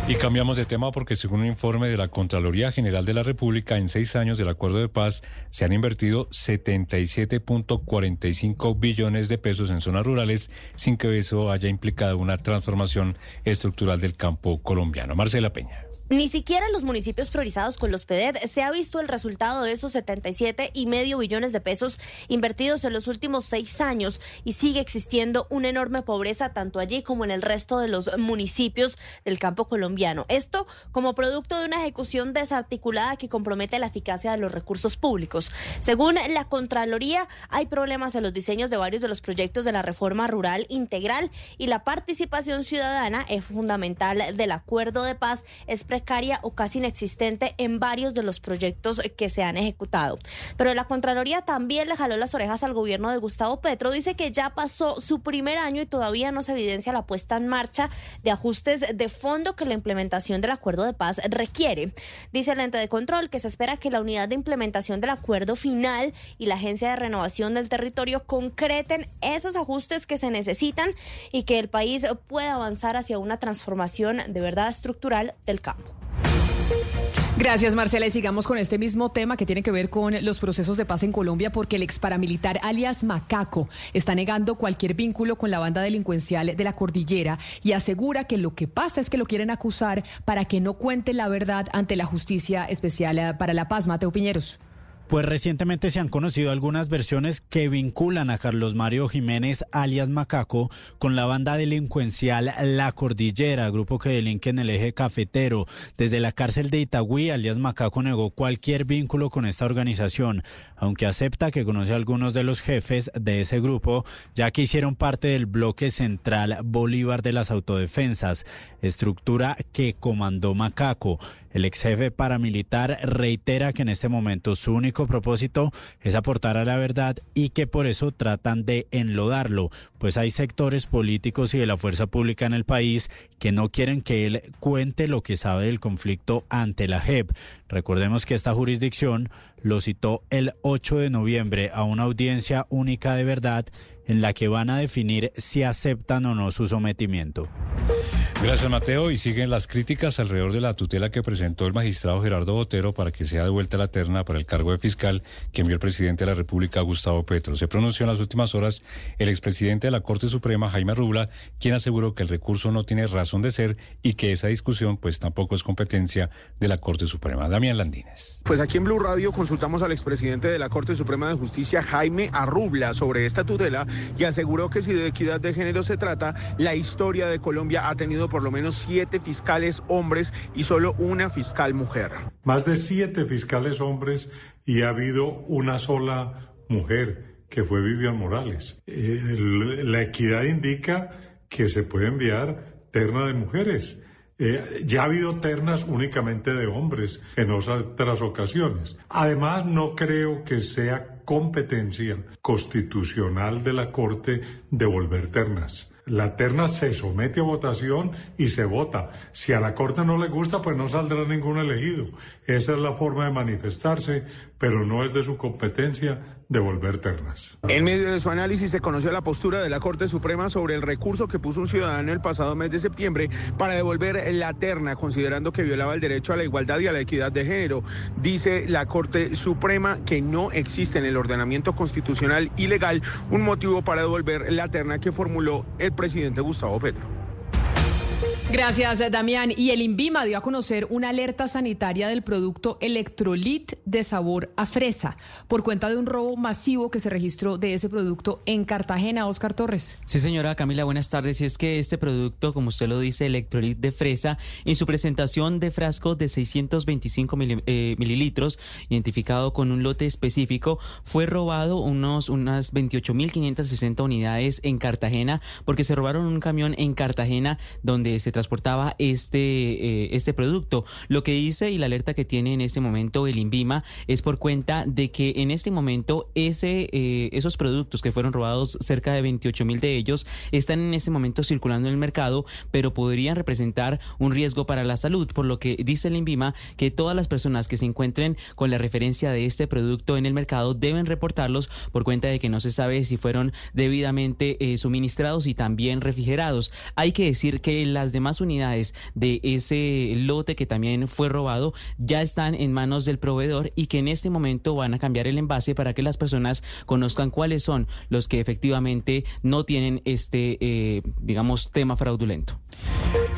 Y cambiamos de tema porque según un informe de la Contraloría General de la República, en seis años del acuerdo de paz se han invertido 77.45 billones de pesos en zonas rurales sin que eso haya implicado una transformación estructural del campo colombiano. Marcela Peña. Ni siquiera en los municipios priorizados con los PEDED se ha visto el resultado de esos 77 y medio billones de pesos invertidos en los últimos seis años y sigue existiendo una enorme pobreza tanto allí como en el resto de los municipios del campo colombiano. Esto como producto de una ejecución desarticulada que compromete la eficacia de los recursos públicos. Según la Contraloría, hay problemas en los diseños de varios de los proyectos de la reforma rural integral y la participación ciudadana es fundamental del acuerdo de paz precaria o casi inexistente en varios de los proyectos que se han ejecutado. Pero la Contraloría también le jaló las orejas al gobierno de Gustavo Petro. Dice que ya pasó su primer año y todavía no se evidencia la puesta en marcha de ajustes de fondo que la implementación del acuerdo de paz requiere. Dice el ente de control que se espera que la unidad de implementación del acuerdo final y la Agencia de Renovación del Territorio concreten esos ajustes que se necesitan y que el país pueda avanzar hacia una transformación de verdad estructural del campo. Gracias, Marcela. Y sigamos con este mismo tema que tiene que ver con los procesos de paz en Colombia, porque el ex paramilitar alias Macaco está negando cualquier vínculo con la banda delincuencial de la cordillera y asegura que lo que pasa es que lo quieren acusar para que no cuente la verdad ante la Justicia Especial para la Paz. Mateo Piñeros. Pues recientemente se han conocido algunas versiones que vinculan a Carlos Mario Jiménez, alias Macaco, con la banda delincuencial La Cordillera, grupo que delinque en el eje cafetero. Desde la cárcel de Itagüí, alias Macaco negó cualquier vínculo con esta organización, aunque acepta que conoce a algunos de los jefes de ese grupo, ya que hicieron parte del bloque central Bolívar de las Autodefensas, estructura que comandó Macaco. El ex jefe paramilitar reitera que en este momento su único propósito es aportar a la verdad y que por eso tratan de enlodarlo, pues hay sectores políticos y de la fuerza pública en el país que no quieren que él cuente lo que sabe del conflicto ante la JEP. Recordemos que esta jurisdicción lo citó el 8 de noviembre a una audiencia única de verdad en la que van a definir si aceptan o no su sometimiento. Gracias, Mateo. Y siguen las críticas alrededor de la tutela que presentó el magistrado Gerardo Botero para que sea devuelta la terna para el cargo de fiscal que envió el presidente de la República, Gustavo Petro. Se pronunció en las últimas horas el expresidente de la Corte Suprema, Jaime Rubla, quien aseguró que el recurso no tiene razón de ser y que esa discusión, pues, tampoco es competencia de la Corte Suprema. Damián Landines. Pues aquí en Blue Radio consultamos al expresidente de la Corte Suprema de Justicia, Jaime Arrubla, sobre esta tutela y aseguró que si de equidad de género se trata, la historia de Colombia ha tenido por lo menos siete fiscales hombres y solo una fiscal mujer. Más de siete fiscales hombres y ha habido una sola mujer que fue Vivian Morales. La equidad indica que se puede enviar terna de mujeres. Eh, ya ha habido ternas únicamente de hombres en otras ocasiones. Además, no creo que sea competencia constitucional de la Corte devolver ternas. La terna se somete a votación y se vota. Si a la Corte no le gusta, pues no saldrá ningún elegido. Esa es la forma de manifestarse, pero no es de su competencia devolver ternas. En medio de su análisis se conoció la postura de la Corte Suprema sobre el recurso que puso un ciudadano el pasado mes de septiembre para devolver la terna, considerando que violaba el derecho a la igualdad y a la equidad de género. Dice la Corte Suprema que no existe en el ordenamiento constitucional y legal un motivo para devolver la terna que formuló el presidente Gustavo Petro. Gracias, Damián. Y el INVIMA dio a conocer una alerta sanitaria del producto Electrolit de sabor a fresa por cuenta de un robo masivo que se registró de ese producto en Cartagena. Oscar Torres. Sí, señora Camila, buenas tardes. Y es que este producto, como usted lo dice, Electrolit de fresa, en su presentación de frasco de 625 mili- eh, mililitros, identificado con un lote específico, fue robado unos, unas 28.560 unidades en Cartagena, porque se robaron un camión en Cartagena donde se transportaba este, eh, este producto. Lo que dice y la alerta que tiene en este momento el INVIMA es por cuenta de que en este momento ese, eh, esos productos que fueron robados, cerca de 28 mil de ellos, están en este momento circulando en el mercado, pero podrían representar un riesgo para la salud, por lo que dice el INVIMA que todas las personas que se encuentren con la referencia de este producto en el mercado deben reportarlos por cuenta de que no se sabe si fueron debidamente eh, suministrados y también refrigerados. Hay que decir que las demás unidades de ese lote que también fue robado ya están en manos del proveedor y que en este momento van a cambiar el envase para que las personas conozcan cuáles son los que efectivamente no tienen este, eh, digamos, tema fraudulento.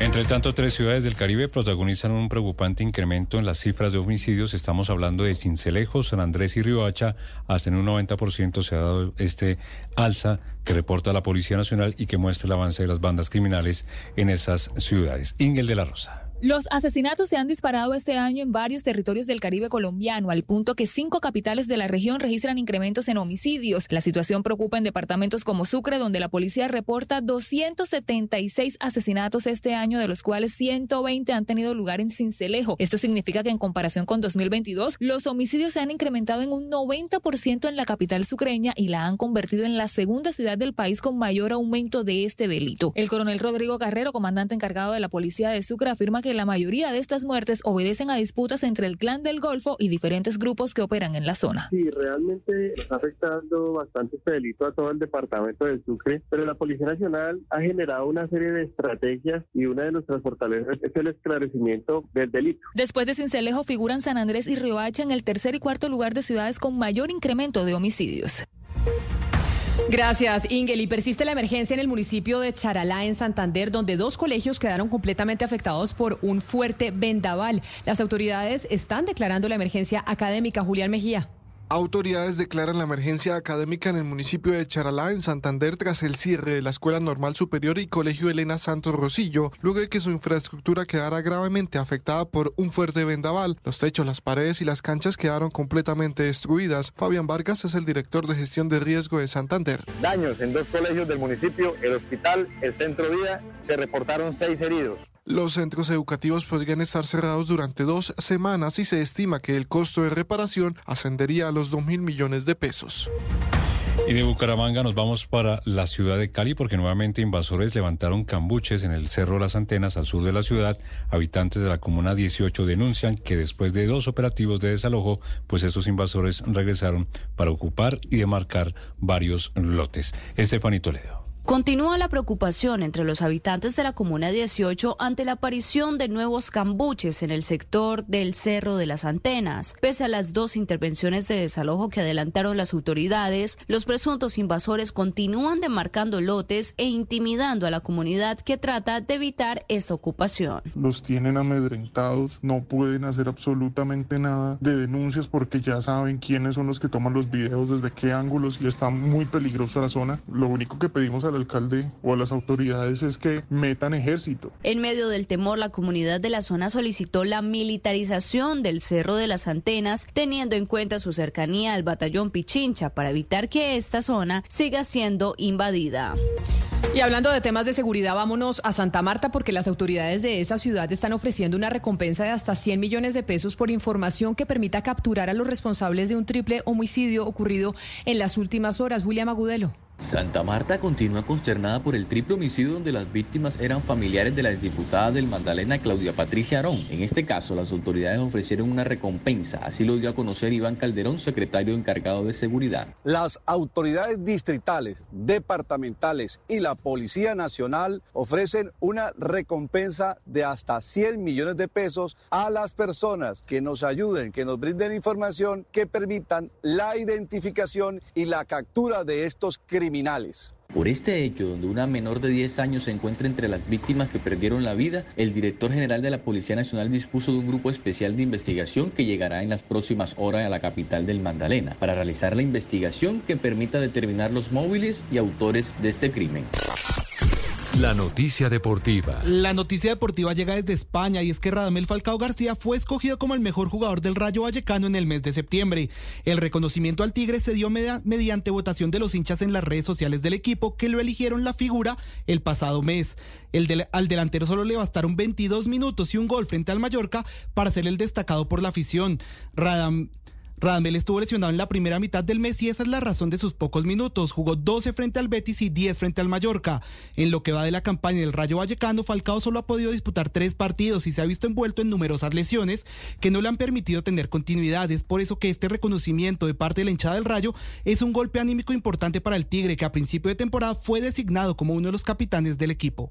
Entre tanto, tres ciudades del Caribe protagonizan un preocupante incremento en las cifras de homicidios. Estamos hablando de Cincelejo, San Andrés y Riohacha. Hasta en un 90% se ha dado este alza que reporta la Policía Nacional y que muestra el avance de las bandas criminales en esas ciudades. Ingel de la Rosa. Los asesinatos se han disparado este año en varios territorios del Caribe colombiano, al punto que cinco capitales de la región registran incrementos en homicidios. La situación preocupa en departamentos como Sucre, donde la policía reporta 276 asesinatos este año, de los cuales 120 han tenido lugar en Cincelejo. Esto significa que en comparación con 2022, los homicidios se han incrementado en un 90% en la capital sucreña y la han convertido en la segunda ciudad del país con mayor aumento de este delito. El coronel Rodrigo Carrero, comandante encargado de la policía de Sucre, afirma que la mayoría de estas muertes obedecen a disputas entre el clan del Golfo y diferentes grupos que operan en la zona. Sí, realmente está afectando bastante este delito a todo el departamento del Sucre, pero la Policía Nacional ha generado una serie de estrategias y una de nuestras fortalezas es el esclarecimiento del delito. Después de Cincelejo figuran San Andrés y Riohacha en el tercer y cuarto lugar de ciudades con mayor incremento de homicidios. Gracias, Ingel. Y persiste la emergencia en el municipio de Charalá, en Santander, donde dos colegios quedaron completamente afectados por un fuerte vendaval. Las autoridades están declarando la emergencia académica. Julián Mejía. Autoridades declaran la emergencia académica en el municipio de Charalá, en Santander, tras el cierre de la Escuela Normal Superior y Colegio Elena Santos Rosillo, luego de que su infraestructura quedara gravemente afectada por un fuerte vendaval. Los techos, las paredes y las canchas quedaron completamente destruidas. Fabián Vargas es el director de gestión de riesgo de Santander. Daños en dos colegios del municipio, el hospital, el centro vida, se reportaron seis heridos. Los centros educativos podrían estar cerrados durante dos semanas y se estima que el costo de reparación ascendería a los 2 mil millones de pesos. Y de Bucaramanga nos vamos para la ciudad de Cali porque nuevamente invasores levantaron cambuches en el Cerro las Antenas al sur de la ciudad. Habitantes de la Comuna 18 denuncian que después de dos operativos de desalojo, pues esos invasores regresaron para ocupar y demarcar varios lotes. Estefanito Toledo. Continúa la preocupación entre los habitantes de la Comuna 18 ante la aparición de nuevos cambuches en el sector del Cerro de las Antenas. Pese a las dos intervenciones de desalojo que adelantaron las autoridades, los presuntos invasores continúan demarcando lotes e intimidando a la comunidad que trata de evitar esta ocupación. Los tienen amedrentados, no pueden hacer absolutamente nada de denuncias porque ya saben quiénes son los que toman los videos, desde qué ángulos y está muy peligrosa la zona. Lo único que pedimos a la alcalde o a las autoridades es que metan ejército. En medio del temor, la comunidad de la zona solicitó la militarización del Cerro de las Antenas, teniendo en cuenta su cercanía al batallón Pichincha para evitar que esta zona siga siendo invadida. Y hablando de temas de seguridad, vámonos a Santa Marta porque las autoridades de esa ciudad están ofreciendo una recompensa de hasta 100 millones de pesos por información que permita capturar a los responsables de un triple homicidio ocurrido en las últimas horas. William Agudelo. Santa Marta continúa consternada por el triple homicidio donde las víctimas eran familiares de la exdiputada del Magdalena Claudia Patricia Arón. En este caso, las autoridades ofrecieron una recompensa, así lo dio a conocer Iván Calderón, secretario encargado de seguridad. Las autoridades distritales, departamentales y la Policía Nacional ofrecen una recompensa de hasta 100 millones de pesos a las personas que nos ayuden, que nos brinden información que permitan la identificación y la captura de estos por este hecho, donde una menor de 10 años se encuentra entre las víctimas que perdieron la vida, el director general de la Policía Nacional dispuso de un grupo especial de investigación que llegará en las próximas horas a la capital del Magdalena para realizar la investigación que permita determinar los móviles y autores de este crimen. La noticia deportiva. La noticia deportiva llega desde España y es que Radamel Falcao García fue escogido como el mejor jugador del Rayo Vallecano en el mes de septiembre. El reconocimiento al Tigre se dio mediante votación de los hinchas en las redes sociales del equipo que lo eligieron la figura el pasado mes. El al delantero solo le bastaron 22 minutos y un gol frente al Mallorca para ser el destacado por la afición. Radam Radamel estuvo lesionado en la primera mitad del mes y esa es la razón de sus pocos minutos. Jugó 12 frente al Betis y 10 frente al Mallorca. En lo que va de la campaña del Rayo Vallecano, Falcao solo ha podido disputar tres partidos y se ha visto envuelto en numerosas lesiones que no le han permitido tener continuidad. Es por eso que este reconocimiento de parte de la hinchada del Rayo es un golpe anímico importante para el Tigre, que a principio de temporada fue designado como uno de los capitanes del equipo.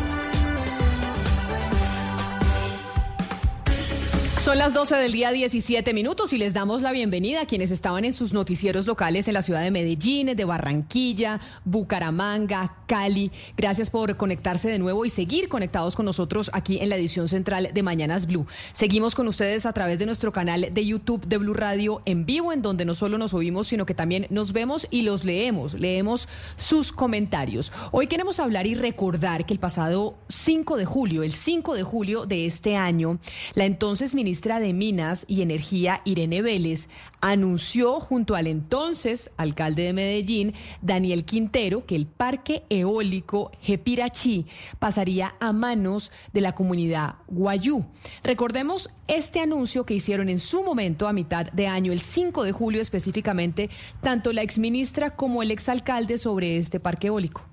Son las 12 del día 17 minutos y les damos la bienvenida a quienes estaban en sus noticieros locales en la ciudad de Medellín, de Barranquilla, Bucaramanga, Cali. Gracias por conectarse de nuevo y seguir conectados con nosotros aquí en la edición central de Mañanas Blue. Seguimos con ustedes a través de nuestro canal de YouTube de Blue Radio en vivo, en donde no solo nos oímos, sino que también nos vemos y los leemos. Leemos sus comentarios. Hoy queremos hablar y recordar que el pasado 5 de julio, el 5 de julio de este año, la entonces ministra ministra de Minas y Energía, Irene Vélez, anunció junto al entonces alcalde de Medellín, Daniel Quintero, que el parque eólico Jepirachi pasaría a manos de la comunidad Guayú. Recordemos este anuncio que hicieron en su momento a mitad de año, el 5 de julio específicamente, tanto la exministra como el exalcalde sobre este parque eólico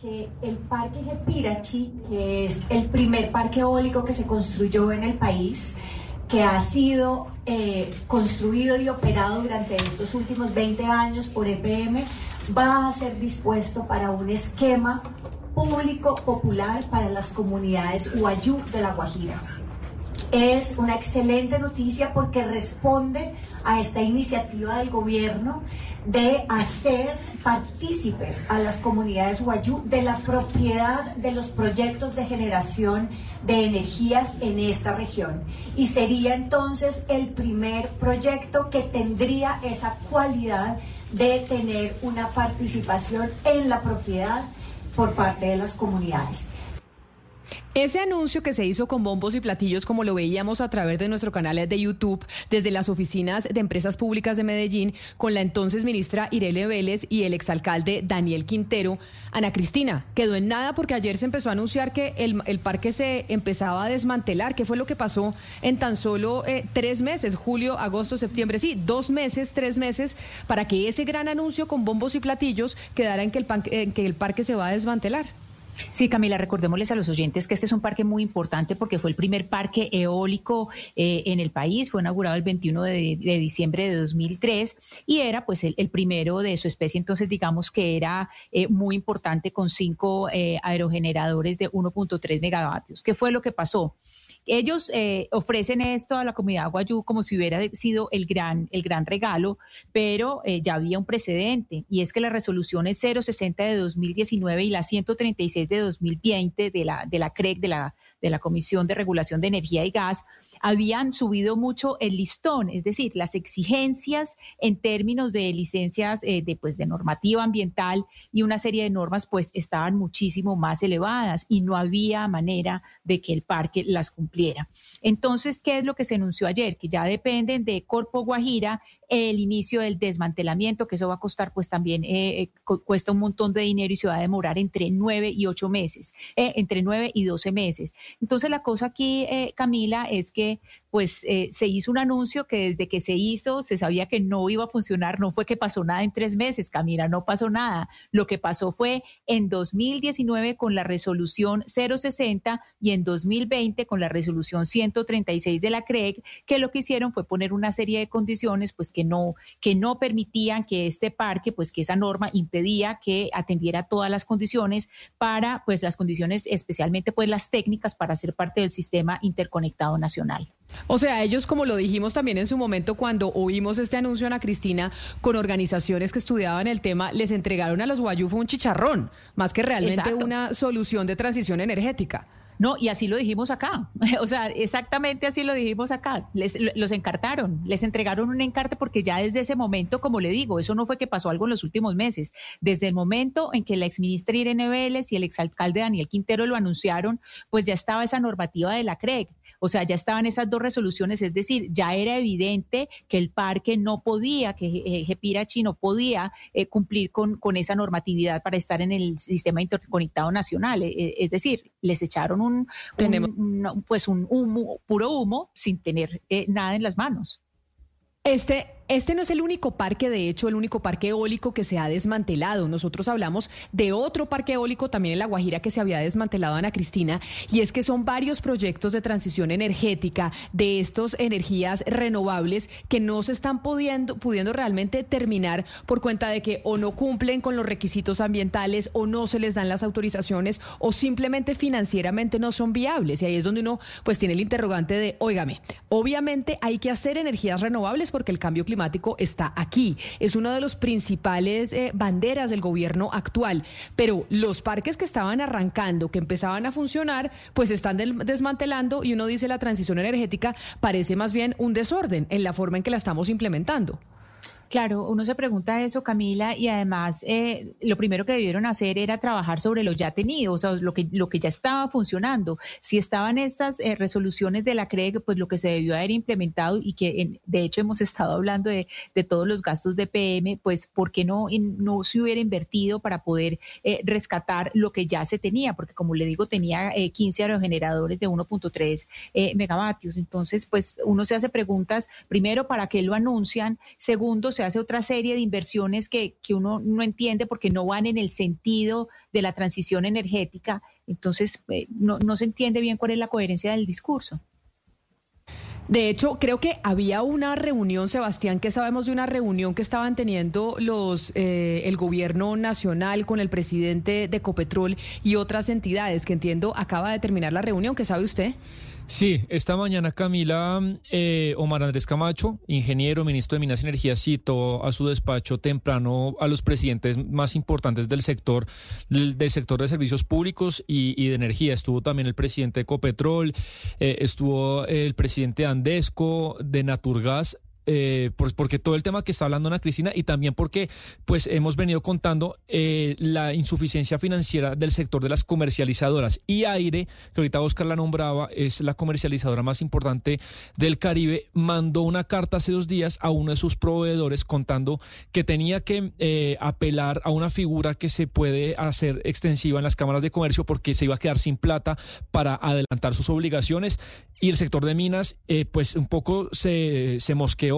que el Parque Jepirachi, que es el primer parque eólico que se construyó en el país, que ha sido eh, construido y operado durante estos últimos 20 años por EPM va a ser dispuesto para un esquema público popular para las comunidades Huayú de La Guajira. Es una excelente noticia porque responde a esta iniciativa del gobierno de hacer partícipes a las comunidades Guayú de la propiedad de los proyectos de generación de energías en esta región. Y sería entonces el primer proyecto que tendría esa cualidad de tener una participación en la propiedad por parte de las comunidades. Ese anuncio que se hizo con bombos y platillos, como lo veíamos a través de nuestro canal de YouTube, desde las oficinas de empresas públicas de Medellín, con la entonces ministra Irene Vélez y el exalcalde Daniel Quintero, Ana Cristina, quedó en nada porque ayer se empezó a anunciar que el, parque se empezaba a desmantelar. ¿Qué fue lo que pasó en tan solo eh, tres meses? Julio, agosto, septiembre, sí, dos meses, tres meses, para que ese gran anuncio con bombos y platillos quedara en que el, en que el parque se va a desmantelar. Sí, Camila, recordémosles a los oyentes que este es un parque muy importante porque fue el primer parque eólico eh, en el país, fue inaugurado el 21 de, diciembre de 2003 y era pues el, primero de su especie, entonces digamos que era eh, muy importante con cinco eh, aerogeneradores de 1.3 megavatios. ¿Qué fue lo que pasó? Ellos eh, ofrecen esto a la comunidad guayú como si hubiera sido el gran, el gran regalo, pero eh, ya había un precedente y es que las resoluciones 060 de 2019 y la 136 de 2020 de la, de la CREC, de la, de la Comisión de Regulación de Energía y Gas, habían subido mucho el listón, es decir, las exigencias en términos de licencias eh, de, pues, de normativa ambiental y una serie de normas pues estaban muchísimo más elevadas y no había manera de que el parque las cumpliera. Entonces, ¿qué es lo que se anunció ayer? Que ya dependen de Corpo Guajira el inicio del desmantelamiento, que eso va a costar pues también, eh, eh, cuesta un montón de dinero y se va a demorar entre nueve y ocho meses, eh, entre nueve y doce meses. Entonces la cosa aquí, Camila, es que pues eh, se hizo un anuncio que desde que se hizo se sabía que no iba a funcionar, no fue que pasó nada en tres meses, Camila, no pasó nada. Lo que pasó fue en 2019 con la resolución 060 y en 2020 con la resolución 136 de la CREG, que lo que hicieron fue poner una serie de condiciones pues que no, que no permitían que este parque, pues que esa norma impedía que atendiera todas las condiciones para pues las condiciones especialmente pues las técnicas para ser parte del sistema interconectado nacional. O sea, ellos, como lo dijimos también en su momento cuando oímos este anuncio a Ana Cristina, con organizaciones que estudiaban el tema, les entregaron a los guayufo un chicharrón, más que realmente una solución de transición energética. No, y así lo dijimos acá. (laughs) O sea, exactamente así lo dijimos acá. Les, los encartaron, les entregaron un encarte porque ya desde ese momento, como le digo, eso no fue que pasó algo en los últimos meses. Desde el momento en que la exministra Irene Vélez y el exalcalde Daniel Quintero lo anunciaron, pues ya estaba esa normativa de la CREG. O sea, ya estaban esas dos resoluciones, es decir, ya era evidente que el parque no podía, que Gepirachi no podía eh, cumplir con, con esa normatividad para estar en el sistema interconectado nacional. E, e, es decir, les echaron un, pues un humo, puro humo sin tener eh, nada en las manos. Este este no es el único parque, de hecho, el único parque eólico que se ha desmantelado. Nosotros hablamos de otro parque eólico también en La Guajira que se había desmantelado, Ana Cristina, y es que son varios proyectos de transición energética de estas energías renovables que no se están pudiendo, pudiendo realmente terminar por cuenta de que o no cumplen con los requisitos ambientales o no se les dan las autorizaciones o simplemente financieramente no son viables. Y ahí es donde uno pues tiene el interrogante de, óigame, obviamente hay que hacer energías renovables porque el cambio climático está aquí. Es una de los principales eh, banderas del gobierno actual. Pero los parques que estaban arrancando, que empezaban a funcionar, pues están desmantelando y uno dice la transición energética parece más bien un desorden en la forma en que la estamos implementando. Claro, uno se pregunta eso, Camila, y además eh, lo primero que debieron hacer era trabajar sobre lo ya tenido, o sea, lo que, lo que ya estaba funcionando. Si estaban estas eh, resoluciones de la CREG, pues lo que se debió haber implementado y que de hecho hemos (laughs) estado hablando de, todos los gastos de PM, pues ¿por qué no, no se hubiera invertido para poder eh, rescatar lo que ya se tenía? Porque como le digo, tenía 15 aerogeneradores de 1.3 megavatios. Entonces, pues uno se hace preguntas, primero, ¿para qué lo anuncian? Segundo, se hace otra serie de inversiones que, que uno no entiende porque no van en el sentido de la transición energética. Entonces, eh, no, no se entiende bien cuál es la coherencia del discurso. De hecho, creo que había una reunión, Sebastián, que sabemos de una reunión que estaban teniendo los eh, el gobierno nacional con el presidente de Copetrol y otras entidades, que entiendo acaba de terminar la reunión, ¿qué sabe usted? Sí, esta mañana Camila eh, Omar Andrés Camacho, ingeniero, ministro de Minas y Energía, citó a su despacho temprano a los presidentes más importantes del sector, del, sector de servicios públicos y, de energía. Estuvo también el presidente de Copetrol, eh, estuvo el presidente Andesco, de Naturgas, eh, porque todo el tema que está hablando Ana Cristina y también porque pues hemos venido contando eh, la insuficiencia financiera del sector de las comercializadoras. Y Aire, que ahorita Oscar la nombraba, es la comercializadora más importante del Caribe, mandó una carta hace dos días a uno de sus proveedores contando que tenía que eh, apelar a una figura que se puede hacer extensiva en las cámaras de comercio porque se iba a quedar sin plata para adelantar sus obligaciones. Y el sector de minas pues un poco se, se mosqueó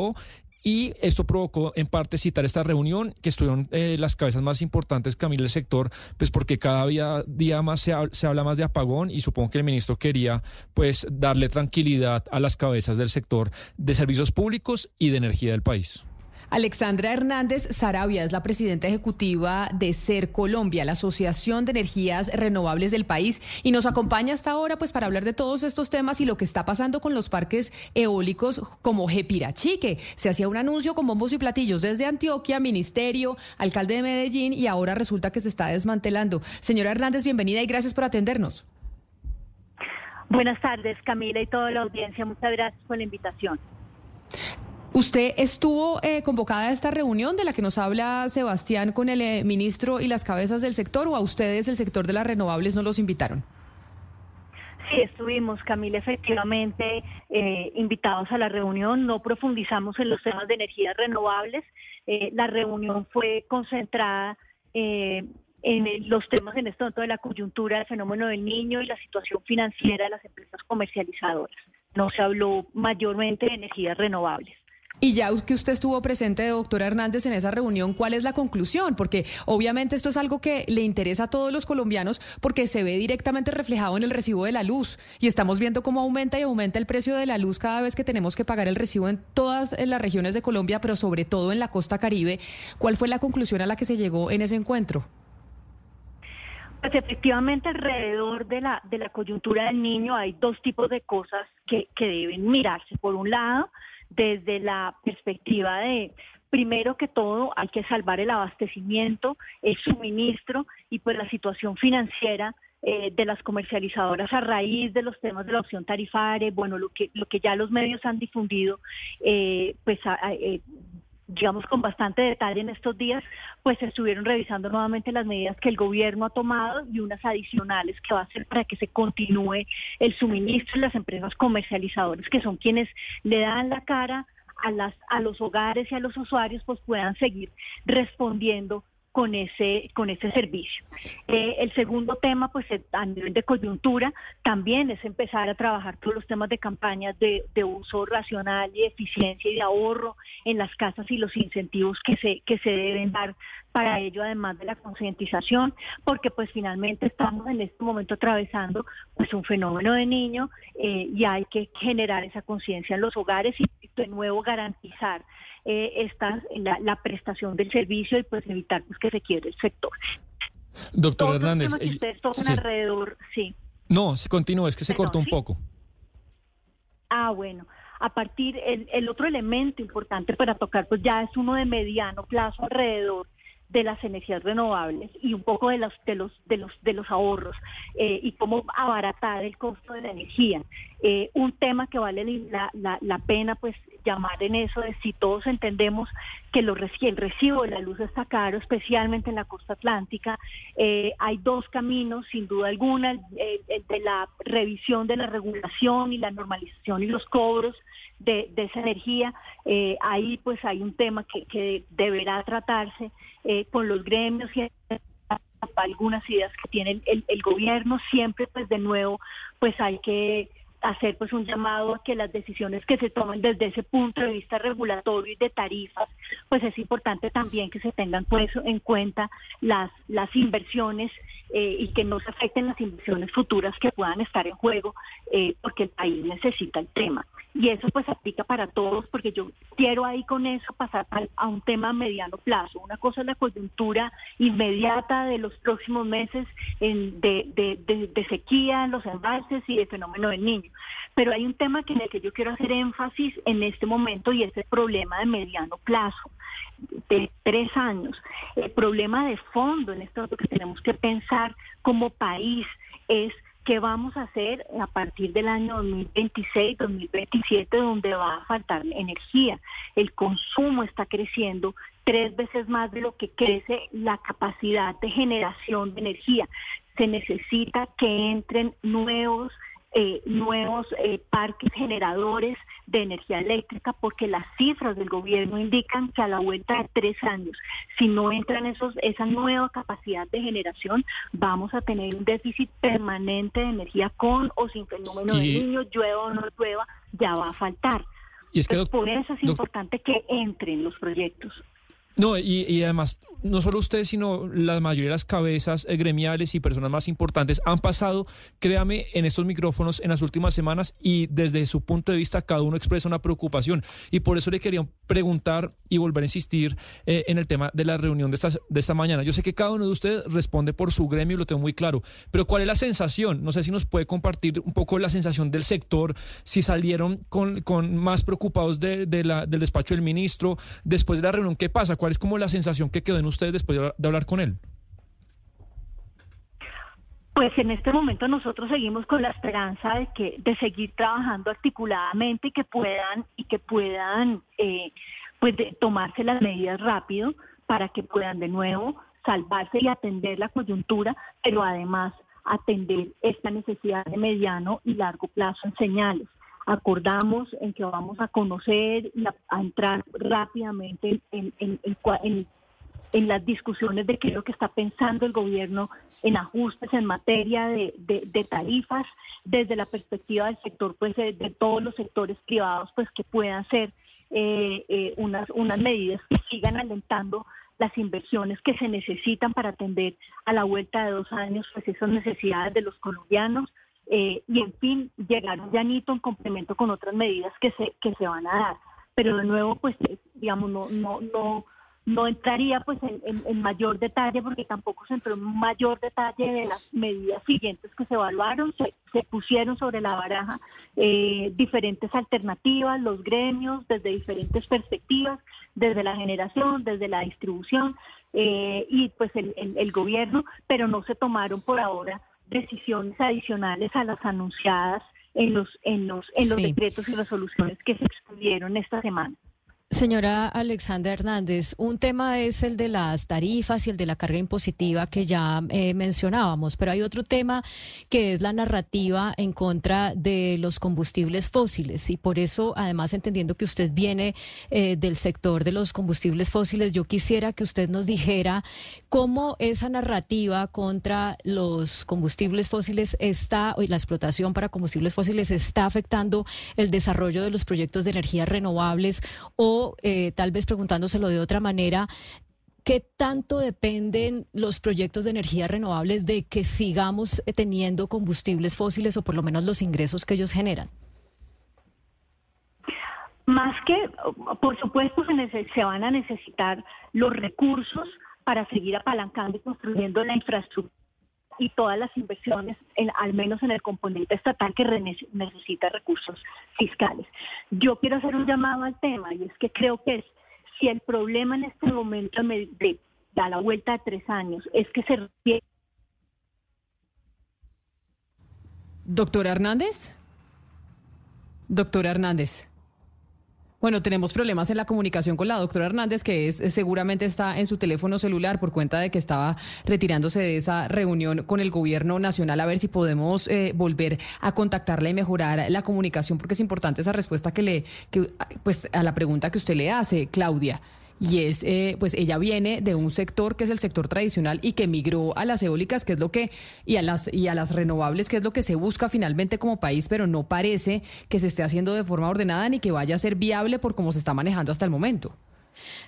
y esto provocó en parte citar esta reunión que estuvieron eh, las cabezas más importantes, Camila, del sector, pues porque cada día, más se, se, habla más de apagón y supongo que el ministro quería pues darle tranquilidad a las cabezas del sector de servicios públicos y de energía del país. Alexandra Hernández Sarabia es la presidenta ejecutiva de SER Colombia, la Asociación de Energías Renovables del país, y nos acompaña hasta ahora pues para hablar de todos estos temas y lo que está pasando con los parques eólicos como Jepirachi, que se hacía un anuncio con bombos y platillos desde Antioquia, Ministerio, alcalde de Medellín y ahora resulta que se está desmantelando. Señora Hernández, bienvenida y gracias por atendernos. Buenas tardes, Camila y toda la audiencia. Muchas gracias por la invitación. ¿Usted estuvo eh, convocada a esta reunión de la que nos habla Sebastián con el eh, ministro y las cabezas del sector o a ustedes, el sector de las renovables, no los invitaron? Sí, estuvimos, Camila, efectivamente eh, invitados a la reunión. No profundizamos en los temas de energías renovables. la reunión fue concentrada en los temas en esto de la coyuntura, el fenómeno del niño y la situación financiera de las empresas comercializadoras. No se habló mayormente de energías renovables. Y ya que usted estuvo presente, doctora Hernández, en esa reunión, ¿cuál es la conclusión? Porque obviamente esto es algo que le interesa a todos los colombianos porque se ve directamente reflejado en el recibo de la luz y estamos viendo cómo aumenta y aumenta el precio de la luz cada vez que tenemos que pagar el recibo en todas las regiones de Colombia, pero sobre todo en la costa caribe. ¿Cuál fue la conclusión a la que se llegó en ese encuentro? Pues efectivamente alrededor de la, de la coyuntura del niño hay dos tipos de cosas que, que deben mirarse. Por un lado, desde la perspectiva de primero que todo hay que salvar el abastecimiento, el suministro y pues la situación financiera eh, de las comercializadoras a raíz de los temas de la opción tarifaria, bueno, lo que, lo que ya los medios han difundido, eh, pues eh, digamos con bastante detalle en estos días, pues estuvieron revisando nuevamente las medidas que el gobierno ha tomado y unas adicionales que va a hacer para que se continúe el suministro de las empresas comercializadoras, que son quienes le dan la cara a, las, a los hogares y a los usuarios, pues puedan seguir respondiendo con ese, con ese servicio. Eh, el segundo tema, pues a nivel de coyuntura, también es empezar a trabajar todos los temas de campañas de, de, uso racional y eficiencia y de ahorro en las casas y los incentivos que se, que se deben dar para ello, además de la concientización, porque pues finalmente estamos en este momento atravesando pues un fenómeno de niño eh, y hay que generar esa conciencia en los hogares y de nuevo garantizar eh, esta, la, prestación del servicio y pues evitar pues, que se quiebre el sector. Doctor Hernández, eh, ustedes alrededor, sí. No, se continúa, es que se cortó un poco. Ah, bueno. A partir, el, el otro elemento importante para tocar, pues ya es uno de mediano plazo alrededor de las energías renovables y un poco de los de los de los de los ahorros eh, y cómo abaratar el costo de la energía. Eh, un tema que vale la, la, la, pena pues llamar en eso es si todos entendemos que lo, el recibo de la luz está caro, especialmente en la costa atlántica, eh, hay dos caminos, sin duda alguna, el, de la revisión de la regulación y la normalización y los cobros de, esa energía. Eh, ahí pues hay un tema que, que deberá tratarse con los gremios y algunas ideas que tiene el, el, gobierno siempre pues de nuevo pues hay que hacer pues un llamado a que las decisiones que se tomen desde ese punto de vista regulatorio y de tarifas, pues es importante también que se tengan pues en cuenta las, las inversiones eh, y que no se afecten las inversiones futuras que puedan estar en juego, eh, porque el país necesita el tema. Y eso pues aplica para todos, porque yo quiero ahí con eso pasar a, un tema a mediano plazo. Una cosa es la coyuntura inmediata de los próximos meses de, de, de sequía los embalses y de fenómeno del niño. Pero hay un tema que en el que yo quiero hacer énfasis en este momento y es el problema de mediano plazo, de tres años. El problema de fondo en esto que tenemos que pensar como país es qué vamos a hacer a partir del año 2026, 2027, donde va a faltar energía. El consumo está creciendo tres veces más de lo que crece la capacidad de generación de energía. Se necesita que entren nuevos eh, nuevos eh, parques generadores de energía eléctrica porque las cifras del gobierno indican que a la vuelta de tres años, si no entran esos, esa nueva capacidad de generación, vamos a tener un déficit permanente de energía con o sin fenómeno de niño, llueva o no llueva, ya va a faltar. Y es que, por eso es importante que entren los proyectos. No, y, además no solo usted, sino la mayoría de las cabezas eh, gremiales y personas más importantes han pasado, créame, en estos micrófonos en las últimas semanas y desde su punto de vista cada uno expresa una preocupación. Y por eso le quería preguntar y volver a insistir eh, en el tema de la reunión de esta, de esta mañana. Yo sé que cada uno de ustedes responde por su gremio, lo tengo muy claro, pero ¿cuál es la sensación? No sé si nos puede compartir un poco la sensación del sector, si salieron con, con más preocupados del despacho del ministro después de la reunión. ¿Qué pasa? ¿Cuál es como la sensación que quedó en ustedes después de hablar con él? Pues en este momento nosotros seguimos con la esperanza de que de seguir trabajando articuladamente y que puedan y que puedan eh, pues tomarse las medidas rápido para que puedan de nuevo salvarse y atender la coyuntura, pero además atender esta necesidad de mediano y largo plazo en señales. Acordamos en que vamos a conocer y a, entrar rápidamente en, en, las discusiones de qué es lo que está pensando el gobierno en ajustes en materia de, de, tarifas, desde la perspectiva del sector, pues de, todos los sectores privados, pues que puedan ser eh, eh, unas, unas medidas que sigan alentando las inversiones que se necesitan para atender a la vuelta de dos años pues esas necesidades de los colombianos eh, y en fin llegar un llanito en complemento con otras medidas que se que se van a dar pero de nuevo pues digamos no no no no entraría pues en, mayor detalle porque tampoco se entró en mayor detalle de las medidas siguientes que se evaluaron. Se, pusieron sobre la baraja eh, diferentes alternativas, los gremios desde diferentes perspectivas, desde la generación, desde la distribución eh, y pues el, el, gobierno, pero no se tomaron por ahora decisiones adicionales a las anunciadas en los en los en los decretos y resoluciones que se expidieron esta semana. Señora Alexandra Hernández, un tema es el de las tarifas y el de la carga impositiva que ya eh, mencionábamos, pero hay otro tema que es la narrativa en contra de los combustibles fósiles. Y por eso, además, entendiendo que usted viene eh, del sector de los combustibles fósiles, yo quisiera que usted nos dijera cómo esa narrativa contra los combustibles fósiles está, y la explotación para combustibles fósiles está afectando el desarrollo de los proyectos de energías renovables o eh, tal vez preguntándoselo de otra manera, ¿Qué tanto dependen los proyectos de energía renovables de que sigamos teniendo combustibles fósiles o por lo menos los ingresos que ellos generan? Más que, por supuesto, se van a necesitar los recursos para seguir apalancando y construyendo la infraestructura y todas las inversiones, en, al menos en el componente estatal que necesita recursos fiscales. Yo quiero hacer un llamado al tema y es que creo que es, si el problema en este momento de, da la vuelta de tres años es que se. Doctora Hernández. Doctora Hernández. Bueno, tenemos problemas en la comunicación con la doctora Hernández, que es, seguramente está en su teléfono celular por cuenta de que estaba retirándose de esa reunión con el gobierno nacional. A ver si podemos eh, volver a contactarla y mejorar la comunicación, porque es importante esa respuesta que le, que, pues, a la pregunta que usted le hace, Claudia y es, eh, pues ella viene de un sector que es el sector tradicional y que migró a las eólicas, que es lo que, y a las, y a las renovables, que es lo que se busca finalmente como país, pero no parece que se esté haciendo de forma ordenada ni que vaya a ser viable por cómo se está manejando hasta el momento.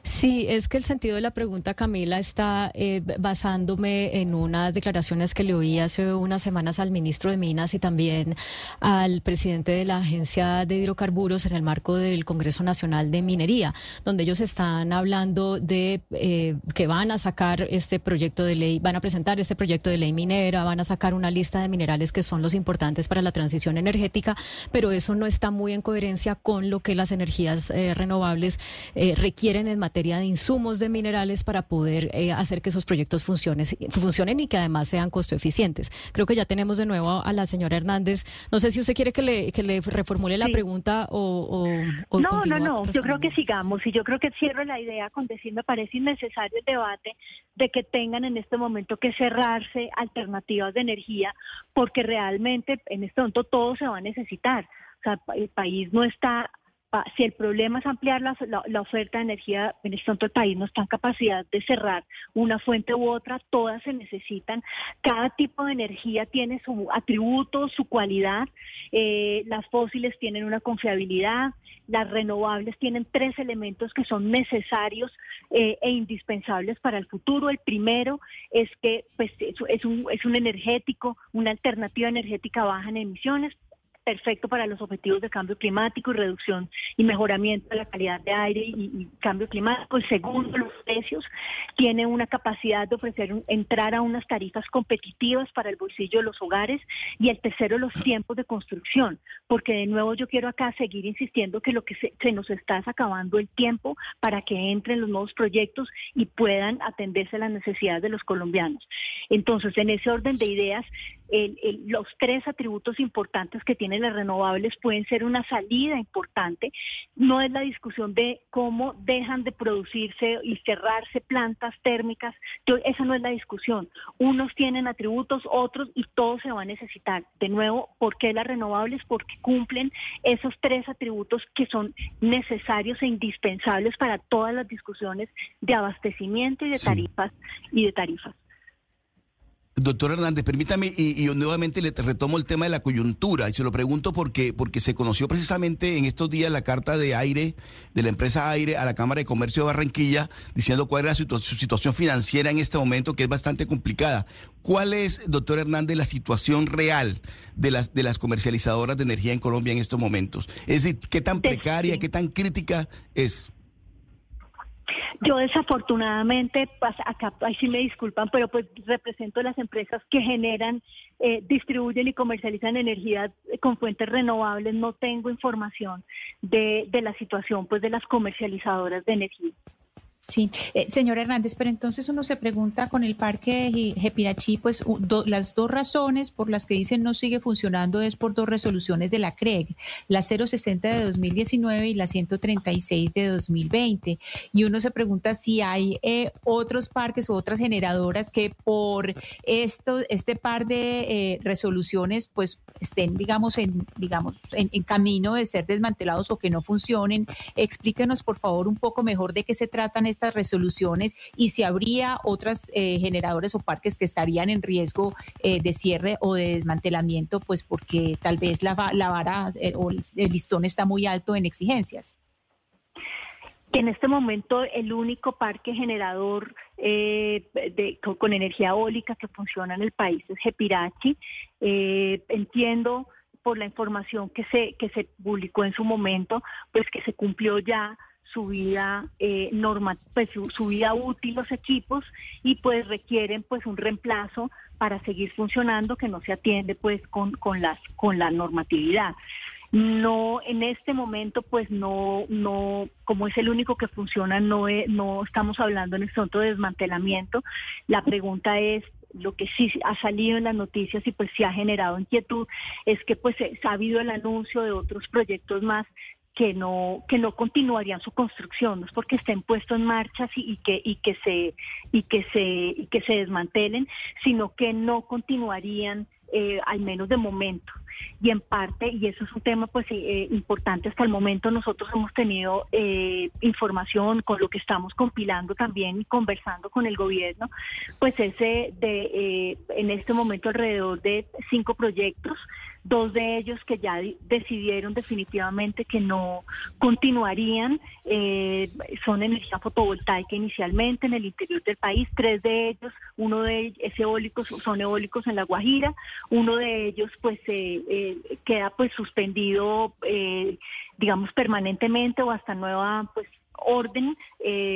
Sí, es que el sentido de la pregunta, Camila, está eh, basándome en unas declaraciones que le oí hace unas semanas al ministro de Minas y también al presidente de la Agencia de Hidrocarburos en el marco del Congreso Nacional de Minería, donde ellos están hablando de eh, que van a sacar este proyecto de ley, van a presentar este proyecto de ley minera, van a sacar una lista de minerales que son los importantes para la transición energética, pero eso no está muy en coherencia con lo que las energías eh, renovables requieren en materia de insumos de minerales para poder eh, hacer que esos proyectos funcionen, funcionen y que además sean costo eficientes. Creo que ya tenemos de nuevo a la señora Hernández. No sé si usted quiere que le, que le reformule la pregunta o, o, No, no, no. Yo creo que sigamos y yo creo que cierro la idea con decir me parece innecesario el debate de que tengan en este momento que cerrarse alternativas de energía porque realmente en este momento todo se va a necesitar. O sea, el país no está si el problema es ampliar la, oferta de energía, en este momento el país no está en capacidad de cerrar una fuente u otra, todas se necesitan. Cada tipo de energía tiene su atributo, su cualidad. Eh, las fósiles tienen una confiabilidad, las renovables tienen tres elementos que son necesarios eh, e indispensables para el futuro. El primero es que pues, es un energético, una alternativa energética baja en emisiones perfecto para los objetivos de cambio climático y reducción y mejoramiento de la calidad de aire y, cambio climático. El segundo, los precios, tiene una capacidad de ofrecer entrar a unas tarifas competitivas para el bolsillo de los hogares. Y el tercero, los tiempos de construcción, porque de nuevo yo quiero acá seguir insistiendo que lo que se, se nos está es acabando el tiempo para que entren los nuevos proyectos y puedan atenderse a las necesidades de los colombianos. Entonces, en ese orden de ideas, los tres atributos importantes que tienen las renovables pueden ser una salida importante. No es la discusión de cómo dejan de producirse y cerrarse plantas térmicas. esa no es la discusión. Unos tienen atributos, otros y todos se van a necesitar. De nuevo, ¿por qué las renovables? Porque cumplen esos tres atributos que son necesarios e indispensables para todas las discusiones de abastecimiento y de tarifas y de tarifas. Doctor Hernández, permítame, y, nuevamente le retomo el tema de la coyuntura, y se lo pregunto porque, porque se conoció precisamente en estos días la carta de aire de la empresa Aire a la Cámara de Comercio de Barranquilla, diciendo cuál era su, situación financiera en este momento, que es bastante complicada. ¿Cuál es, doctor Hernández, la situación real de las, de las comercializadoras de energía en Colombia en estos momentos? Es decir, ¿qué tan precaria, qué tan crítica es? Yo desafortunadamente, pues, acá ahí sí me disculpan, pero pues represento las empresas que generan, eh, distribuyen y comercializan energía con fuentes renovables. No tengo información de, de la situación pues de las comercializadoras de energía. Sí, eh, señor Hernández, pero entonces uno se pregunta con el parque Jepirachi, pues las dos razones por las que dicen no sigue funcionando es por dos resoluciones de la CREG, la 060 de 2019 y la 136 de 2020. Y uno se pregunta si hay eh, otros parques o otras generadoras que por esto, este par de eh, resoluciones pues estén, digamos, en, digamos en, camino de ser desmantelados o que no funcionen. Explíquenos, por favor, un poco mejor de qué se tratan estas resoluciones y si habría otras eh, generadores o parques que estarían en riesgo eh, de cierre o de desmantelamiento, pues porque tal vez la, la vara eh, o el listón está muy alto en exigencias. En este momento el único parque generador de, con, energía eólica que funciona en el país es Jepirachi. entiendo por la información que se, que se publicó en su momento, pues que se cumplió ya su vida eh, norma, pues su, vida útil los equipos y pues requieren pues un reemplazo para seguir funcionando que no se atiende pues con, con las con la normatividad. No en este momento pues no no como es el único que funciona no no estamos hablando en este momento de desmantelamiento. La pregunta es lo que sí ha salido en las noticias y pues sí ha generado inquietud es que pues ha habido el anuncio de otros proyectos más que no que no continuarían su construcción no es porque estén puestos en marcha y, que y que se y que se y que se desmantelen sino que no continuarían eh, al menos de momento. Y en parte, y eso es un tema pues eh, importante hasta el momento, nosotros hemos tenido eh, información con lo que estamos compilando también y conversando con el gobierno, pues ese de en este momento alrededor de cinco proyectos dos de ellos que ya decidieron definitivamente que no continuarían, eh, son energía fotovoltaica inicialmente en el interior del país, tres de ellos, uno de ellos eólicos, son eólicos en La Guajira, uno de ellos pues eh, eh, queda pues suspendido, digamos, permanentemente o hasta nueva pues orden,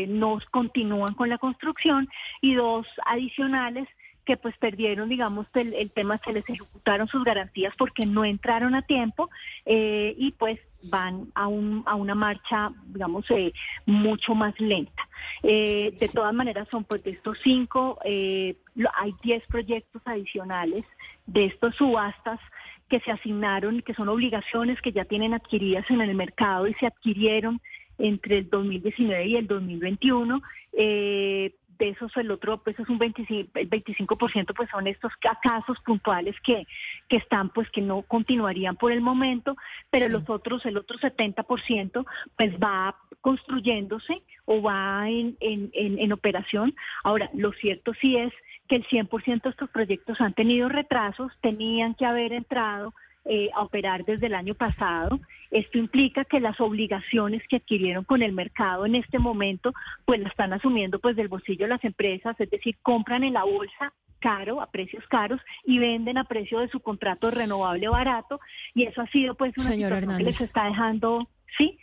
no continúan con la construcción y dos adicionales que pues perdieron, digamos, el, tema, se les ejecutaron sus garantías porque no entraron a tiempo eh, y pues van a, un, a una marcha, digamos, eh, mucho más lenta. Eh, de todas maneras, son pues de estos cinco, hay diez proyectos adicionales de estos subastas que se asignaron que son obligaciones que ya tienen adquiridas en el mercado y se adquirieron entre el 2019 y el 2021. Eh, de esos el otro, pues es un 25, el 25% pues son estos casos puntuales que, que están, pues que no continuarían por el momento, pero los otros, el otro 70% pues va construyéndose o va en, en, en, en operación. Ahora, lo cierto sí es que el 100% de estos proyectos han tenido retrasos, tenían que haber entrado eh, a operar desde el año pasado. Esto implica que las obligaciones que adquirieron con el mercado en este momento, pues la están asumiendo pues del bolsillo las empresas, es decir, compran en la bolsa caro, a precios caros, y venden a precio de su contrato renovable barato, y eso ha sido pues una situación que les está dejando, sí,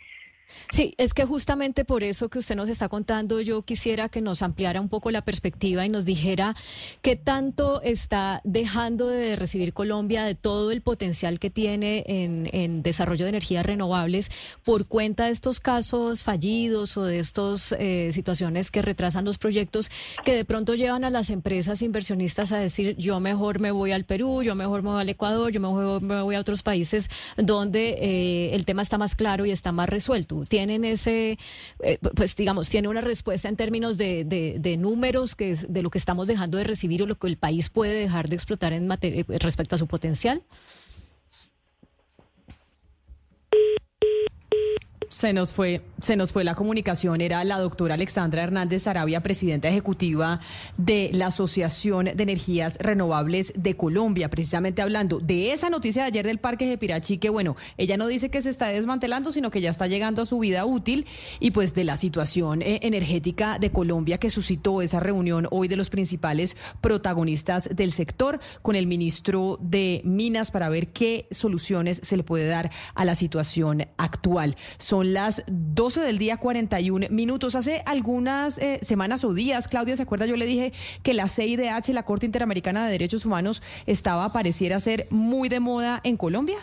Sí, es que justamente por eso que usted nos está contando, yo quisiera que nos ampliara un poco la perspectiva y nos dijera qué tanto está dejando de recibir Colombia de todo el potencial que tiene en, desarrollo de energías renovables por cuenta de estos casos fallidos o de estas eh, situaciones que retrasan los proyectos que de pronto llevan a las empresas inversionistas a decir yo mejor me voy al Perú, yo mejor me voy al Ecuador, yo mejor me voy a otros países donde eh, el tema está más claro y está más resuelto tienen ese, eh, pues digamos, tiene una respuesta en términos de, de, números que de lo que estamos dejando de recibir o lo que el país puede dejar de explotar en eh, respecto a su potencial? Se nos fue, se nos fue la comunicación. Era la doctora Alexandra Hernández Arabia, presidenta ejecutiva de la Asociación de Energías Renovables de Colombia, precisamente hablando de esa noticia de ayer del Parque de Pirachi, que bueno, ella no dice que se está desmantelando, sino que ya está llegando a su vida útil, y pues de la situación eh, energética de Colombia que suscitó esa reunión hoy de los principales protagonistas del sector con el ministro de Minas para ver qué soluciones se le puede dar a la situación actual. Son las 12 del día 41 minutos. Hace algunas eh, semanas o días, Claudia, ¿se acuerda? Yo le dije que la CIDH, la Corte Interamericana de Derechos Humanos, estaba, pareciera ser muy de moda en Colombia.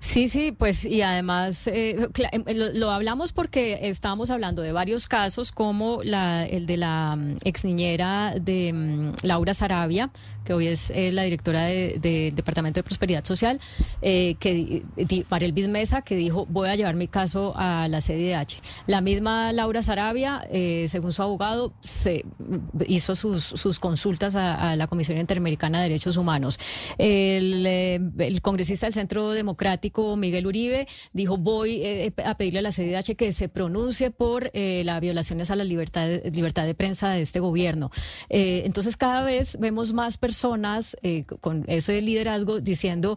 Sí, sí, pues y además eh, em, lo, hablamos porque estábamos hablando de varios casos como la, el de la mm, ex niñera de mm, Laura Sarabia, que hoy es eh, la directora del de, Departamento de Prosperidad Social, eh, que Mariel Bismesa, que dijo voy a llevar mi caso a la CDH. La misma Laura Sarabia, según su abogado, se hizo sus, sus consultas a, la Comisión Interamericana de Derechos Humanos. El, el congresista del Centro Democrático Miguel Uribe dijo voy eh, a pedirle a la CDH que se pronuncie por eh, las violaciones a la libertad libertad de prensa de este gobierno. Eh, entonces cada vez vemos más personas con ese liderazgo diciendo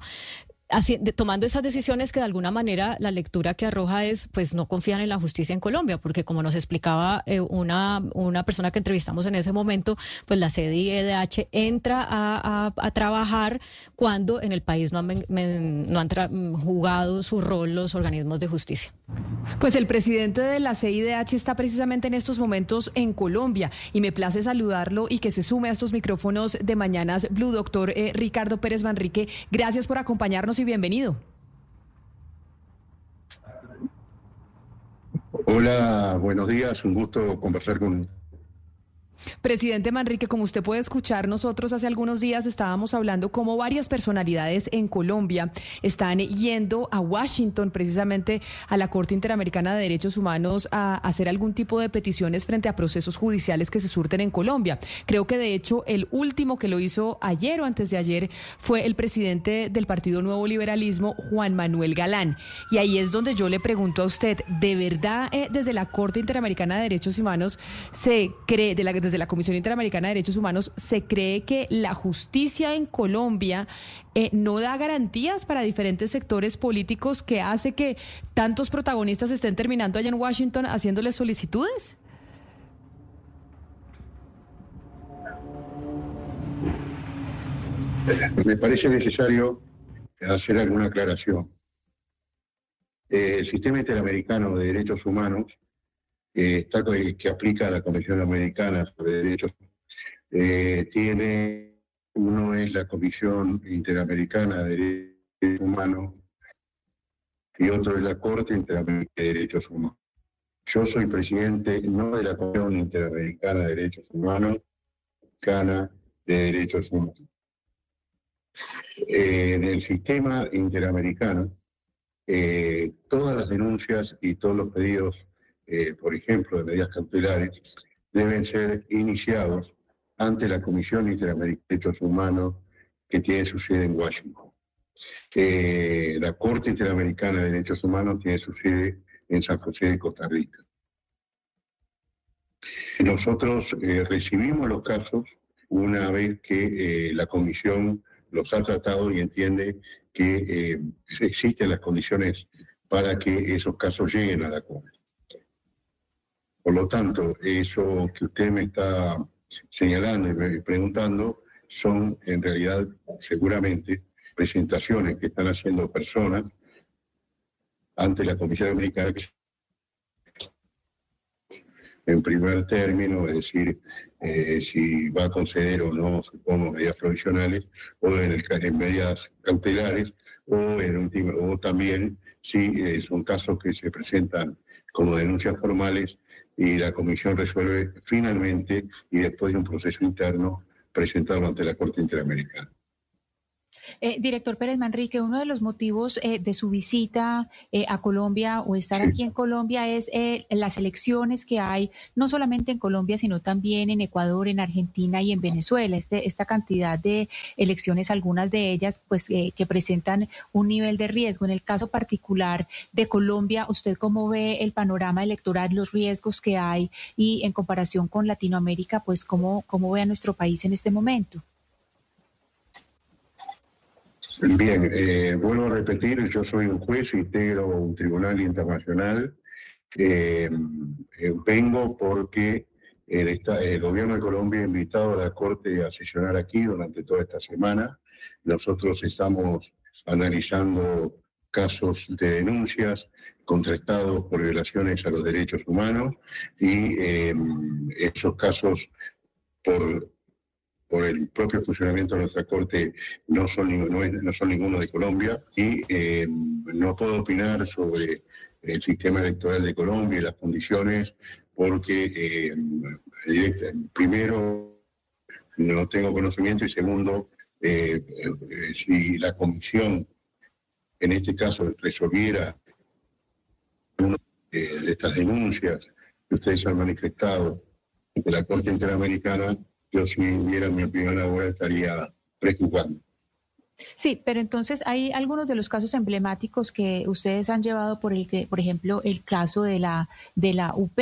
tomando esas decisiones que de alguna manera la lectura que arroja es, pues no confían en la justicia en Colombia, porque como nos explicaba eh, una, una persona que entrevistamos en ese momento, pues la CDH entra a, trabajar cuando en el país no han, no han jugado su rol los organismos de justicia. Pues el presidente de la CIDH está precisamente en estos momentos en Colombia y me place saludarlo y que se sume a estos micrófonos de Mañanas Blue, doctor eh, Ricardo Pérez Manrique. Gracias por acompañarnos y bienvenido. Hola, buenos días, un gusto conversar con Presidente Manrique, como usted puede escuchar, nosotros hace algunos días estábamos hablando cómo varias personalidades en Colombia están yendo a Washington, precisamente a la Corte Interamericana de Derechos Humanos, a hacer algún tipo de peticiones frente a procesos judiciales que se surten en Colombia. Creo que de hecho el último que lo hizo ayer o antes de ayer fue el presidente del Partido Nuevo Liberalismo, Juan Manuel Galán. Y ahí es donde yo le pregunto a usted, ¿de verdad eh, desde la Corte Interamericana de Derechos Humanos se cree, de la, la Comisión Interamericana de Derechos Humanos, se cree que la justicia en Colombia eh, no da garantías para diferentes sectores políticos que hace que tantos protagonistas estén terminando allá en Washington haciéndoles solicitudes? Me parece necesario hacer alguna aclaración. El sistema interamericano de derechos humanos está, que aplica la Comisión Americana sobre Derechos eh, tiene, uno es la Comisión Interamericana de Derechos Humanos y otro es la Corte Interamericana de Derechos Humanos. Yo soy presidente no de la Comisión Interamericana de Derechos Humanos, Cana de Derechos Humanos. En el sistema interamericano, eh, todas las denuncias y todos los pedidos eh, por ejemplo, de medidas cautelares, deben ser iniciados ante la Comisión Interamericana de Derechos Humanos que tiene su sede en Washington. Eh, la Corte Interamericana de Derechos Humanos tiene su sede en San José de Costa Rica. Nosotros eh, recibimos los casos una vez que la Comisión los ha tratado y entiende que existen las condiciones para que esos casos lleguen a la Corte. Por lo tanto, eso que usted me está señalando y preguntando son en realidad seguramente presentaciones que están haciendo personas ante la Comisión Americana en primer término, es decir, eh, si va a conceder o no, supongo, medidas provisionales o en, el, en medidas cautelares o, en último, o también si son casos que se presentan como denuncias formales y la comisión resuelve finalmente y después de un proceso interno presentarlo ante la Corte Interamericana. Eh, director Pérez Manrique, uno de los motivos eh, de su visita eh, a Colombia o estar aquí en Colombia es las elecciones que hay, no solamente en Colombia, sino también en Ecuador, en Argentina y en Venezuela. Este, esta cantidad de elecciones, algunas de ellas, pues que presentan un nivel de riesgo. En el caso particular de Colombia, ¿usted cómo ve el panorama electoral, los riesgos que hay y en comparación con Latinoamérica, pues cómo, cómo ve a nuestro país en este momento? Bien, eh, vuelvo a repetir, yo soy un juez, integro un tribunal internacional. Eh, eh, vengo porque el, el, gobierno de Colombia ha invitado a la Corte a sesionar aquí durante toda esta semana. Nosotros estamos analizando casos de denuncias contrastados por violaciones a los derechos humanos y esos casos por por el propio funcionamiento de nuestra Corte no son, no, son ninguno de Colombia. Y eh, no puedo opinar sobre el sistema electoral de Colombia y las condiciones porque eh, primero no tengo conocimiento y segundo eh, si la comisión en este caso resolviera una de estas denuncias que ustedes han manifestado ante la Corte Interamericana yo si diera mi opinión ahora estaría preocupando. Sí, pero entonces hay algunos de los casos emblemáticos que ustedes han llevado por el que, por ejemplo, el caso de la de la UP.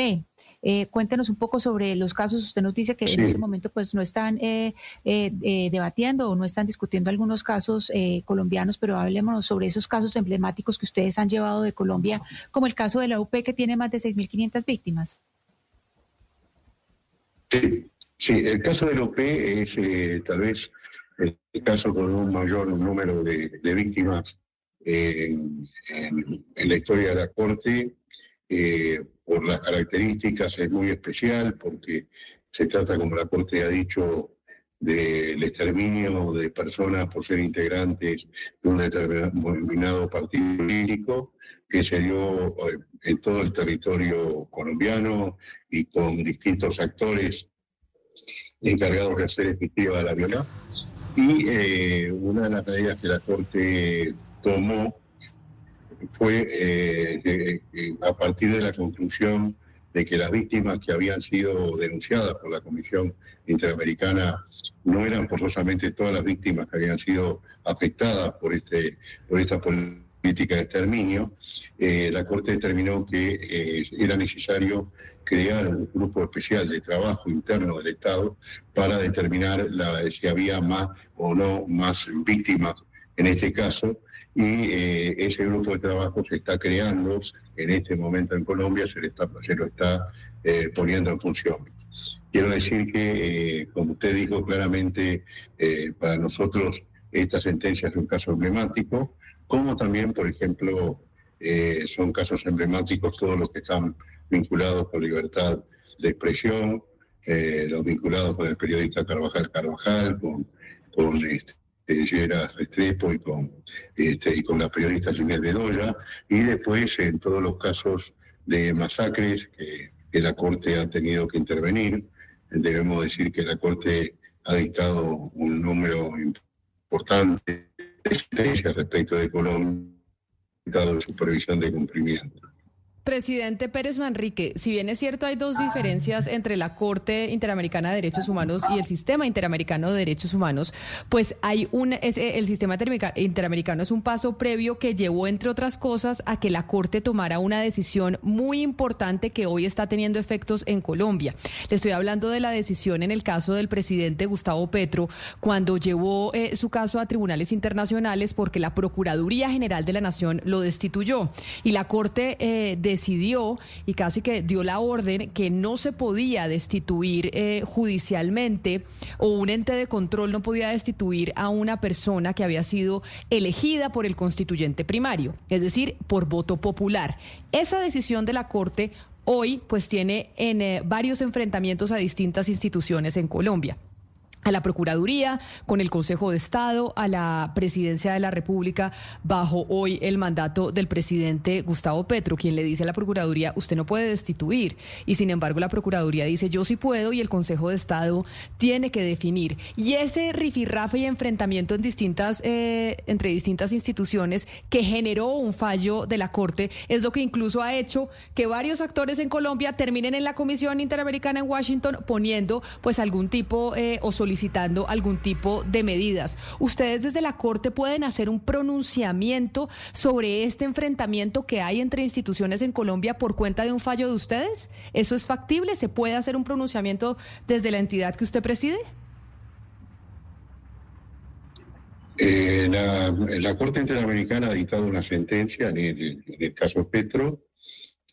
Eh, cuéntenos un poco sobre los casos. Usted nos dice que en este momento pues no están eh, eh, debatiendo o no están discutiendo algunos casos colombianos, pero hablemos sobre esos casos emblemáticos que ustedes han llevado de Colombia, como el caso de la UP que tiene más de 6.500 víctimas. Sí. Sí, el caso del OP es eh, tal vez el caso con un mayor número de, víctimas en, la historia de la Corte. Eh, por las características es muy especial porque se trata, como la Corte ha dicho, del exterminio de personas por ser integrantes de un determinado partido político que se dio eh, en todo el territorio colombiano y con distintos actores encargados de hacer efectiva la violencia. Y eh, una de las medidas que la Corte tomó fue eh, a partir de la conclusión de que las víctimas que habían sido denunciadas por la Comisión Interamericana no eran forzosamente todas las víctimas que habían sido afectadas por, este, por esta política de exterminio, eh, la Corte determinó que era necesario crear un grupo especial de trabajo interno del Estado para determinar la, si había más o no más víctimas en este caso. Y eh, ese grupo de trabajo se está creando en este momento en Colombia, se, está, se lo está eh, poniendo en función. Quiero decir que, eh, como usted dijo claramente, para nosotros esta sentencia es un caso emblemático, como también, por ejemplo, son casos emblemáticos todos los que están vinculados con libertad de expresión, eh, los vinculados con el periodista Carvajal Carvajal, con, con este, Restrepo y con, este, y con la periodista Ginés Bedoya, y después en todos los casos de masacres que, la Corte ha tenido que intervenir. Debemos decir que la Corte ha dictado un número importante de sentencias respecto de Colombia, de supervisión de cumplimiento. Presidente Pérez Manrique, si bien es cierto hay dos diferencias entre la Corte Interamericana de Derechos Humanos y el Sistema Interamericano de Derechos Humanos, pues hay un el sistema interamericano es un paso previo que llevó entre otras cosas a que la Corte tomara una decisión muy importante que hoy está teniendo efectos en Colombia. Le estoy hablando de la decisión en el caso del presidente Gustavo Petro cuando llevó eh, su caso a tribunales internacionales porque la Procuraduría General de la Nación lo destituyó y la Corte eh, de decidió y casi que dio la orden que no se podía destituir eh, judicialmente o un ente de control no podía destituir a una persona que había sido elegida por el constituyente primario, es decir, por voto popular. Esa decisión de la Corte hoy pues tiene en eh, varios enfrentamientos a distintas instituciones en Colombia a la Procuraduría, con el Consejo de Estado, a la Presidencia de la República, bajo hoy el mandato del presidente Gustavo Petro, quien le dice a la Procuraduría, usted no puede destituir. Y sin embargo, la Procuraduría dice, yo sí puedo, y el Consejo de Estado tiene que definir. Y ese rifirrafe y enfrentamiento en distintas, eh, entre distintas instituciones que generó un fallo de la Corte es lo que incluso ha hecho que varios actores en Colombia terminen en la Comisión Interamericana en Washington poniendo pues algún tipo eh, o solicitando algún tipo de medidas. ¿Ustedes desde la Corte pueden hacer un pronunciamiento sobre este enfrentamiento que hay entre instituciones en Colombia por cuenta de un fallo de ustedes? ¿Eso es factible? ¿Se puede hacer un pronunciamiento desde la entidad que usted preside? Eh, la, Corte Interamericana ha dictado una sentencia en el, caso Petro.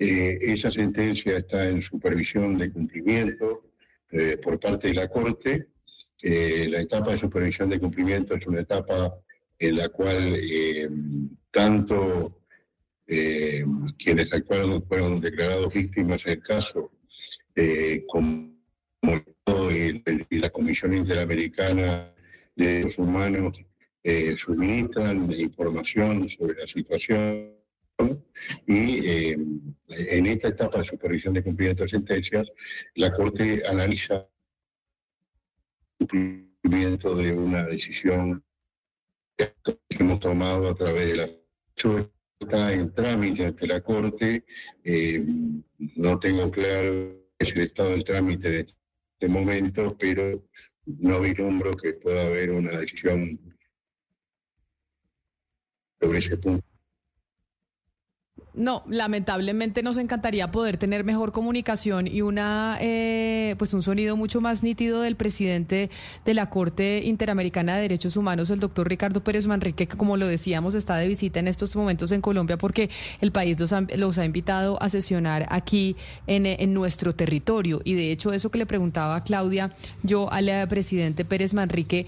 Eh, esa sentencia está en supervisión de cumplimiento eh, por parte de la Corte la etapa de supervisión de cumplimiento es una etapa en la cual eh, tanto eh, quienes actuaron fueron declarados víctimas en el caso, eh, como la Comisión Interamericana de Derechos Humanos suministran información sobre la situación y en esta etapa de supervisión de cumplimiento de sentencias, la Corte analiza cumplimiento de una decisión que hemos tomado a través de la está en trámite ante la Corte. Eh, no tengo claro el estado del trámite en este momento, pero no vislumbro que pueda haber una decisión sobre ese punto. No, lamentablemente nos encantaría poder tener mejor comunicación y una, eh, pues un sonido mucho más nítido del presidente de la Corte Interamericana de Derechos Humanos, el doctor Ricardo Pérez Manrique, que como lo decíamos está de visita en estos momentos en Colombia porque el país los ha, invitado a sesionar aquí en, en nuestro territorio. Y de hecho eso que le preguntaba Claudia, yo al presidente Pérez Manrique,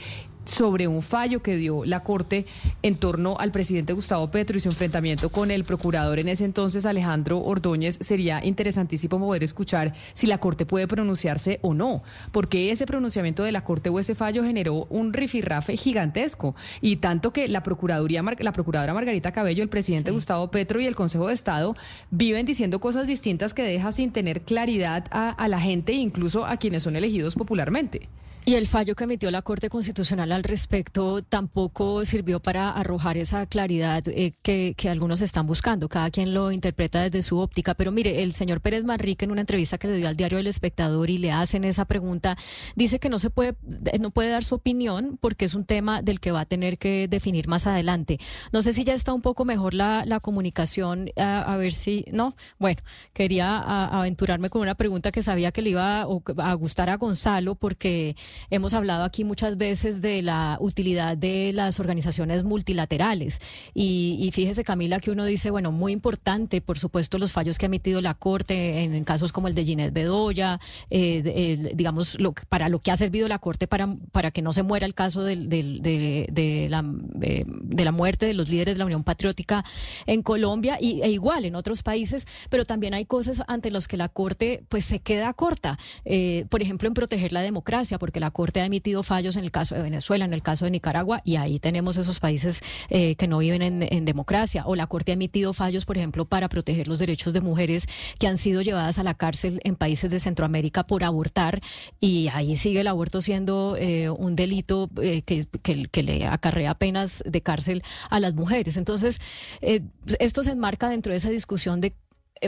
sobre un fallo que dio la Corte en torno al presidente Gustavo Petro y su enfrentamiento con el procurador en ese entonces, Alejandro Ordóñez. Sería interesantísimo poder escuchar si la Corte puede pronunciarse o no, porque ese pronunciamiento de la Corte o ese fallo generó un rifirrafe gigantesco y tanto que la Procuraduría, la Procuradora Margarita Cabello, el presidente Gustavo Petro y el Consejo de Estado viven diciendo cosas distintas que deja sin tener claridad a, a la gente e incluso a quienes son elegidos popularmente. Y el fallo que emitió la Corte Constitucional al respecto tampoco sirvió para arrojar esa claridad eh, que, algunos están buscando. Cada quien lo interpreta desde su óptica. Pero mire, el señor Pérez Manrique en una entrevista que le dio al diario El Espectador y le hacen esa pregunta, dice que no se puede, no puede dar su opinión porque es un tema del que va a tener que definir más adelante. No sé si ya está un poco mejor la, comunicación, a, ver si, no. Bueno, quería aventurarme con una pregunta que sabía que le iba a gustar a Gonzalo porque Hemos hablado aquí muchas veces de la utilidad de las organizaciones multilaterales. Y, fíjese Camila que uno dice, bueno, muy importante, por supuesto, los fallos que ha emitido la Corte en, casos como el de Ginette Bedoya, eh, digamos, lo, para lo que ha servido la Corte para, para que no se muera el caso de, la, eh, de la muerte de los líderes de la Unión Patriótica en Colombia y, e igual en otros países, pero también hay cosas ante las que la Corte pues se queda corta, eh, por ejemplo, en proteger la democracia, porque la Corte ha emitido fallos en el caso de Venezuela, en el caso de Nicaragua, y ahí tenemos esos países eh, que no viven en, democracia. O la Corte ha emitido fallos, por ejemplo, para proteger los derechos de mujeres que han sido llevadas a la cárcel en países de Centroamérica por abortar, y ahí sigue el aborto siendo eh, un delito eh, que, que, le acarrea penas de cárcel a las mujeres. Entonces, esto se enmarca dentro de esa discusión de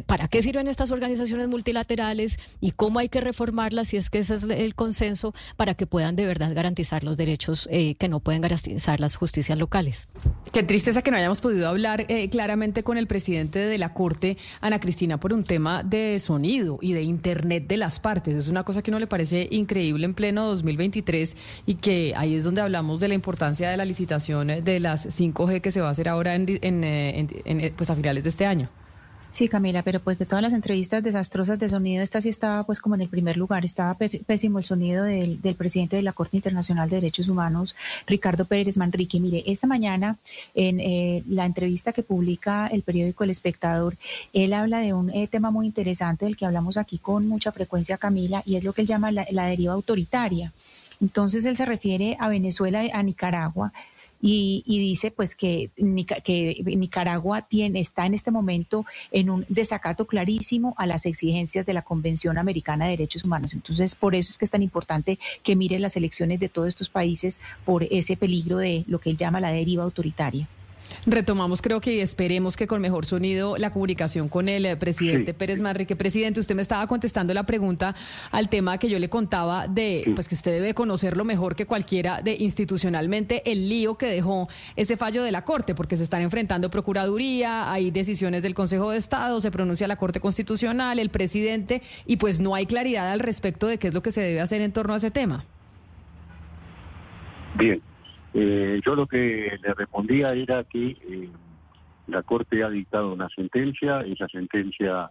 ¿para qué sirven estas organizaciones multilaterales y cómo hay que reformarlas si es que ese es el consenso para que puedan de verdad garantizar los derechos eh, que no pueden garantizar las justicias locales? Qué tristeza que no hayamos podido hablar eh, claramente con el presidente de la Corte, Ana Cristina, por un tema de sonido y de Internet de las partes. Es una cosa que no le parece increíble en pleno 2023 y que ahí es donde hablamos de la importancia de la licitación de las 5G que se va a hacer ahora en, en, pues a finales de este año. Sí, Camila, pero pues de todas las entrevistas desastrosas de sonido, esta sí estaba pues como en el primer lugar. Estaba pésimo el sonido del, presidente de la Corte Internacional de Derechos Humanos, Ricardo Pérez Manrique. Mire, esta mañana en eh, la entrevista que publica el periódico El Espectador, él habla de un eh, tema muy interesante del que hablamos aquí con mucha frecuencia, Camila, y es lo que él llama la deriva autoritaria. Entonces él se refiere a Venezuela, a Nicaragua, y, dice pues que, Nicaragua tiene, está en este momento en un desacato clarísimo a las exigencias de la Convención Americana de Derechos Humanos. Entonces, por eso es que es tan importante que mire las elecciones de todos estos países por ese peligro de lo que él llama la deriva autoritaria. Retomamos, creo que esperemos que con mejor sonido la comunicación con el eh, presidente Pérez Manrique. Presidente, usted me estaba contestando la pregunta al tema que yo le contaba de, pues que usted debe conocerlo mejor que cualquiera de institucionalmente el lío que dejó ese fallo de la Corte, porque se están enfrentando Procuraduría, hay decisiones del Consejo de Estado, se pronuncia la Corte Constitucional, el presidente, y pues no hay claridad al respecto de qué es lo que se debe hacer en torno a ese tema. Bien, eh, yo lo que le respondía era que eh, la Corte ha dictado una sentencia, esa sentencia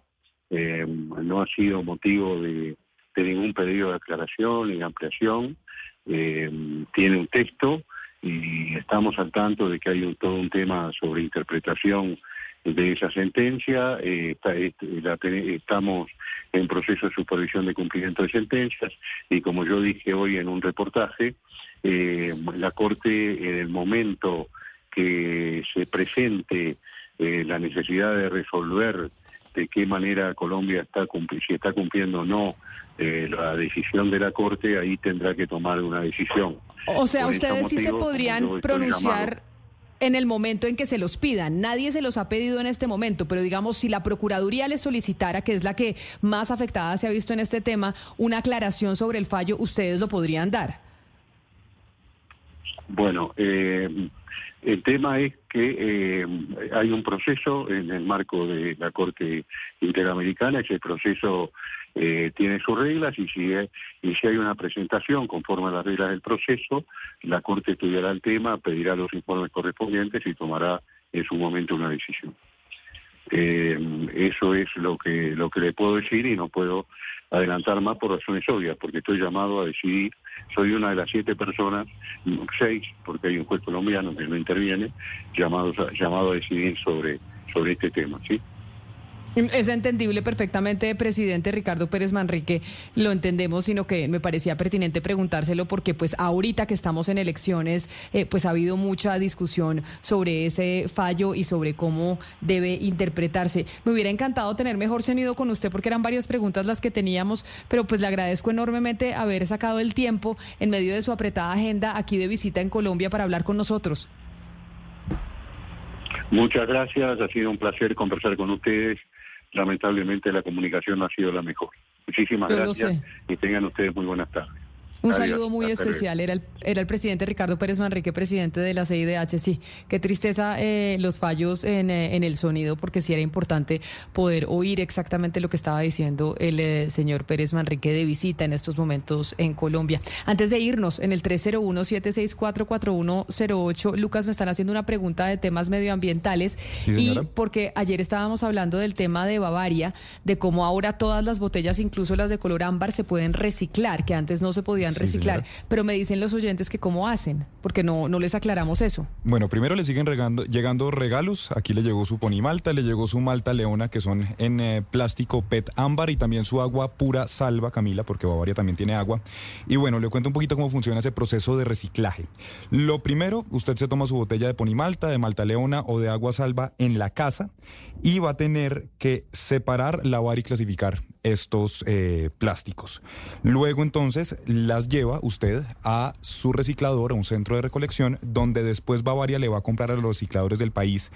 eh, no ha sido motivo de, ningún pedido de aclaración ni ampliación, tiene un texto y estamos al tanto de que hay todo un tema sobre interpretación de esa sentencia, estamos en proceso de supervisión de cumplimiento de sentencias y como yo dije hoy en un reportaje, eh, la Corte en el momento que se presente eh, la necesidad de resolver de qué manera Colombia está si está cumpliendo o no eh, la decisión de la Corte, ahí tendrá que tomar una decisión. O sea, ustedes sí se podrían pronunciar en el momento en que se los pidan. Nadie se los ha pedido en este momento, pero digamos, si la Procuraduría les solicitara, que es la que más afectada se ha visto en este tema, una aclaración sobre el fallo, ¿ustedes lo podrían dar? Bueno, eh, el tema es que eh, hay un proceso en el marco de la Corte Interamericana, ese proceso eh, tiene sus reglas y si, y si hay una presentación conforme a las reglas del proceso, la Corte estudiará el tema, pedirá los informes correspondientes y tomará en su momento una decisión. Eso es lo que lo que le puedo decir y no puedo adelantar más por razones obvias, porque estoy llamado a decidir, soy una de las siete personas, seis, porque hay un juez colombiano que no interviene, llamados llamado a decidir sobre, sobre este tema, ¿sí? Es entendible perfectamente, presidente Ricardo Pérez Manrique, lo entendemos, sino que me parecía pertinente preguntárselo porque pues ahorita que estamos en elecciones, eh, pues ha habido mucha discusión sobre ese fallo y sobre cómo debe interpretarse. Me hubiera encantado tener mejor sonido con usted porque eran varias preguntas las que teníamos, pero pues le agradezco enormemente haber sacado el tiempo en medio de su apretada agenda aquí de visita en Colombia para hablar con nosotros. Muchas gracias, ha sido un placer conversar con ustedes lamentablemente la comunicación no ha sido la mejor. Muchísimas gracias y tengan ustedes muy buenas tardes. Un saludo muy especial. Era el, era el presidente Ricardo Pérez Manrique, presidente de la CIDH. Sí, qué tristeza eh, los fallos en, eh, en, el sonido, porque sí era importante poder oír exactamente lo que estaba diciendo el eh, señor Pérez Manrique de visita en estos momentos en Colombia. Antes de irnos, en el 301-764-4108, Lucas, me están haciendo una pregunta de temas medioambientales. y porque ayer estábamos hablando del tema de Bavaria, de cómo ahora todas las botellas, incluso las de color ámbar, se pueden reciclar, que antes no se podían reciclar. Pero me dicen los oyentes que cómo hacen, porque no, no les aclaramos eso. Bueno, primero le siguen regando, llegando regalos. Aquí le llegó su ponimalta, le llegó su malta leona, que son en eh, plástico PET ámbar y también su agua pura salva, Camila, porque Bavaria también tiene agua. Y bueno, le cuento un poquito cómo funciona ese proceso de reciclaje. Lo primero, usted se toma su botella de ponimalta, de malta leona o de agua salva en la casa y va a tener que separar, lavar y clasificar estos eh, plásticos. Luego entonces las lleva usted a su reciclador, a un centro de recolección, donde después Bavaria le va a comprar a los recicladores del país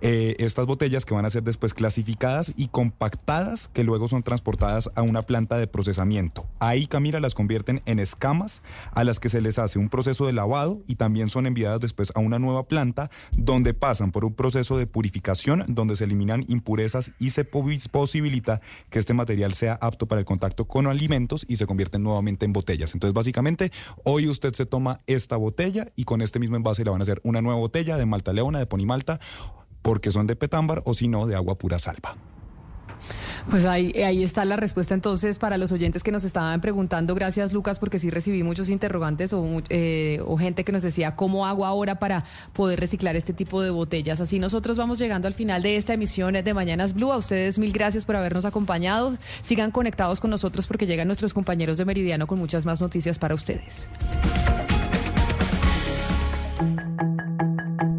eh, estas botellas que van a ser después clasificadas y compactadas, que luego son transportadas a una planta de procesamiento. Ahí, Camila, las convierten en escamas a las que se les hace un proceso de lavado y también son enviadas después a una nueva planta donde pasan por un proceso de purificación, donde se eliminan impurezas y se posibilita que este material sea apto para el contacto con alimentos y se convierten nuevamente en botellas. Entonces, básicamente, hoy usted se toma esta botella y con este mismo envase le van a hacer una nueva botella de Malta Leona, de Ponimalta, porque son de petámbar o si no, de agua pura salva. Pues ahí, ahí está la respuesta entonces para los oyentes que nos estaban preguntando. Gracias Lucas porque sí recibí muchos interrogantes o, eh, o gente que nos decía cómo hago ahora para poder reciclar este tipo de botellas. Así nosotros vamos llegando al final de esta emisión de Mañanas Blue. A ustedes mil gracias por habernos acompañado. Sigan conectados con nosotros porque llegan nuestros compañeros de Meridiano con muchas más noticias para ustedes.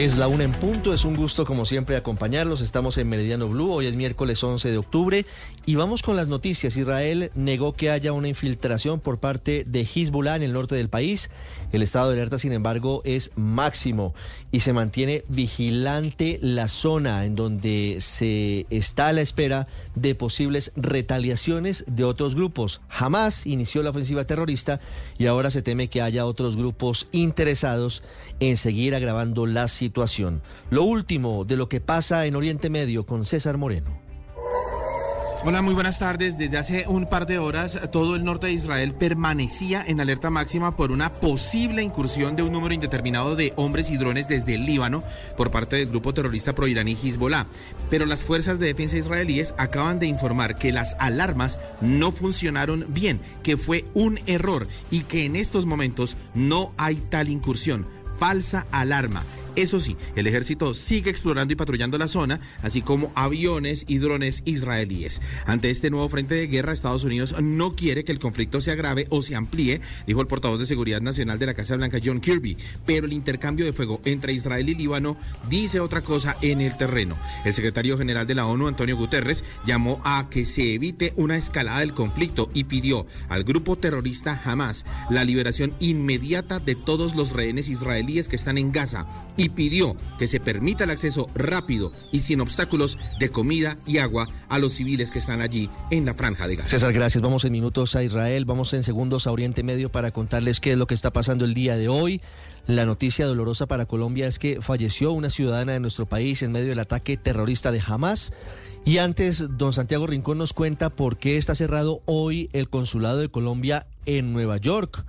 Es la una en punto, es un gusto como siempre acompañarlos. Estamos en Meridiano Blue, hoy es miércoles 11 de octubre y vamos con las noticias. Israel negó que haya una infiltración por parte de Hezbollah en el norte del país. El estado de alerta, sin embargo, es máximo y se mantiene vigilante la zona en donde se está a la espera de posibles retaliaciones de otros grupos. Jamás inició la ofensiva terrorista y ahora se teme que haya otros grupos interesados en seguir agravando la situación. Lo último de lo que pasa en Oriente Medio con César Moreno. Hola, muy buenas tardes. Desde hace un par de horas, todo el norte de Israel permanecía en alerta máxima por una posible incursión de un número indeterminado de hombres y drones desde el Líbano por parte del grupo terrorista proiraní Hezbollah. Pero las fuerzas de defensa israelíes acaban de informar que las alarmas no funcionaron bien, que fue un error y que en estos momentos no hay tal incursión. Falsa alarma. Eso sí, el ejército sigue explorando y patrullando la zona, así como aviones y drones israelíes. Ante este nuevo frente de guerra, Estados Unidos no quiere que el conflicto se agrave o se amplíe, dijo el portavoz de Seguridad Nacional de la Casa Blanca, John Kirby, pero el intercambio de fuego entre Israel y Líbano dice otra cosa en el terreno. El secretario general de la ONU, Antonio Guterres, llamó a que se evite una escalada del conflicto y pidió al grupo terrorista Hamas la liberación inmediata de todos los rehenes israelíes que están en Gaza y pidió que se permita el acceso rápido y sin obstáculos de comida y agua a los civiles que están allí en la franja de Gaza. César, gracias. Vamos en minutos a Israel, vamos en segundos a Oriente Medio para contarles qué es lo que está pasando el día de hoy. La noticia dolorosa para Colombia es que falleció una ciudadana de nuestro país en medio del ataque terrorista de Hamas. Y antes, don Santiago Rincón nos cuenta por qué está cerrado hoy el consulado de Colombia en Nueva York.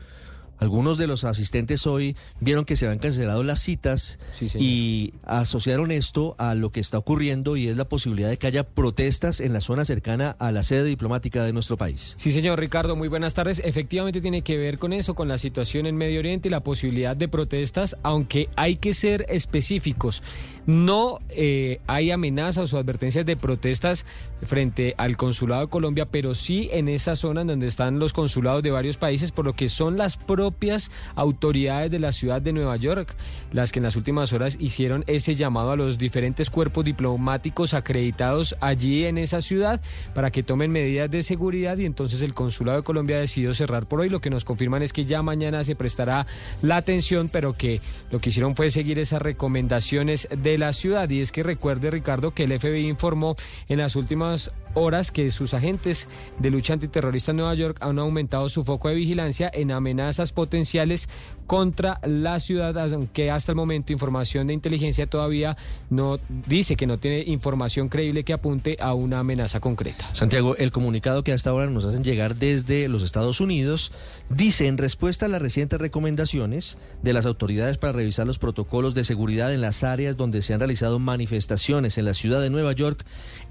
Algunos de los asistentes hoy vieron que se habían cancelado las citas y asociaron esto a lo que está ocurriendo y es la posibilidad de que haya protestas en la zona cercana a la sede diplomática de nuestro país. Sí, señor Ricardo, muy buenas tardes. Efectivamente tiene que ver con eso, con la situación en Medio Oriente y la posibilidad de protestas, aunque hay que ser específicos. No eh, hay amenazas o advertencias de protestas frente al consulado de Colombia, pero sí en esa zona donde están los consulados de varios países, por lo que son las propias autoridades de la ciudad de Nueva York las que en las últimas horas hicieron ese llamado a los diferentes cuerpos diplomáticos acreditados allí en esa ciudad para que tomen medidas de seguridad y entonces el consulado de Colombia ha decidido cerrar por hoy. Lo que nos confirman es que ya mañana se prestará la atención, pero que lo que hicieron fue seguir esas recomendaciones de la ciudad. Y es que recuerde, Ricardo, que el FBI informó en las últimas horas que sus agentes de lucha antiterrorista en Nueva York han aumentado su foco de vigilancia en amenazas potenciales contra la ciudad, aunque hasta el momento información de inteligencia todavía no dice que no tiene información creíble que apunte a una amenaza concreta. Santiago, el comunicado que hasta ahora nos hacen llegar desde los Estados Unidos dice en respuesta a las recientes recomendaciones de las autoridades para revisar los protocolos de seguridad en las áreas donde se han realizado manifestaciones en la ciudad de Nueva York,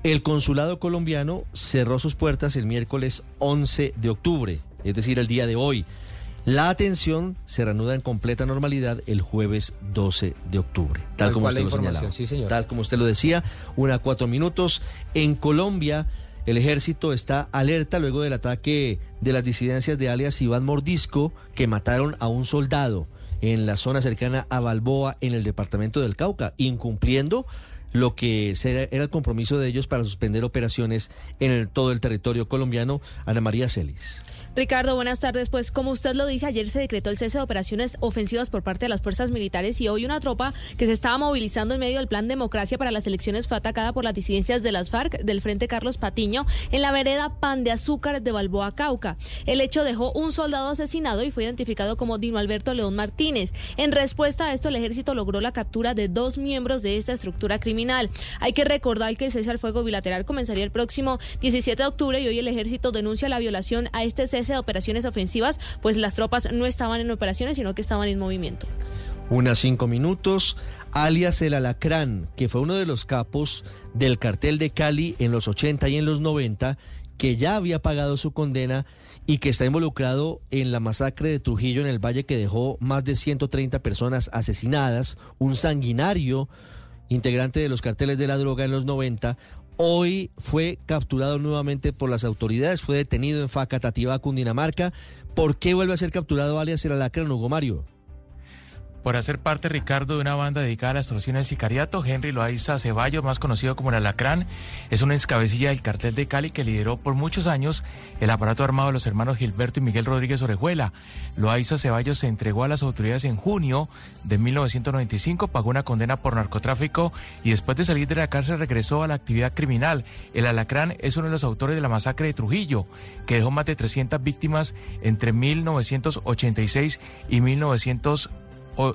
el consulado colombiano cerró sus puertas el miércoles 11 de octubre, es decir, el día de hoy La atención se reanuda en completa normalidad el jueves 12 de octubre, tal, Tal como usted lo señalaba. sí. Tal como usted lo decía, una a cuatro minutos. En Colombia, el ejército está alerta luego del ataque de las disidencias de alias Iván Mordisco, que mataron a un soldado en la zona cercana a Balboa, en el departamento del Cauca, incumpliendo lo que era el compromiso de ellos para suspender operaciones en el- todo el territorio colombiano. Ana María Celis. Ricardo, buenas tardes. Pues como usted lo dice, ayer se decretó el cese de operaciones ofensivas por parte de las fuerzas militares y hoy una tropa que se estaba movilizando en medio del plan Democracia para las elecciones fue atacada por las disidencias de las FARC del Frente Carlos Patiño en la vereda Pan de Azúcar de Balboa, Cauca. El hecho dejó un soldado asesinado y fue identificado como Dino Alberto León Martínez. En respuesta a esto, el ejército logró la captura de dos miembros de esta estructura criminal. Hay que recordar que el cese al fuego bilateral comenzaría el próximo 17 de octubre y hoy el ejército denuncia la violación a este cese de operaciones ofensivas, pues las tropas no estaban en operaciones, sino que estaban en movimiento. Unas cinco minutos, alias el Alacrán, que fue uno de los capos del cartel de Cali en los 80 y en los 90, que ya había pagado su condena y que está involucrado en la masacre de Trujillo en el Valle que dejó más de 130 personas asesinadas, un sanguinario integrante de los carteles de la droga en los 90, hoy fue capturado nuevamente por las autoridades, fue detenido en Facatativá, Cundinamarca. ¿Por qué vuelve a ser capturado alias el Alacrán, Hugo? Por hacer parte, Ricardo, de una banda dedicada a la extorsión y el sicariato. Henry Loaiza Ceballos, más conocido como el Alacrán, es una excabecilla del cartel de Cali que lideró por muchos años el aparato armado de los hermanos Gilberto y Miguel Rodríguez Orejuela. Loaiza Ceballos se entregó a las autoridades en junio de 1995, pagó una condena por narcotráfico y después de salir de la cárcel regresó a la actividad criminal. El Alacrán es uno de los autores de la masacre de Trujillo, que dejó más de 300 víctimas entre 1986 y 1900 o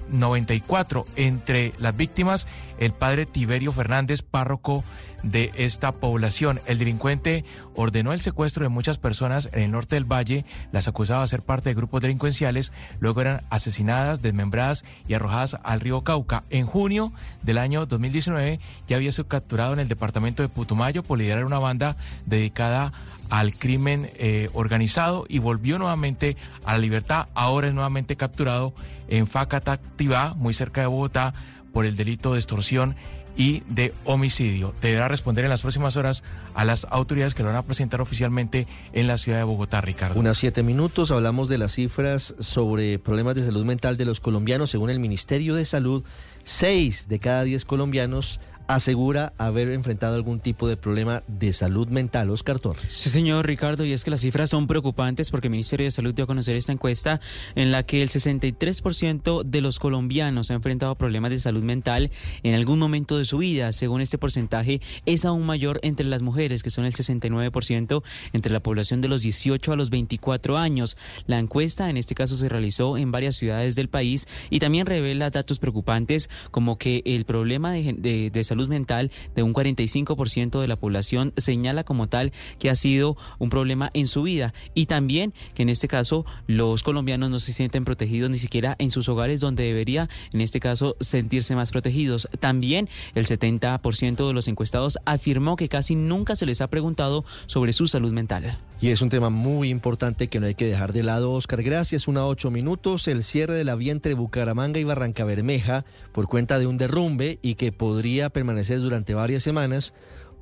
94. Entre las víctimas, el padre Tiberio Fernández, párroco de esta población. El delincuente ordenó el secuestro de muchas personas en el norte del valle, las acusaba de ser parte de grupos delincuenciales, luego eran asesinadas, desmembradas y arrojadas al río Cauca. En junio del año 2019 ya había sido capturado en el departamento de Putumayo por liderar una banda dedicada al crimen eh, organizado y volvió nuevamente a la libertad. Ahora es nuevamente capturado en Facatativá, muy cerca de Bogotá, por el delito de extorsión y de homicidio. Deberá responder en las próximas horas a las autoridades que lo van a presentar oficialmente en la ciudad de Bogotá, Ricardo. Unas siete minutos, hablamos de las cifras sobre problemas de salud mental de los colombianos. Según el Ministerio de Salud, seis de cada diez colombianos asegura haber enfrentado algún tipo de problema de salud mental. Oscar Torres. Sí, señor Ricardo, y es que las cifras son preocupantes porque el Ministerio de Salud dio a conocer esta encuesta en la que el 63% de los colombianos ha enfrentado problemas de salud mental en algún momento de su vida. Según este porcentaje, es aún mayor entre las mujeres, que son el 69% entre la población de los 18 a los 24 años. La encuesta, en este caso, se realizó en varias ciudades del país y también revela datos preocupantes como que el problema de, de, de salud mental de un 45% de la población señala como tal que ha sido un problema en su vida y también que en este caso los colombianos no se sienten protegidos ni siquiera en sus hogares donde debería en este caso sentirse más protegidos. También el 70% de los encuestados afirmó que casi nunca se les ha preguntado sobre su salud mental. Y es un tema muy importante que no hay que dejar de lado, Oscar. Gracias. Una ocho minutos. El cierre de la vía entre Bucaramanga y Barranca Bermeja por cuenta de un derrumbe y que podría permanecer durante varias semanas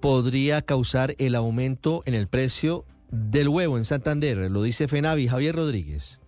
podría causar el aumento en el precio del huevo en Santander. Lo dice Fenavi Javier Rodríguez.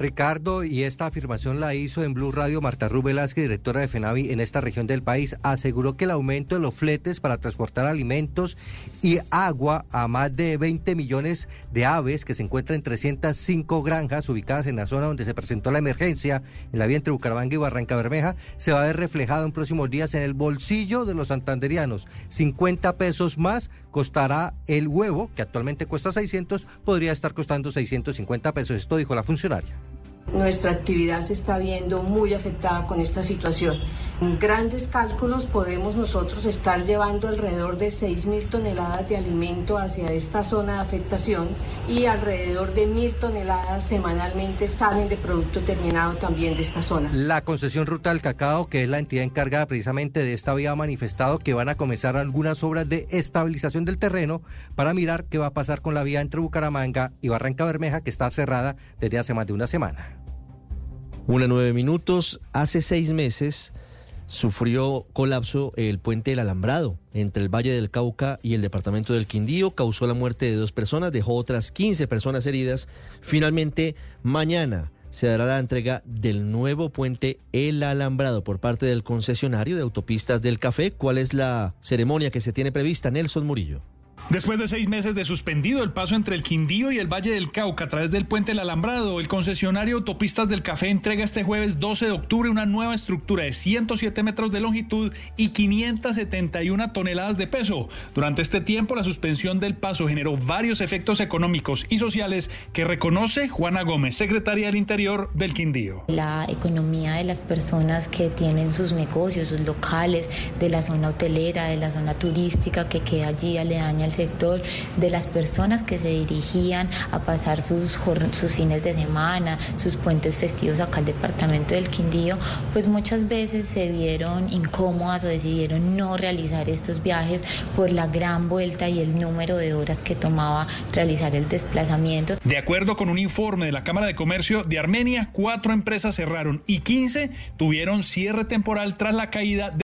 Ricardo, y esta afirmación la hizo en Blue Radio Marta Rú Velázquez, directora de FENAVI en esta región del país, aseguró que el aumento de los fletes para transportar alimentos y agua a más de 20 millones de aves que se encuentran en 305 granjas ubicadas en la zona donde se presentó la emergencia, en la vía entre Bucaramanga y Barranca Bermeja, se va a ver reflejado en próximos días en el bolsillo de los santanderianos. 50 pesos más costará el huevo, que actualmente cuesta 600, podría estar costando 650 pesos. Esto dijo la funcionaria. Nuestra actividad se está viendo muy afectada con esta situación. En grandes cálculos podemos nosotros estar llevando alrededor de 6.000 toneladas de alimento hacia esta zona de afectación y alrededor de 1.000 toneladas semanalmente salen de producto terminado también de esta zona. La concesión Ruta del Cacao, que es la entidad encargada precisamente de esta vía, ha manifestado que van a comenzar algunas obras de estabilización del terreno para mirar qué va a pasar con la vía entre Bucaramanga y Barranca Bermeja, que está cerrada desde hace más de una semana. Una nueve minutos. Hace seis meses sufrió colapso el puente del Alambrado entre el Valle del Cauca y el departamento del Quindío. Causó la muerte de dos personas, dejó otras 15 personas heridas. Finalmente, mañana se dará la entrega del nuevo puente El Alambrado por parte del concesionario de autopistas del Café. ¿Cuál es la ceremonia que se tiene prevista? Nelson Murillo. Después de seis meses de suspendido el paso entre el Quindío y el Valle del Cauca a través del puente El Alambrado, el concesionario Autopistas del Café entrega este jueves 12 de octubre una nueva estructura de 107 metros de longitud y 571 toneladas de peso. Durante este tiempo, la suspensión del paso generó varios efectos económicos y sociales que reconoce Juana Gómez, secretaria del Interior del Quindío. La economía de las personas que tienen sus negocios, sus locales, de la zona hotelera, de la zona turística que queda allí aledaña al sector, de las personas que se dirigían a pasar sus, sus fines de semana, sus puentes festivos acá al departamento del Quindío, pues muchas veces se vieron incómodas o decidieron no realizar estos viajes por la gran vuelta y el número de horas que tomaba realizar el desplazamiento. De acuerdo con un informe de la Cámara de Comercio de Armenia, cuatro empresas cerraron y 15 tuvieron cierre temporal tras la caída de